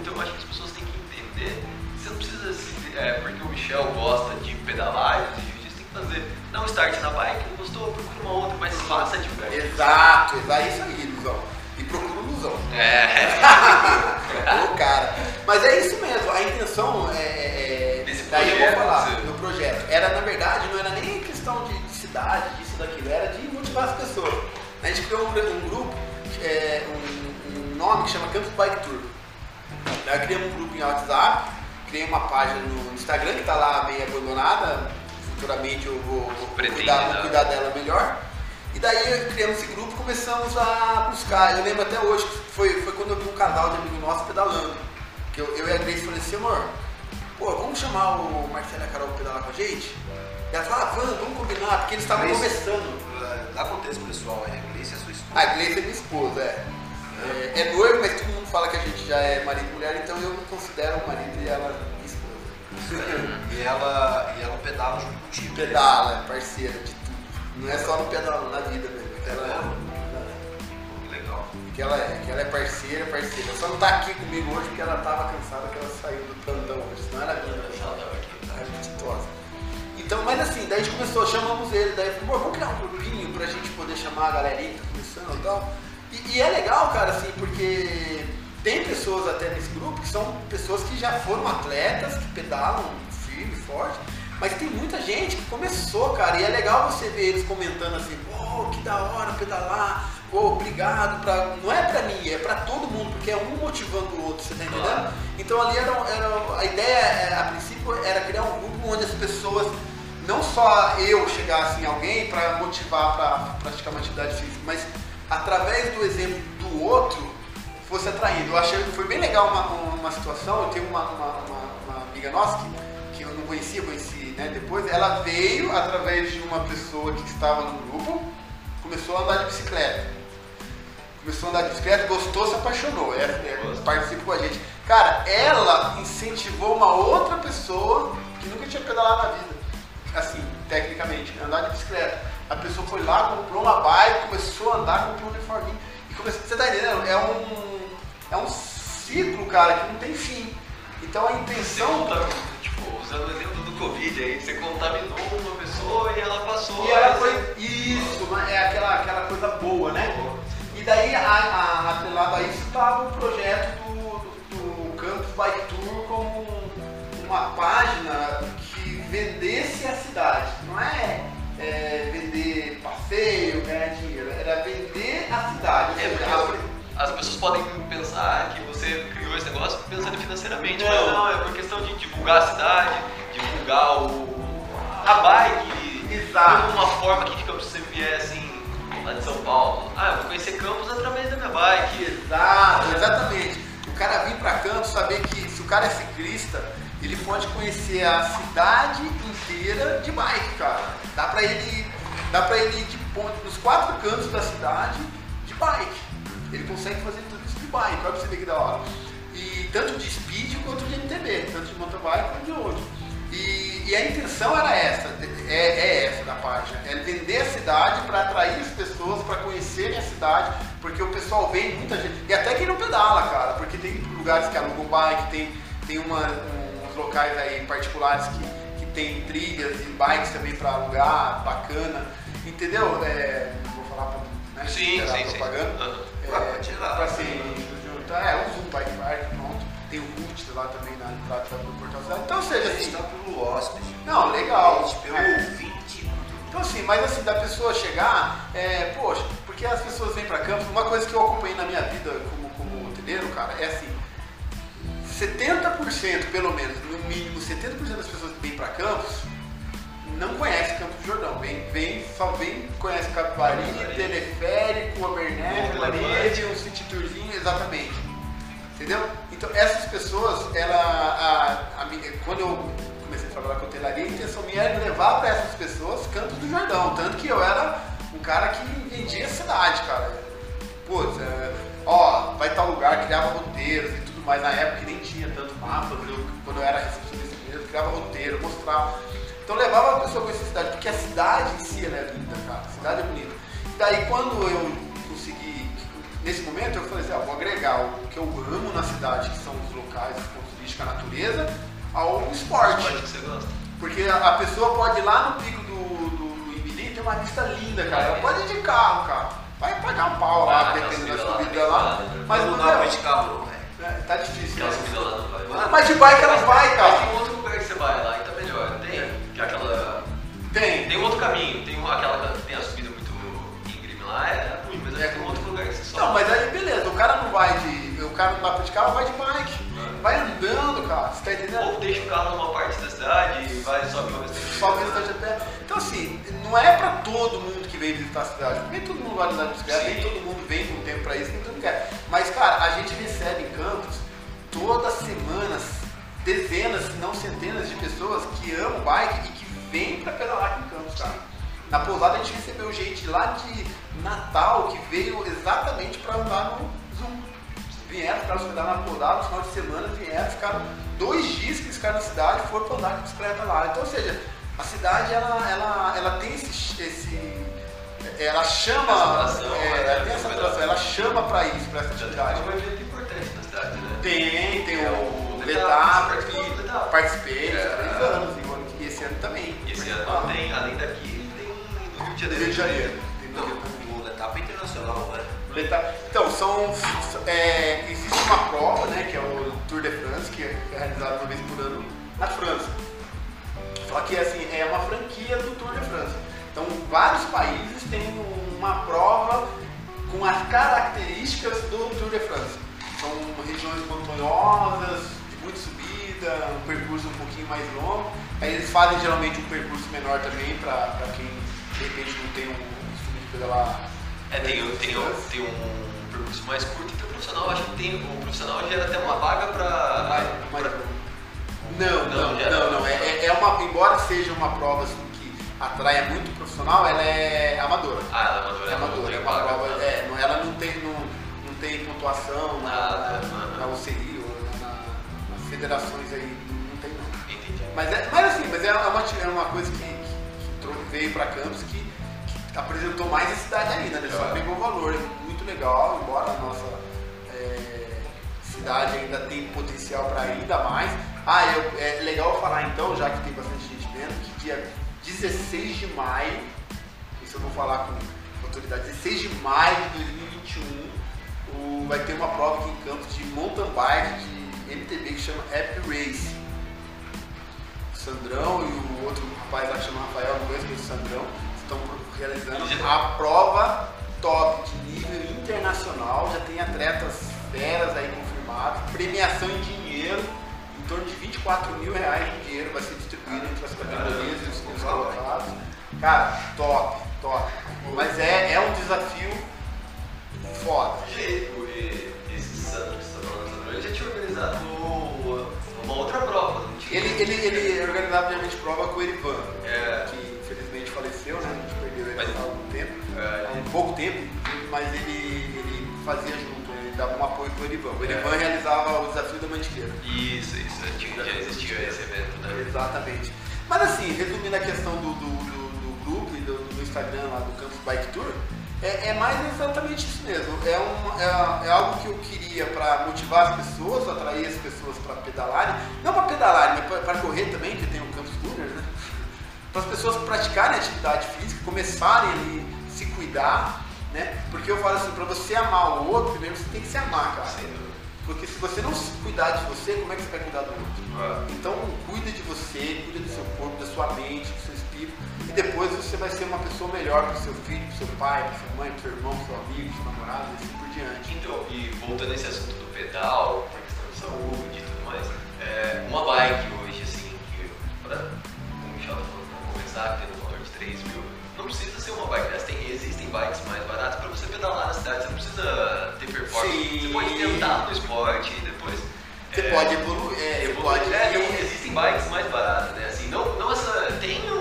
[SPEAKER 3] então eu acho que as pessoas têm que entender. Você não precisa se. É, porque o Michel gosta de pedalar e fazer. Dá um start na bike, não gostou, procura uma outra, mas faça diversos.
[SPEAKER 2] Exato, exato, isso aí, Luzão. E procura o.
[SPEAKER 3] É.
[SPEAKER 2] Ô, cara. Mas é isso mesmo, a intenção é. é, é
[SPEAKER 3] Desse
[SPEAKER 2] daí
[SPEAKER 3] projeto,
[SPEAKER 2] eu vou falar
[SPEAKER 3] você...
[SPEAKER 2] do projeto. Era, na verdade, não era nem questão de, de cidade, disso, daquilo, era de motivar as pessoas. A gente criou um, um grupo, é, um, um nome que chama Campus Bike Tour. Daí criei um grupo em WhatsApp, criei uma página no Instagram que está lá meio abandonada. Futuramente eu vou, vou cuidar, vou cuidar dela melhor. E daí criamos esse grupo começamos a buscar. Eu lembro até hoje que foi, foi quando eu vi um casal de amigo nosso pedalando. Que eu, eu e a Grace falei assim, amor, pô, vamos chamar o Marcelo e a Carol para pedalar com a gente? E ela falou, ah, vamos, vamos combinar, porque eles estavam começando.
[SPEAKER 1] Dá contexto pessoal, é a Grace é sua esposa.
[SPEAKER 2] A Grace é minha esposa, é. É, é noivo, mas todo mundo fala que a gente já é marido e mulher, então eu não considero marido e ela.
[SPEAKER 1] E, ela, e ela pedala junto contigo.
[SPEAKER 2] Pedala, é parceira de tudo. Não é só no pedal, na vida mesmo. Ela
[SPEAKER 1] é. Legal.
[SPEAKER 2] Que ela é, que ela é parceira, parceira. Só não tá aqui comigo hoje porque ela tava cansada que ela saiu do plantão hoje. Senão era minha. Ela é gostosa. Então, mas assim, daí a gente começou, chamamos ele, daí falou, vamos criar um grupinho pra gente poder chamar a galerinha que tá começando e tal. E, e, é legal, cara, assim, porque tem pessoas até nesse grupo que são pessoas que já foram atletas, que pedalam firme, forte, mas tem muita gente que começou, cara, e é legal você ver eles comentando assim, pô, que da hora pedalar, pô, obrigado, pra... não é pra mim, é pra todo mundo, porque é um motivando o outro, você tá entendendo? Então ali era, era a ideia, a princípio, era criar um grupo onde as pessoas não só eu chegasse em alguém para motivar para praticar uma atividade física, mas através do exemplo do outro, fosse atraído. Eu achei que foi bem legal uma, uma situação. Eu tenho uma, uma, uma, amiga nossa que, que eu não conhecia, conheci né, depois. Ela veio através de uma pessoa que estava no grupo, começou a andar de bicicleta. Começou a andar de bicicleta, gostou, se apaixonou. É, é, com a gente. Cara, ela incentivou uma outra pessoa que nunca tinha pedalado na vida. Assim, tecnicamente, andar de bicicleta. A pessoa foi lá, comprou uma bike, começou a andar, comprou um uniforme. Você tá entendendo? É um, é um ciclo, cara, que não tem fim. Então a intenção.
[SPEAKER 3] Você tipo, usando o exemplo do Covid aí, você contaminou uma pessoa e ela passou.
[SPEAKER 2] E ela foi. Isso, né? é aquela, aquela coisa boa, né? E daí, atrelado a isso, estava o projeto do, do, do Campus Bike Tour como uma página que vendesse a cidade. Não é é, vender passeio, ganhar dinheiro, era vender a cidade.
[SPEAKER 3] É, as pessoas podem pensar que você criou esse negócio pensando financeiramente, não. mas não, é por questão de divulgar a cidade, divulgar o, a bike,
[SPEAKER 2] Exato.
[SPEAKER 3] de uma forma que digamos, se você vier assim, lá de São Paulo, ah, eu vou conhecer Campos através da minha bike.
[SPEAKER 2] Exato, exatamente. O cara vir para Campos, saber que se o cara é ciclista, ele pode conhecer a cidade inteira de bike, cara. Dá pra ele, dá pra ele ir de nos quatro cantos da cidade de bike. Ele consegue fazer tudo isso de bike, olha pra você ver que da hora. E tanto de speed quanto de MTB, tanto de mountain bike quanto de outro. E, e, a intenção era essa, é, é essa da página, é vender a cidade para atrair as pessoas para conhecerem a cidade, porque o pessoal vem muita gente, e até quem não pedala, cara, porque tem lugares que alugam bike, tem, tem uma, uns locais aí particulares que, que tem trilhas e bikes também para alugar, bacana. Entendeu? É, vou falar pra né,
[SPEAKER 3] sim, sim,
[SPEAKER 2] propaganda.
[SPEAKER 3] Sim.
[SPEAKER 2] É, pra assim, é, um Zoom Bike Park, pronto. Tem o Root lá também na entrada do Portal Cidade. Então, ou seja,
[SPEAKER 1] A gente
[SPEAKER 2] assim.
[SPEAKER 1] tá pelo hóspede.
[SPEAKER 2] Não, legal.
[SPEAKER 1] Pelo
[SPEAKER 2] É.
[SPEAKER 1] ouvinte.
[SPEAKER 2] Então assim, mas assim, da pessoa chegar, é, poxa, porque as pessoas vêm pra Campos, uma coisa que eu acompanhei na minha vida como, como hoteleiro, cara, é assim, 70% pelo menos, no mínimo 70% das pessoas que vêm pra Campos não conhecem Campos do Jordão. Vem, vem, só vem, conhece Capivari. Teleférico, Abernéssia,
[SPEAKER 3] Monte
[SPEAKER 2] Lareide, um city tourzinho, exatamente. Entendeu? Então essas pessoas, ela, a, a quando eu comecei a trabalhar com hotelaria, a intenção minha era levar para essas pessoas Campos do Jordão. Tanto que eu era um cara que vendia a cidade, cara. Putz, é, ó, vai tal lugar, criava roteiros e tudo mais. Na época que nem tinha tanto mapa, quando eu era recepcionista mesmo, criava roteiro, mostrava. Então levava a pessoa a conhecer a cidade, porque a cidade em si ela é linda, cara. A cidade é bonita. E daí quando eu consegui, nesse momento eu falei assim, ah, vou agregar o que eu amo na cidade, que são os locais, os pontos turísticos, a natureza, ao esporte.
[SPEAKER 3] Pode que você gosta.
[SPEAKER 2] Porque a, pessoa pode ir lá no pico do, do, do Ibiri tem uma vista linda, cara. Ela pode ir de carro, cara. Vai pagar um pau lá,
[SPEAKER 3] Ah,
[SPEAKER 2] dependendo da
[SPEAKER 3] subida lá,
[SPEAKER 2] lá.
[SPEAKER 3] né?
[SPEAKER 2] Mas
[SPEAKER 1] não
[SPEAKER 2] não
[SPEAKER 1] dá pra
[SPEAKER 2] é,
[SPEAKER 1] de carro, velho.
[SPEAKER 2] é, tá difícil. Né?
[SPEAKER 3] lá
[SPEAKER 2] Mas de bike ela vai,
[SPEAKER 3] Mas
[SPEAKER 2] cara.
[SPEAKER 3] tem outro lugar que você vai lá e não tem? Que aquela.
[SPEAKER 2] Tem.
[SPEAKER 3] Tem um outro caminho, tem aquela. Tem a subida muito íngreme lá, é ruim, mas
[SPEAKER 2] É.
[SPEAKER 3] tem um outro lugar que você sobe.
[SPEAKER 2] Não, mas aí beleza, o cara não vai de. O cara não vai de carro, vai de bike. Vai andando, cara. Você tá entendendo?
[SPEAKER 3] Ou deixa o carro numa parte da cidade e vai sobe.
[SPEAKER 2] Só mesmo tá de pé. Então assim, não é pra todo mundo que vem visitar a cidade. Nem todo mundo vai andar de bicicleta, nem todo mundo vem com tempo pra isso, nem todo mundo quer. Mas, cara, a gente recebe em Campos todas as semanas dezenas, se não centenas de pessoas que amam bike e que vêm pra pedalar aqui em Campos, cara. Na pousada a gente recebeu gente lá de Natal que veio exatamente pra andar no Zoom. Vieram, ficaram hospedados na pousada, no final de semana vieram, ficaram dois dias que eles ficaram na cidade foram pra andar de bicicleta lá. Então, ou seja, a cidade ela, ela, ela tem esse, esse- ela chama,
[SPEAKER 3] Essa atração,
[SPEAKER 2] é,
[SPEAKER 3] né?
[SPEAKER 2] ela tem essa atração, ela chama pra isso, pra essa
[SPEAKER 3] Já tem
[SPEAKER 2] atividade.
[SPEAKER 3] um evento importante na cidade, né?
[SPEAKER 2] Tem, tem
[SPEAKER 3] É
[SPEAKER 2] o
[SPEAKER 3] o participou do Letap.
[SPEAKER 2] participei,
[SPEAKER 3] É.
[SPEAKER 2] três anos, e esse ano também.
[SPEAKER 3] E esse
[SPEAKER 2] Ah,
[SPEAKER 3] ano tem, além daqui, tem no Rio de Janeiro.
[SPEAKER 2] Rio de Janeiro. Tem no
[SPEAKER 1] Não,
[SPEAKER 2] Rio de Janeiro.
[SPEAKER 1] o etapa internacional, né?
[SPEAKER 2] Então, são. é, existe uma prova, né, que é o Tour de France, que é realizado uma vez por ano na França. Só que assim, é uma franquia do Tour de France. Então, vários países têm uma prova com as características do Tour de France. São regiões montanhosas, muita subida, um percurso um pouquinho mais longo. Aí eles fazem geralmente um percurso menor também para quem de repente não tem um costume de pedalar.
[SPEAKER 3] É, tem, um- tem, um- tem um percurso mais curto e tem o profissional. Acho que tem, o profissional gera até uma vaga
[SPEAKER 2] mais-
[SPEAKER 3] pra-
[SPEAKER 2] Não, não,
[SPEAKER 3] Não,
[SPEAKER 2] não, não. É, é- é uma, embora seja uma prova assim, que atraia muito profissional, ela é amadora.
[SPEAKER 3] Ah, ela é amadora.
[SPEAKER 2] É amadora, é uma prova.
[SPEAKER 3] né?
[SPEAKER 2] É, ela não tem, não, não tem pontuação na, na,
[SPEAKER 3] aham.
[SPEAKER 2] na federações aí, não tem.
[SPEAKER 3] Entendi.
[SPEAKER 2] Mas, é, mas assim, mas é uma, é uma coisa que, que, que veio para Campos que, que apresentou mais a cidade ainda, né? Só
[SPEAKER 3] É.
[SPEAKER 2] pegou valor, muito legal, embora a nossa é, cidade ainda tem potencial para ainda mais. Ah, eu- é legal falar então, já que tem bastante gente vendo, que dia 16 de maio, isso eu vou falar com autoridade, 16 de maio de 2021, o- vai ter uma prova aqui em Campos de mountain bike de MTB que chama Happy Race. O Sandrão e o outro rapaz lá que chama Rafael, não conheço, mas o Sandrão, estão realizando a prova top de nível internacional, já tem atletas feras aí confirmados, premiação em dinheiro, em torno de 24 mil reais de dinheiro vai ser distribuído entre as categorias e os, os colocados. Cara, top, top. Mas é, é um desafio foda.
[SPEAKER 3] Jeito, e esse Sandro ele já tinha organizado uma outra prova?
[SPEAKER 2] Ele, ele, ele organizava geralmente prova com o Erivan,
[SPEAKER 3] É.
[SPEAKER 2] que infelizmente faleceu, né? A gente perdeu ele
[SPEAKER 3] Mas-
[SPEAKER 2] há algum tempo,
[SPEAKER 3] É.
[SPEAKER 2] há um pouco tempo, mas ele, ele fazia junto, ele dava um apoio pro Erivan. O Erivan realizava o desafio da Mantiqueira.
[SPEAKER 3] Isso, isso, já, tinha, já existia esse evento, né?
[SPEAKER 2] Exatamente. Mas assim, resumindo a questão do, do, do- do grupo e do, do Instagram lá do Campus Bike Tour, É, é, mais exatamente isso mesmo. É, um, é, é algo que eu queria para motivar as pessoas, atrair as pessoas para pedalarem. Não para pedalarem, mas para correr também, que tem o Campus Runners, né? Para as pessoas praticarem atividade física, começarem ali se cuidar, né? Porque eu falo assim, para você amar o outro, primeiro você tem que se amar, cara. Porque se você não se cuidar de você, como é que você vai cuidar do outro? Ah. Então, cuida de você, cuida do seu corpo, da sua mente, do seu. E depois você vai ser uma pessoa melhor para o seu filho, para seu pai, para sua mãe, para seu irmão, para seu amigo, seu namorado, e assim por diante.
[SPEAKER 3] Então, e voltando a esse assunto do pedal, a questão de saúde e tudo mais, é, uma bike hoje, assim, que, para, como o Michel tá falando, começar, tendo um valor de 3 mil, não precisa ser uma bike dessa. Tem, existem bikes mais baratas para você pedalar na cidade, você não precisa ter performance. Sim. Você pode tentar no esporte e depois.
[SPEAKER 2] Você é, pode evoluir. É,
[SPEAKER 3] evoluir. Pode, é, existem bikes mais baratas, né? Assim, não, não essa. Tem umas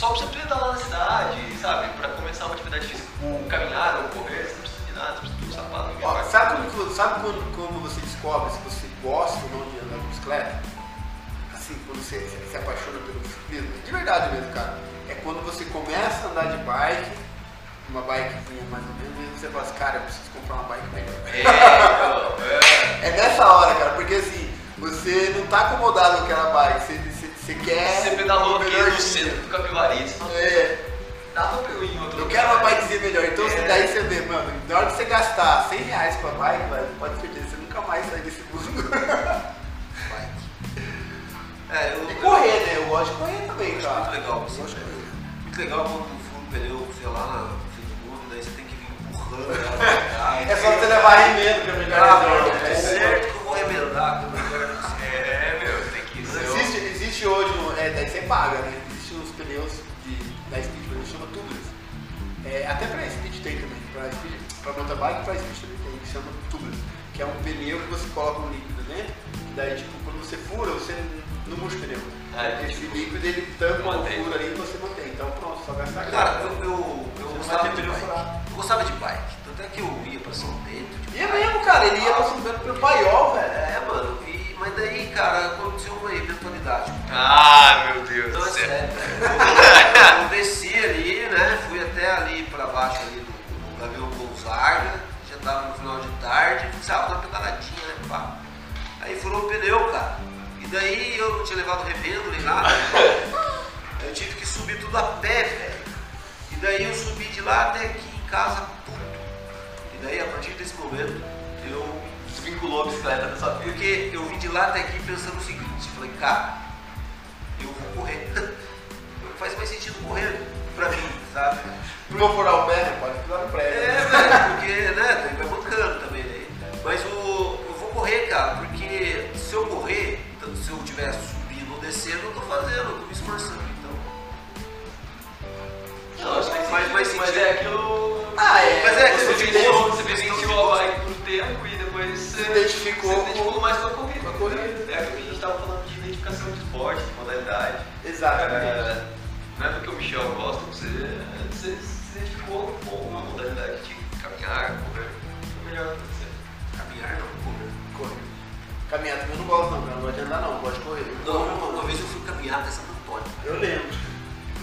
[SPEAKER 3] só você pedalar na cidade, sabe? Pra começar uma atividade física, ou caminhar ou correr, você não precisa de nada, você precisa de um sapato.
[SPEAKER 2] Ó, sabe como, sabe quando, você descobre se você gosta ou não de andar de bicicleta? Assim, quando você, você se apaixona pelo ciclismo? De verdade mesmo, cara. É quando você começa a andar de bike, uma bikezinha mais ou menos, e você fala assim, cara, eu preciso comprar uma bike melhor. É, então, é. é nessa hora, cara, porque assim, você não tá acomodado com aquela bike, você você quer.
[SPEAKER 3] Você pedalou aqui no centro do Capivari, você fala, é. dá pra eu ir em outro
[SPEAKER 2] Eu quero uma bikezinha melhor. Então é. daí você vê, mano, na hora que você gastar 100 reais pra bike, velho, pode perder, você nunca mais sai desse mundo. É, eu, e correr, né? Eu gosto de correr também, cara.
[SPEAKER 1] Muito legal. Você gosta de correr. Muito legal quando fura um pneu, sei lá, mundo, daí você tem que vir empurrando.
[SPEAKER 2] é só você levar remendo, que é melhor.
[SPEAKER 1] Ah, é certo que eu vou remendar.
[SPEAKER 2] Existe hoje, é, daí você paga, né? Existem os pneus de, da Speed, a gente chama tubeless. É, até pra Speed tem também, pra, speed, pra mountain bike e pra Speed também tem, que chama tubeless. Que é um pneu que você coloca um líquido dentro, e daí tipo, quando você fura, você não murcha o pneu. É, Esse tipo, líquido ele tampa o furo ali e você mantém. Então pronto, só gastar
[SPEAKER 1] Cara, eu, eu, eu, gostava de bike. Eu gostava de bike. Tanto é que eu ia pra São Bento.
[SPEAKER 2] Tipo, ia mesmo, cara, ele ia pra São Bento pelo paiol, velho.
[SPEAKER 1] É, mano. Mas daí, cara, aconteceu uma eventualidade.
[SPEAKER 3] Ah, meu Deus
[SPEAKER 1] então,
[SPEAKER 3] do céu. É,
[SPEAKER 1] eu, desci ali, né? Fui até ali pra baixo ali do, do Gavião Gonzaga, já tava no final de tarde, ah, uma pedaladinha, né? Pá. Aí furou o pneu, cara. E daí eu não tinha levado revendo nem nada. eu tive que subir tudo a pé, velho. E daí eu subi de lá até aqui em casa, puto. E daí a partir desse momento eu
[SPEAKER 3] desvinculou a bicicleta da sua
[SPEAKER 1] vida. Porque eu vim de lá até aqui pensando o seguinte, falei, cara, eu vou correr. Faz mais sentido correr pra mim, sabe?
[SPEAKER 2] Não vou furar o pé, né? Pode furar o pé.
[SPEAKER 1] É, velho, porque, né, vai mancando também, né? Mas o, eu vou correr, cara, porque se eu correr, se eu estiver subindo ou descendo, eu tô fazendo, eu tô me esforçando, então.
[SPEAKER 3] Não, acho que faz mais sentido. Mas é aquilo.
[SPEAKER 2] Ah, é.
[SPEAKER 3] Mas é aquilo que você vivenciou a bike por tempo e depois
[SPEAKER 2] se identificou, se
[SPEAKER 3] identificou mais com a corrida.
[SPEAKER 2] Com a corrida.
[SPEAKER 3] É a gente estava falando de identificação de esporte, de modalidade.
[SPEAKER 2] Exatamente.
[SPEAKER 3] É, não é porque o Michel gosta, você, você se identificou com uma modalidade de caminhar, correr. Foi melhor pra você.
[SPEAKER 1] Caminhar não, correr.
[SPEAKER 2] Correr. Caminhar também eu não gosto não, cara. Não gosto de andar não, eu gosto de correr.
[SPEAKER 1] Não, uma, uma vez eu fui caminhar até Santo Antônio.
[SPEAKER 2] Eu lembro.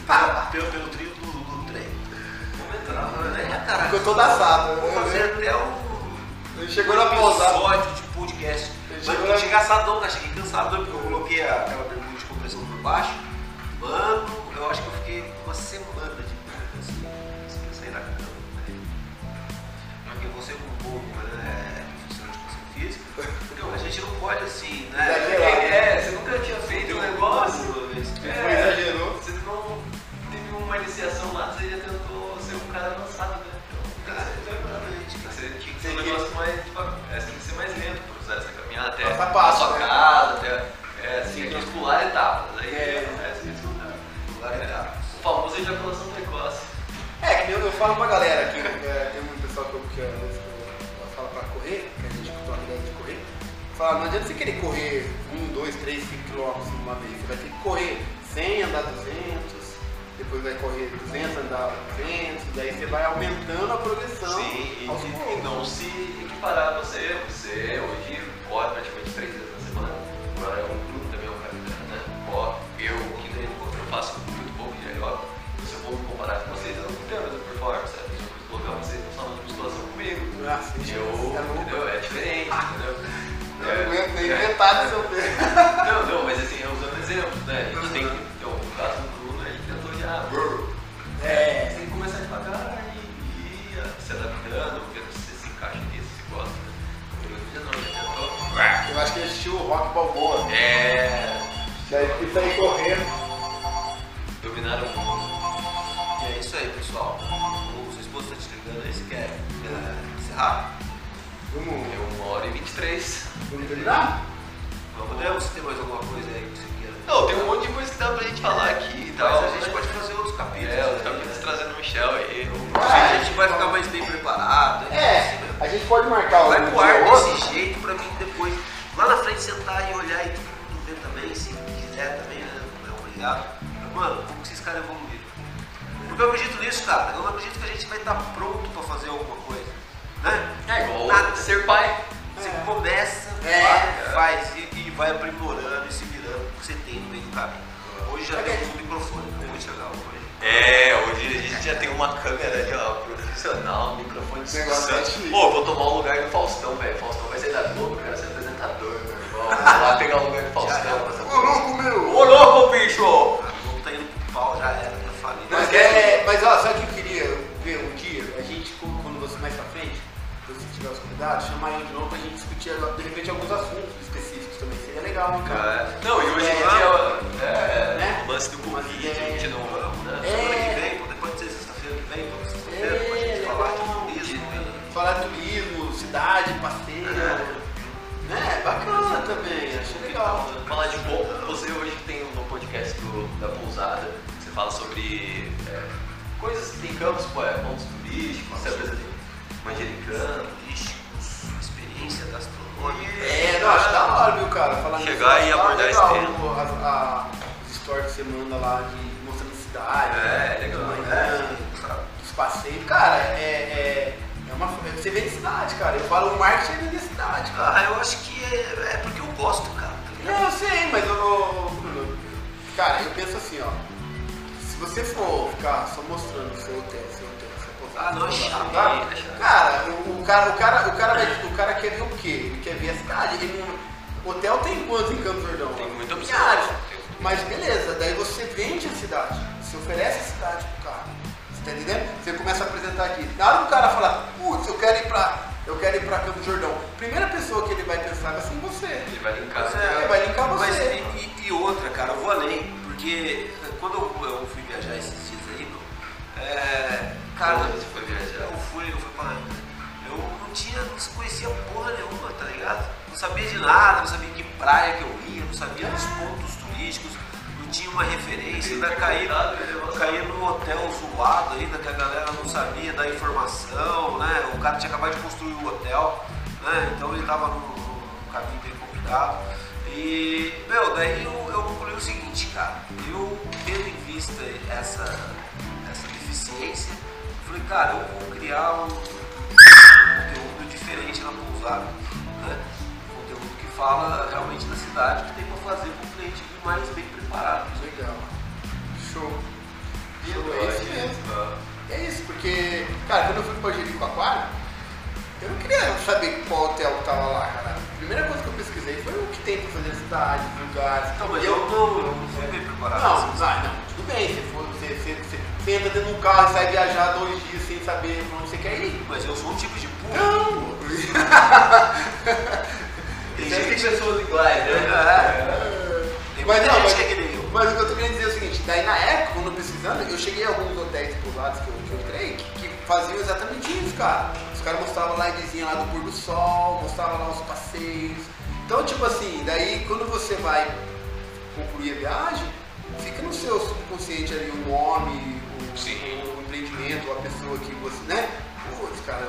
[SPEAKER 1] Ah, pelo, pelo trio do, do trem. Vamos entrar, né?
[SPEAKER 2] É, Ficou todo assado.
[SPEAKER 1] Vou fazer até o
[SPEAKER 2] ele chegou na pousada.
[SPEAKER 1] episódio de podcast. Ele Mas eu cheguei assadão, cara. Cheguei cansado porque eu coloquei aquela bermuda de compressão por baixo. Mano, eu acho que eu fiquei uma semana de assim, sem sair da cama. Né? Porque você como bom né, profissional de educação física, a gente não pode assim, né?
[SPEAKER 3] É, você nunca tinha feito um negócio.
[SPEAKER 2] É, exagerou.
[SPEAKER 3] Você não teve uma iniciação lá, você já tentou ser um cara avançado, né? Ser um negócio mais. É, tem que ser mais lento pro Zé, você caminhar até
[SPEAKER 2] a passo,
[SPEAKER 3] sua
[SPEAKER 2] né?
[SPEAKER 3] casa, até. É, assim, tem que pular etapas. Aí
[SPEAKER 2] é,
[SPEAKER 3] é, assim, pular etapas. O famoso ejaculação precoce.
[SPEAKER 2] É, que eu, eu falo pra galera aqui, é, tem um pessoal que eu, que, vezes, eu falo pra correr, que a gente uma ideia de correr, fala, não adianta você querer correr 1, 2, 3, 5 quilômetros uma vez, você vai ter que correr 100, andar 200, depois vai correr 200, andar 200, daí você vai aumentando a progressão.
[SPEAKER 3] Sim, e, e, não se equiparar você. Você hoje corre praticamente três vezes na semana. Agora é um clube também, é um capitão, né? Ó, Eu, que eu faço muito pouco de aeróbico, se eu vou me comparar com vocês, eu não tenho a mesma performance. Sabe? Eu vou colocar vocês no salão de musculação comigo.
[SPEAKER 2] Ah, sim, eu,
[SPEAKER 3] é entendeu? É diferente, ah, entendeu? Eu é,
[SPEAKER 2] aguento nem é. metade do seu tempo. Rock Balboa.
[SPEAKER 3] É. Que é aí tá aí
[SPEAKER 2] correndo.
[SPEAKER 3] Dominaram o mundo.
[SPEAKER 1] E é isso aí, pessoal. O seu esposo tá te ligando aí, você quer encerrar?
[SPEAKER 2] Vamos.
[SPEAKER 3] É uma hora e 23.
[SPEAKER 2] Vamos terminar?
[SPEAKER 1] Vamos, né? Você tem mais alguma coisa aí que você quer?
[SPEAKER 3] Não, tem um monte de coisa que dá pra gente falar aqui e tal.
[SPEAKER 1] Mas a gente pode fazer outros capítulos.
[SPEAKER 3] É, os
[SPEAKER 1] né?
[SPEAKER 3] capítulos trazendo o Michel aí.
[SPEAKER 1] A gente vai ficar então. mais bem preparado. Né? É,
[SPEAKER 2] a gente pode marcar
[SPEAKER 1] o
[SPEAKER 2] Vai
[SPEAKER 1] pro ar desse jeito pra mim lá na frente, sentar e olhar e mundo ver também, se quiser também, né? Não é obrigado. Mas, mano, como que esses caras evoluíram? Porque eu acredito nisso, cara. Eu acredito que a gente vai estar pronto pra fazer alguma coisa. Né?
[SPEAKER 3] É igual
[SPEAKER 1] Nada.
[SPEAKER 3] ser pai.
[SPEAKER 1] Você
[SPEAKER 2] É.
[SPEAKER 1] começa,
[SPEAKER 2] É.
[SPEAKER 1] vai, faz e, e vai aprimorando e se virando o que você tem no meio do caminho. Hoje já temos um microfone, então muito legal hoje.
[SPEAKER 3] É, hoje a gente já tem uma câmera ali, ó, profissional, um microfone de
[SPEAKER 2] é
[SPEAKER 3] sucesso.
[SPEAKER 2] chique.
[SPEAKER 3] Pô, eu vou tomar o lugar do Faustão, velho. Faustão vai ser da Globo, eu lá pegar o lugar do
[SPEAKER 1] Já era,
[SPEAKER 3] Faustão.
[SPEAKER 2] Ô, louco, meu!
[SPEAKER 3] Ô, louco, bicho!
[SPEAKER 1] Não tá indo pro pau, já era, já falei.
[SPEAKER 2] Mas, é, mas ó, sabe o que eu queria ver um dia? A gente, quando quando você mais pra frente, se você tiver os convidados, chamar ele de novo pra gente discutir, de repente, alguns assuntos específicos também. Seria legal, hein, cara?
[SPEAKER 3] É. Não, e hoje em
[SPEAKER 2] É,
[SPEAKER 3] dia, é,
[SPEAKER 2] né?
[SPEAKER 3] o lance do Covid, a gente não...
[SPEAKER 1] Vamos, né?
[SPEAKER 2] É.
[SPEAKER 1] Semana que vem, depois de ser sexta-feira que vem, vamos sexta-feira, pra
[SPEAKER 2] É,
[SPEAKER 1] gente falar de turismo
[SPEAKER 2] Falar de turismo, cidade, passeio. Né? Bacana também, achei legal.
[SPEAKER 3] Falar de pouco, você hoje tem no podcast do- da pousada, você fala sobre é, coisas que tem campos, pô, é, pontos turísticos, você apresenta manjericano,
[SPEAKER 1] turísticos, experiência gastronômica.
[SPEAKER 2] É, não, acho da hora, viu, cara? Falar nisso,
[SPEAKER 3] Chegar
[SPEAKER 2] acho
[SPEAKER 3] e
[SPEAKER 2] hora,
[SPEAKER 3] abordar esse tema.
[SPEAKER 2] As, a, os stories que você manda lá de mostrando cidade.
[SPEAKER 3] É,
[SPEAKER 2] né,
[SPEAKER 3] legal,
[SPEAKER 2] de manhã,
[SPEAKER 1] É?
[SPEAKER 2] Os passeios. Cara, é, é, é uma. Você vende cidade, cara. Eu falo o marketing é vender cidade, cara.
[SPEAKER 1] Ah, eu acho que é, é porque eu gosto, cara. tá?
[SPEAKER 2] Não, eu sei, mas eu, cara, eu penso assim, ó. Se você for ficar só mostrando o seu hotel, seu hotel, seu pousada,
[SPEAKER 1] Ah, não, chato,
[SPEAKER 3] é chato.
[SPEAKER 2] Cara, o, cara, o cara, o cara, vai- o cara quer ver o quê? Ele quer ver a cidade. Ele não, hotel tem quantos em Campos Jordão?
[SPEAKER 3] Tem muita opção.
[SPEAKER 2] Mas beleza, daí você vende a cidade, você oferece a cidade cara. Tá entendendo? Você começa a apresentar aqui. Na hora que o cara falar, putz, eu quero ir pra. Eu quero ir pra Campos do Jordão. Primeira pessoa que ele vai pensar vai ser em você.
[SPEAKER 3] Ele vai linkar. Né?
[SPEAKER 2] É, vai linkar você.
[SPEAKER 1] Mas e, e- outra, cara, eu vou além, porque quando eu, eu fui viajar esses dias aí, meu, é, cara,
[SPEAKER 3] Onde você foi viajar?
[SPEAKER 1] eu fui, eu fui pra. Eu não tinha, não conhecia porra nenhuma, tá ligado? Não sabia de nada, não sabia que praia que eu ia, não sabia dos pontos turísticos, tinha uma referência, ainda caí, caí num hotel zoado ainda, que a galera não sabia da informação, né? O cara tinha acabado de construir o hotel, né? Então ele tava num, num caminho bem complicado. E, meu, daí eu, eu concluí o seguinte, cara, eu tendo em vista essa, essa deficiência, falei, cara, eu vou criar um conteúdo diferente na pousada, né? Um conteúdo que fala realmente da cidade, que tem pra fazer com o cliente mais bem preparado.
[SPEAKER 2] Legal. Show.
[SPEAKER 3] Show,
[SPEAKER 2] é isso
[SPEAKER 3] aí,
[SPEAKER 2] mesmo. É isso, porque, cara, quando eu fui pra Jericoacoara, eu não queria saber qual hotel que tava lá, cara. A primeira coisa que eu pesquisei foi o que tem pra fazer na cidade, os lugares.
[SPEAKER 1] Não, mas
[SPEAKER 2] E
[SPEAKER 1] eu não, eu não fui bem preparado.
[SPEAKER 2] Não, não, não, tudo bem, você, for, você, você, você, você entra dentro de um carro e sai viajar dois dias sem saber pra onde você quer ir.
[SPEAKER 1] Mas eu sou um tipo de burro.
[SPEAKER 2] Não!
[SPEAKER 1] Tem
[SPEAKER 3] Sempre tem
[SPEAKER 1] gente
[SPEAKER 3] pessoas iguais, né?
[SPEAKER 1] É.
[SPEAKER 2] Mas não, mas, mas o que eu tô querendo dizer é o seguinte, daí na época, quando eu pesquisando, eu cheguei a alguns hotéis pousados que eu, que eu entrei, que, que faziam exatamente isso, cara. Os caras mostravam lá a vizinha lá do pôr do sol, mostravam lá os passeios. Então, tipo assim, daí quando você vai concluir a viagem, fica no seu subconsciente ali o nome, o,
[SPEAKER 3] Sim.
[SPEAKER 2] o empreendimento, a pessoa que você, né? Putz, cara.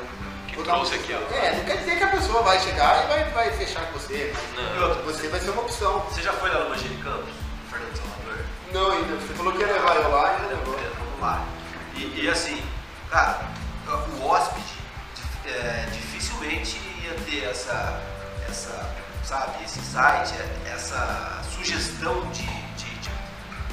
[SPEAKER 3] Trouxe aqui, ó.
[SPEAKER 2] É, não quer dizer que a pessoa vai chegar e vai, vai fechar com você,
[SPEAKER 3] Não.
[SPEAKER 2] você vai ser uma opção.
[SPEAKER 1] Você já foi lá no Manjericão, Fernando Salvador?
[SPEAKER 2] Não, ainda. Você falou que ia levar eu lá e não levou.
[SPEAKER 1] Vamos lá. E, e assim, cara, o hóspede é, dificilmente ia ter essa, essa, sabe, esse insight, é, essa sugestão de, de, de-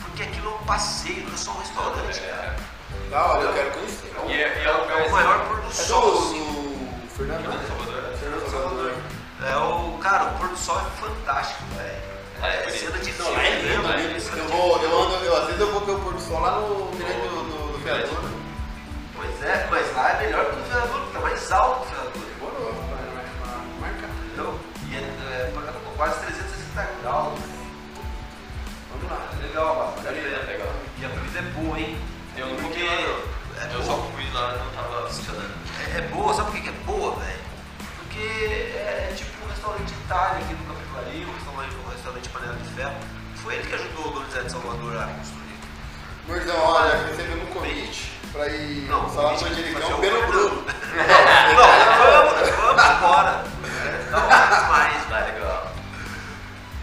[SPEAKER 1] Porque aquilo é um passeio, não é só um restaurante, cara.
[SPEAKER 3] É.
[SPEAKER 2] Da hora, eu quero conhecer.
[SPEAKER 3] E é, e é
[SPEAKER 1] É o maior pôr do
[SPEAKER 2] É
[SPEAKER 1] sol,
[SPEAKER 2] do,
[SPEAKER 1] assim.
[SPEAKER 2] Do Fernando?
[SPEAKER 3] Salvador.
[SPEAKER 2] Fernando Salvador.
[SPEAKER 1] É o, cara, o pôr do sol é fantástico, velho.
[SPEAKER 3] Ah, é
[SPEAKER 1] É, cena de filme,
[SPEAKER 2] é lindo,
[SPEAKER 1] né,
[SPEAKER 2] lindo.
[SPEAKER 1] Cena
[SPEAKER 2] Eu vou, eu ando, eu, às vezes eu vou ver o pôr do sol lá no mirante do, do, do Vereador.
[SPEAKER 1] Pois é, mas lá é melhor que o do Vereador, porque tá mais alto o Vereador.
[SPEAKER 2] Demorou, vai, marcar.
[SPEAKER 1] Entendeu? E é, é, quase 360 graus.
[SPEAKER 2] Vamos lá.
[SPEAKER 1] É legal, pena
[SPEAKER 3] pegar.
[SPEAKER 1] E a comida é boa, hein?
[SPEAKER 3] Eu não.
[SPEAKER 1] É
[SPEAKER 3] eu só fui lá e não tava funcionando.
[SPEAKER 1] É, é boa, sabe por que que é boa, velho? Porque é, é tipo um restaurante Itália aqui no Capivari, um restaurante, um restaurante Panela de Ferro. Foi ele que ajudou o Donizete Salvador a construir.
[SPEAKER 2] Gordão, olha, recebemos um convite pra ir
[SPEAKER 1] Não,
[SPEAKER 2] falar com o
[SPEAKER 1] fazer o
[SPEAKER 2] pelo
[SPEAKER 1] Bruno.
[SPEAKER 2] Bruno.
[SPEAKER 1] Não, vamos, vamos embora. É, Dá um mais,
[SPEAKER 3] Tá legal.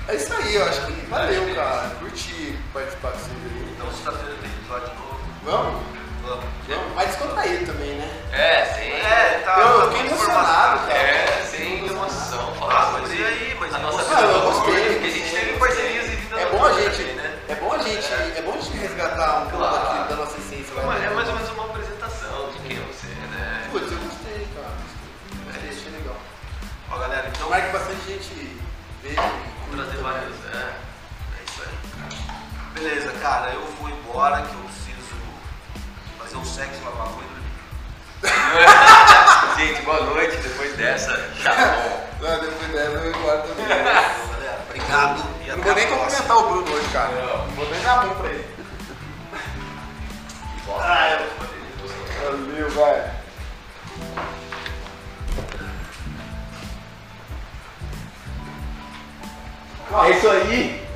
[SPEAKER 2] É isso aí, eu acho que valeu, cara. Curti participar vocês aí.
[SPEAKER 1] Então sexta-feira tem episódio de novo.
[SPEAKER 2] Vamos?
[SPEAKER 1] Vamos.
[SPEAKER 2] Vamos. Mas descontraído também, né?
[SPEAKER 3] É, sim.
[SPEAKER 1] É, tá.
[SPEAKER 2] Eu
[SPEAKER 1] tá
[SPEAKER 2] fiquei emocionado,
[SPEAKER 1] informação.
[SPEAKER 2] cara.
[SPEAKER 3] É, sem emoção. Falar
[SPEAKER 1] Ah, mas e aí? Mas
[SPEAKER 3] a nossa
[SPEAKER 1] você?
[SPEAKER 2] Ah, eu gostei.
[SPEAKER 3] porque a gente teve parcerias e vida
[SPEAKER 2] É bom a gente,
[SPEAKER 3] né?
[SPEAKER 2] é bom a gente, é bom a gente resgatar um pouco
[SPEAKER 3] Claro.
[SPEAKER 2] da nossa essência.
[SPEAKER 3] É
[SPEAKER 2] né?
[SPEAKER 3] mais- É mais ou menos uma apresentação de quem é você, né?
[SPEAKER 2] Putz, eu gostei, cara. Gostei, achei legal.
[SPEAKER 1] Ó, galera, então.
[SPEAKER 2] Tomara que bastante gente veja. e
[SPEAKER 3] Trazer vários, é.
[SPEAKER 1] É isso aí. Beleza, cara, eu vou embora que eu preciso fazer um sexo, lavar a.
[SPEAKER 3] Gente, boa noite. Depois dessa, chabon.
[SPEAKER 2] Ah, depois dela eu embora também.
[SPEAKER 1] Galera, obrigado e
[SPEAKER 2] não vou nem cumprimentar o Bruno hoje, cara. Não vou nem dar a mão pra ele.
[SPEAKER 3] Ah, eu
[SPEAKER 2] Valeu, vai. É isso aí.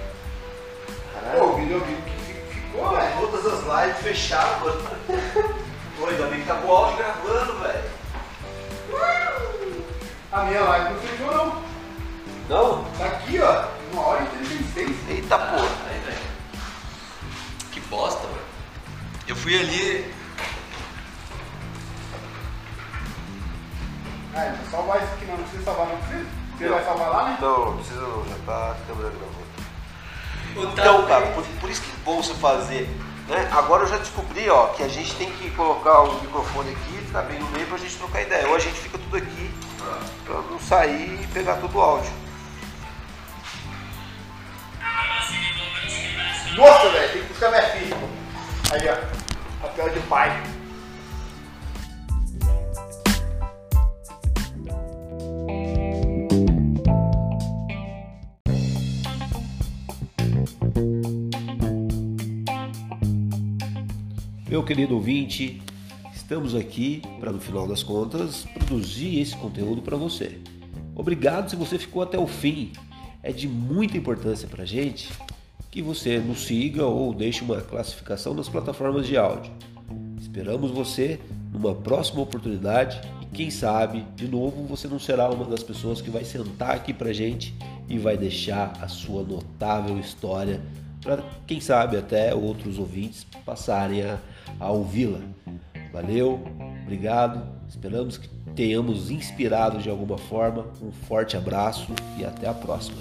[SPEAKER 2] Pô, o vídeo que ficou, velho.
[SPEAKER 1] Todas as lives fechadas, mano. Pô, ainda bem que tá com o áudio gravando, velho.
[SPEAKER 2] A minha live não fechou, não.
[SPEAKER 1] Não?
[SPEAKER 2] Tá aqui, ó. Uma hora e 36.
[SPEAKER 1] Eita porra.
[SPEAKER 3] Aí, velho. Que bosta, mano. Eu fui ali.
[SPEAKER 2] Ah, é, vou salvar isso aqui não. Não precisa salvar, não precisa? Você vai salvar lá, né?
[SPEAKER 1] Não, não precisa não, já tá a câmera gravando. Então, cara, por, por isso que é bom você fazer. Né? Agora eu já descobri ó, que a gente tem que colocar o microfone aqui, ficar bem no meio pra gente trocar ideia. Ou a gente fica tudo aqui pra não sair e pegar todo o áudio.
[SPEAKER 2] Nossa, velho, tem que buscar minha filha. Aí, ó. Papel de pai.
[SPEAKER 4] Meu querido ouvinte, estamos aqui para no final das contas produzir esse conteúdo para você. Obrigado se você ficou até o fim. É de muita importância para a gente que você nos siga ou deixe uma classificação nas plataformas de áudio. Esperamos você numa próxima oportunidade e quem sabe, de novo, você não será uma das pessoas que vai sentar aqui pra gente e vai deixar a sua notável história para quem sabe até outros ouvintes passarem a, a ouvi-la. Valeu, obrigado, esperamos que tenhamos inspirado de alguma forma. Um forte abraço e até a próxima.